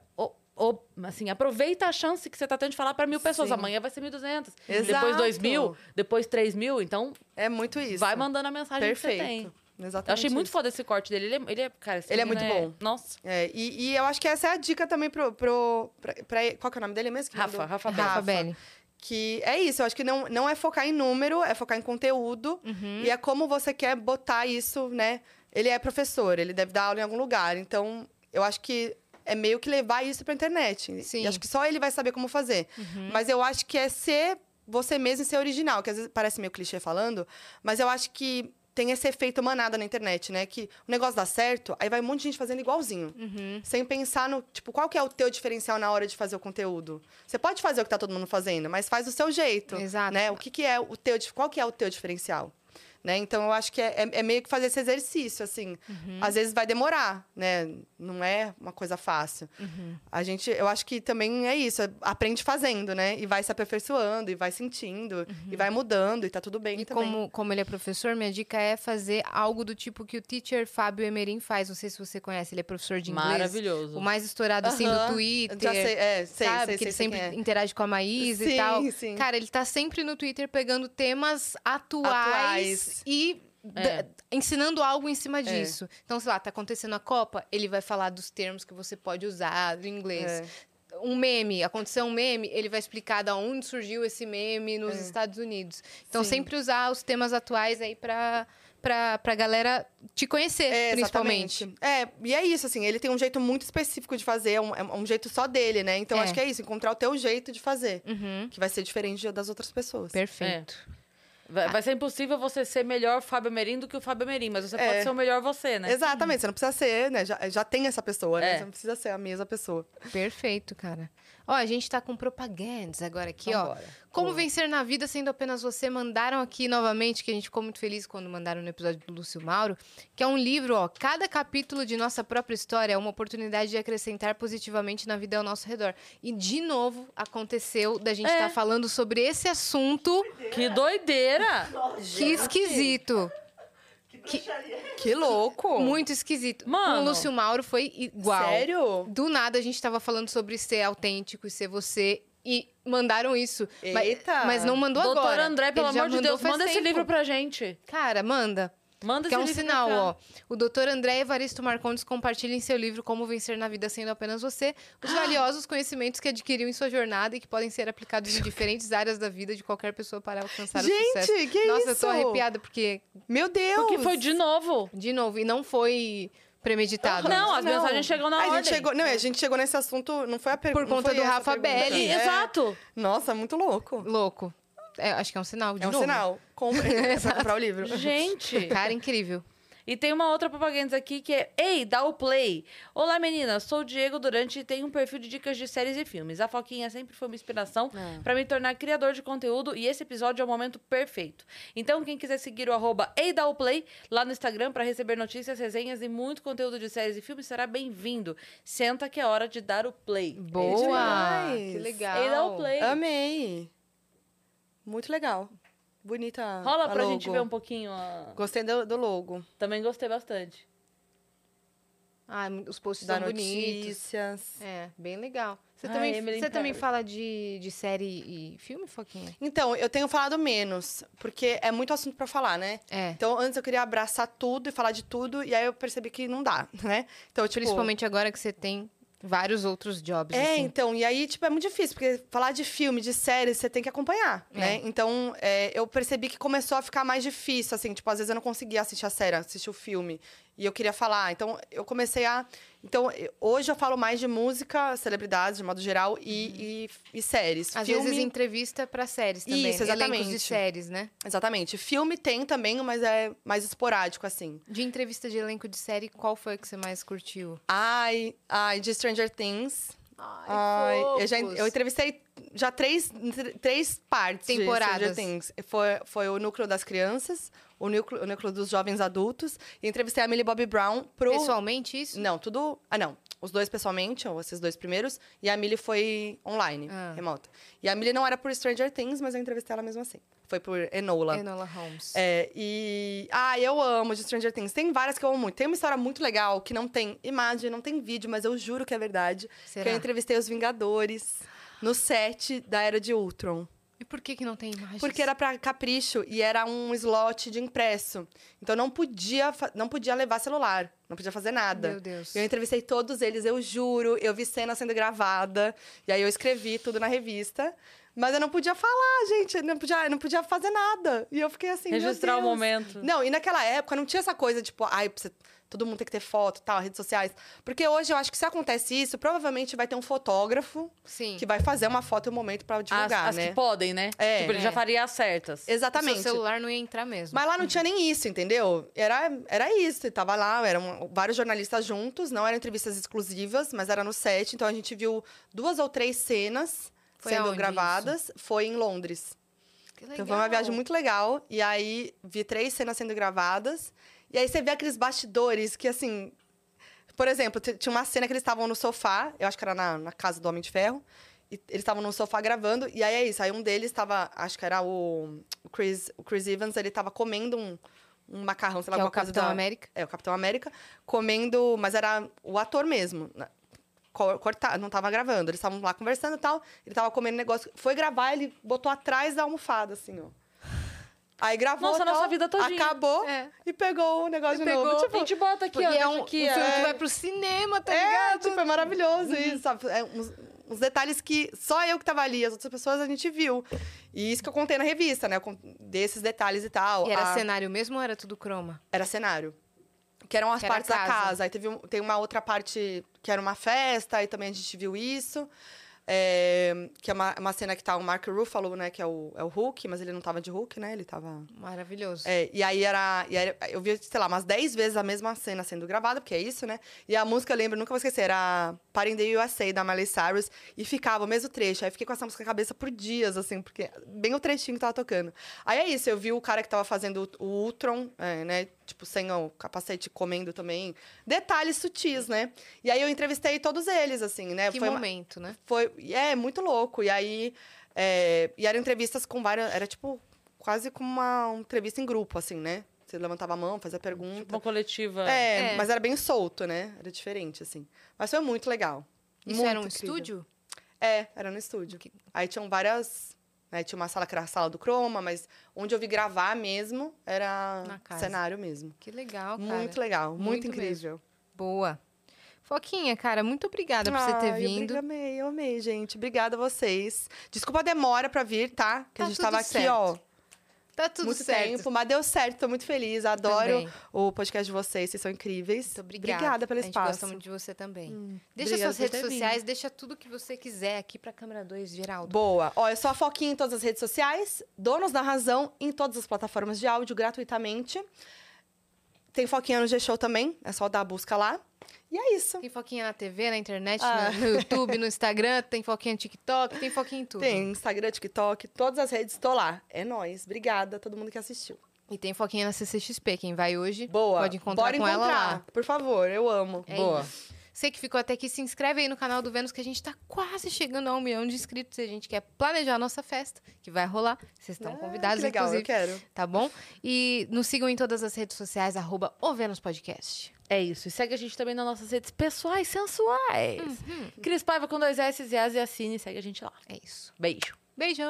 ô, assim, aproveita a chance que você tá tendo de falar pra mil pessoas. Sim. Amanhã vai ser 1.200. Exato. Depois 2.000, depois 3.000. Então, É muito isso. vai mandando a mensagem que você tem. Perfeito. Exatamente. Eu achei muito isso. foda esse corte dele. Ele é, ele é cara, Ele é muito bom. Nossa. É, e, e eu acho que essa é a dica também pro. pro pra, pra- qual que é o nome dele mesmo? que Rafa, mandou? Rafa Rafa, Rafa. Belli. Que é isso, eu acho que não, não é focar em número, é focar em conteúdo. Uhum. E é como você quer botar isso, né? Ele é professor, ele deve dar aula em algum lugar. Então, eu acho que é meio que levar isso pra internet. Sim. E acho que só ele vai saber como fazer. Mas eu acho que é ser você mesmo e ser original, que às vezes parece meio clichê falando, mas eu acho que tem esse efeito manada na internet, né? Que o negócio dá certo, aí vai um monte de gente fazendo igualzinho. Uhum. Sem pensar no, tipo, qual que é o teu diferencial na hora de fazer o conteúdo. Você pode fazer o que tá todo mundo fazendo, mas faz do seu jeito. Exato. Né? O que, que é o teu, qual que é o teu diferencial? Né? Então eu acho que é, é, é meio que fazer esse exercício, assim. Uhum. Às vezes vai demorar, né? Não é uma coisa fácil. Uhum. A gente, eu acho que também é isso, aprende fazendo, né? E vai se aperfeiçoando, e vai sentindo, e vai mudando, e tá tudo bem Uhum. E também. como, como ele é professor, minha dica é fazer algo do tipo que o teacher Fábio Emerim faz. Não sei se você conhece, ele é professor de inglês. Maravilhoso. O mais estourado, assim, do Twitter. Já sei, é, sei, sabe? sei, que ele sempre é. interage com a Maísa Sim, e tal. sim. Cara, ele tá sempre no Twitter pegando temas atuais, E É. ensinando algo em cima disso. Então, sei lá, tá acontecendo a Copa, ele vai falar dos termos que você pode usar do inglês. É. Um meme, aconteceu um meme, ele vai explicar da onde surgiu esse meme nos É. Estados Unidos. Então, Sim. sempre usar os temas atuais aí pra, pra, pra galera te conhecer, É, principalmente. exatamente. É, e é isso, assim, ele tem um jeito muito específico de fazer, é um, é um jeito só dele, né? Então É. acho que é isso, encontrar o teu jeito de fazer, Uhum, que vai ser diferente das outras pessoas. perfeito. Vai, vai ser impossível você ser melhor Fábio Merim do que o Fábio Merim, mas você É. pode ser o melhor você, né? Exatamente, você não precisa ser, né? Já, já tem essa pessoa, né? É. Você não precisa ser a mesma pessoa. Perfeito, cara. Ó, a gente tá com propagandas agora aqui, ó. Vambora. Como Boa. vencer na vida sendo apenas você? Mandaram aqui novamente, que a gente ficou muito feliz quando mandaram no episódio do Lúcio Mauro, que é um livro, ó. Cada capítulo de nossa própria história é uma oportunidade de acrescentar positivamente na vida ao nosso redor. E, de novo, aconteceu da gente É. estar falando sobre esse assunto. Que doideira! Que esquisito. Que louco! Muito esquisito. Mano. Com o Lúcio Mauro foi igual. Sério? Do nada a gente tava falando sobre ser autêntico e ser você. E mandaram isso. Mas- Eita! Mas, não mandou Doutor agora. André, pelo amor de Deus, manda esse tempo. livro pra gente. Cara, manda. Manda Que é um sinal, ó. O doutor André Evaristo Marcondes compartilha em seu livro Como Vencer na Vida Sendo Apenas Você os valiosos conhecimentos que adquiriu em sua jornada e que podem ser aplicados em diferentes áreas da vida de qualquer pessoa para alcançar o sucesso. Gente, que Nossa, isso? eu tô arrepiada porque, Meu Deus! Porque foi de novo. de novo, e não foi premeditado. Não, as Não. mensagens chegam na a ordem. gente chegou, não, a gente chegou nesse assunto, não foi a pergunta. Por conta do Rafa Belli. E- Exato. Nossa, muito louco. Louco. É, acho que é um sinal, de é um novo. sinal. Compre pra comprar o livro. Gente. Cara, incrível. E tem uma outra propaganda aqui que é Ei, dá o play! Olá meninas, sou o Diego Durante e tenho um perfil de dicas de séries e filmes. A Foquinha sempre foi uma inspiração É. pra me tornar criador de conteúdo e esse episódio é o momento perfeito. Então, quem quiser seguir o arroba Ei, dá o play lá no Instagram pra receber notícias, resenhas e muito conteúdo de séries e filmes será bem-vindo. Senta que é hora de dar o play. Boa! demais. Que legal. Ei, dá o play. Amei. Muito legal. Bonita. Rola a pra logo. gente ver um pouquinho. a- Gostei do, do logo. Também gostei bastante. Ah, os posts Da são bonitos. notícias. É, bem legal. Você Ai, também, Emily você também fala de, de série e filme, Foquinha? Então, eu tenho falado menos, porque é muito assunto pra falar, né? É. Então, antes eu queria abraçar tudo e falar de tudo, e aí eu percebi que não dá, né? Então, tipo, Principalmente agora que você tem vários outros jobs. É, assim. então, e aí, tipo, é muito difícil, porque falar de filme, de série, você tem que acompanhar, É. né? Então, é, eu percebi que começou a ficar mais difícil, assim, tipo, às vezes eu não conseguia assistir a série, assistir o filme, e eu queria falar. Então, eu comecei a. Então, hoje eu falo mais de música, celebridades, de modo geral, e, e, e séries. Às filme, vezes entrevista pra séries também. Isso, Elencos de exatamente. séries, né? Exatamente. Filme tem também, mas é mais esporádico, assim. De entrevista de elenco de série, qual foi que você mais curtiu? Ai, ai, de Stranger Things. Ai, Ai, eu, já, eu entrevistei já três, três partes Temporadas. Foi, foi o núcleo das crianças, o núcleo, o núcleo dos jovens adultos. E entrevistei a Millie Bobby Brown pro... Pessoalmente, isso? Não, tudo... Ah, não. Os dois pessoalmente, ou esses dois primeiros. E a Millie foi online, Ah. remota. E a Millie não era por Stranger Things, mas eu entrevistei ela mesmo assim. Foi por Enola. Enola Holmes. É, e. Ah, eu amo de Stranger Things. Tem várias que eu amo muito. Tem uma história muito legal que não tem imagem, não tem vídeo, mas eu juro que é verdade. Será? Que eu entrevistei os Vingadores no set da Era de Ultron. E por que, que não tem imagens? Porque era pra capricho e era um slot de impresso. Então não podia, não podia levar celular, não podia fazer nada. Meu Deus. Eu entrevistei todos eles, eu juro. Eu vi cena sendo gravada. E aí eu escrevi tudo na revista. Mas eu não podia falar, gente. eu Não podia, eu não podia fazer nada. E eu fiquei assim, meu Registrar o momento. Não, e naquela época não tinha essa coisa, tipo, ai, precisa- todo mundo tem que ter foto, tal, redes sociais. Porque hoje eu acho que se acontece isso, provavelmente vai ter um fotógrafo Sim. que vai fazer uma foto e um momento pra As, divulgar, as né? que podem, né? É. tipo, ele já É. faria as certas. Exatamente. O seu celular não ia entrar mesmo. Mas lá não tinha nem isso, entendeu? Era, era isso. E tava lá, eram vários jornalistas juntos, não eram entrevistas exclusivas, mas era no set. Então a gente viu duas ou três cenas Foi sendo gravadas. Foi em Londres. Que legal. Então foi uma viagem muito legal. E aí vi três cenas sendo gravadas. E aí você vê aqueles bastidores que, assim. Por exemplo, tinha uma cena que eles estavam no sofá, eu acho que era na, na casa do Homem de Ferro. E eles estavam no sofá gravando, e aí é isso. Aí um deles estava, acho que era o, o Chris, o Chris Evans, ele estava comendo um, um macarrão, sei lá, Que é o Capitão da- América. É, o Capitão América, comendo, mas era o ator mesmo. né? Co- Cortar, não tava gravando. Eles estavam lá conversando e tal. Ele tava comendo negócio. Foi gravar, ele botou atrás da almofada, assim, ó. Aí gravou. Nossa, a tal, nossa vida todinha. Acabou É. e pegou o negócio E de pegou, novo. A Tipo, gente bota aqui, ó. é um, aqui, um filme é. que vai pro cinema, tá é, ligado? tipo, é maravilhoso isso, sabe? É uns, uns detalhes que só eu que tava ali, as outras pessoas a gente viu. E isso que eu contei na revista, né? Desses detalhes e tal. E era A- cenário mesmo ou era tudo croma? Era cenário. Que eram as Que era partes casa. da casa. Aí teve tem uma outra parte que era uma festa, aí também a gente viu isso. É, que é uma, uma cena que tá o Mark Ruffalo, né? Que é o, é o Hulk, mas ele não tava de Hulk, né? Ele tava. Maravilhoso. É, e aí era, e aí Eu vi, sei lá, umas 10 vezes a mesma cena sendo gravada, porque é isso, né? E a música, eu lembro, nunca vou esquecer, era Party in the USA, da Miley Cyrus, e ficava o mesmo trecho. Aí fiquei com essa música na cabeça por dias, assim, porque bem o trechinho que tava tocando. Aí é isso, eu vi o cara que tava fazendo o, o Ultron, é, né? Tipo, sem o capacete comendo também. Detalhes sutis, né? E aí eu entrevistei todos eles, assim, né? Que Foi uma- momento, né? foi é muito louco e aí é, e eram entrevistas com várias era tipo quase como uma, uma entrevista em grupo assim né você levantava a mão fazia pergunta Uma coletiva. é, É. mas era bem solto né era diferente assim mas foi muito legal Isso Muito era um incrível. estúdio? é era no estúdio aí tinham várias né, tinha uma sala que era a sala do croma mas onde eu vi gravar mesmo era cenário mesmo Que legal, cara. muito legal muito, Muito incrível Boa. Foquinha, cara, muito obrigada por você ter Ai, eu vindo. amei, eu amei, gente. Obrigada a vocês. Desculpa a demora pra vir, tá? Que Tá a gente tava aqui, certo. ó, Tá tudo muito certo. tempo, mas deu certo, tô muito feliz. Adoro Também. o podcast de vocês, vocês são incríveis. Muito obrigada. Obrigada pelo A gente espaço. muito de você também. deixa obrigada suas redes sociais, deixa tudo que você quiser aqui pra câmera 2, Geraldo. Boa. Ó, eu sou a Foquinha em todas as redes sociais, Donos da Razão em todas as plataformas de áudio gratuitamente. Tem Foquinha no G-Show também, é só dar a busca lá. E é isso. Tem foquinha na TV, na internet, Ah. no, no YouTube, no Instagram, tem foquinha no TikTok, tem foquinha em tudo. Tem Instagram, TikTok, todas as redes, tô lá. É nóis. Obrigada a todo mundo que assistiu. E tem foquinha na CCXP. Quem vai hoje Boa. pode encontrar Bora com encontrar, ela lá. Por favor, eu amo. É Boa. isso. Você que ficou até aqui, se inscreve aí no canal do Vênus, que a gente tá quase chegando a um milhão de inscritos. E a gente quer planejar a nossa festa, que vai rolar. Vocês estão Ah, convidados, que legal, inclusive. eu quero. Tá bom? E nos sigam em todas as redes sociais, arroba o Vênus Podcast. É isso. E segue a gente também nas nossas redes pessoais sensuais. Uhum. Cris Paiva com dois S e As e assine. Segue a gente lá. É isso. Beijo. Beijo!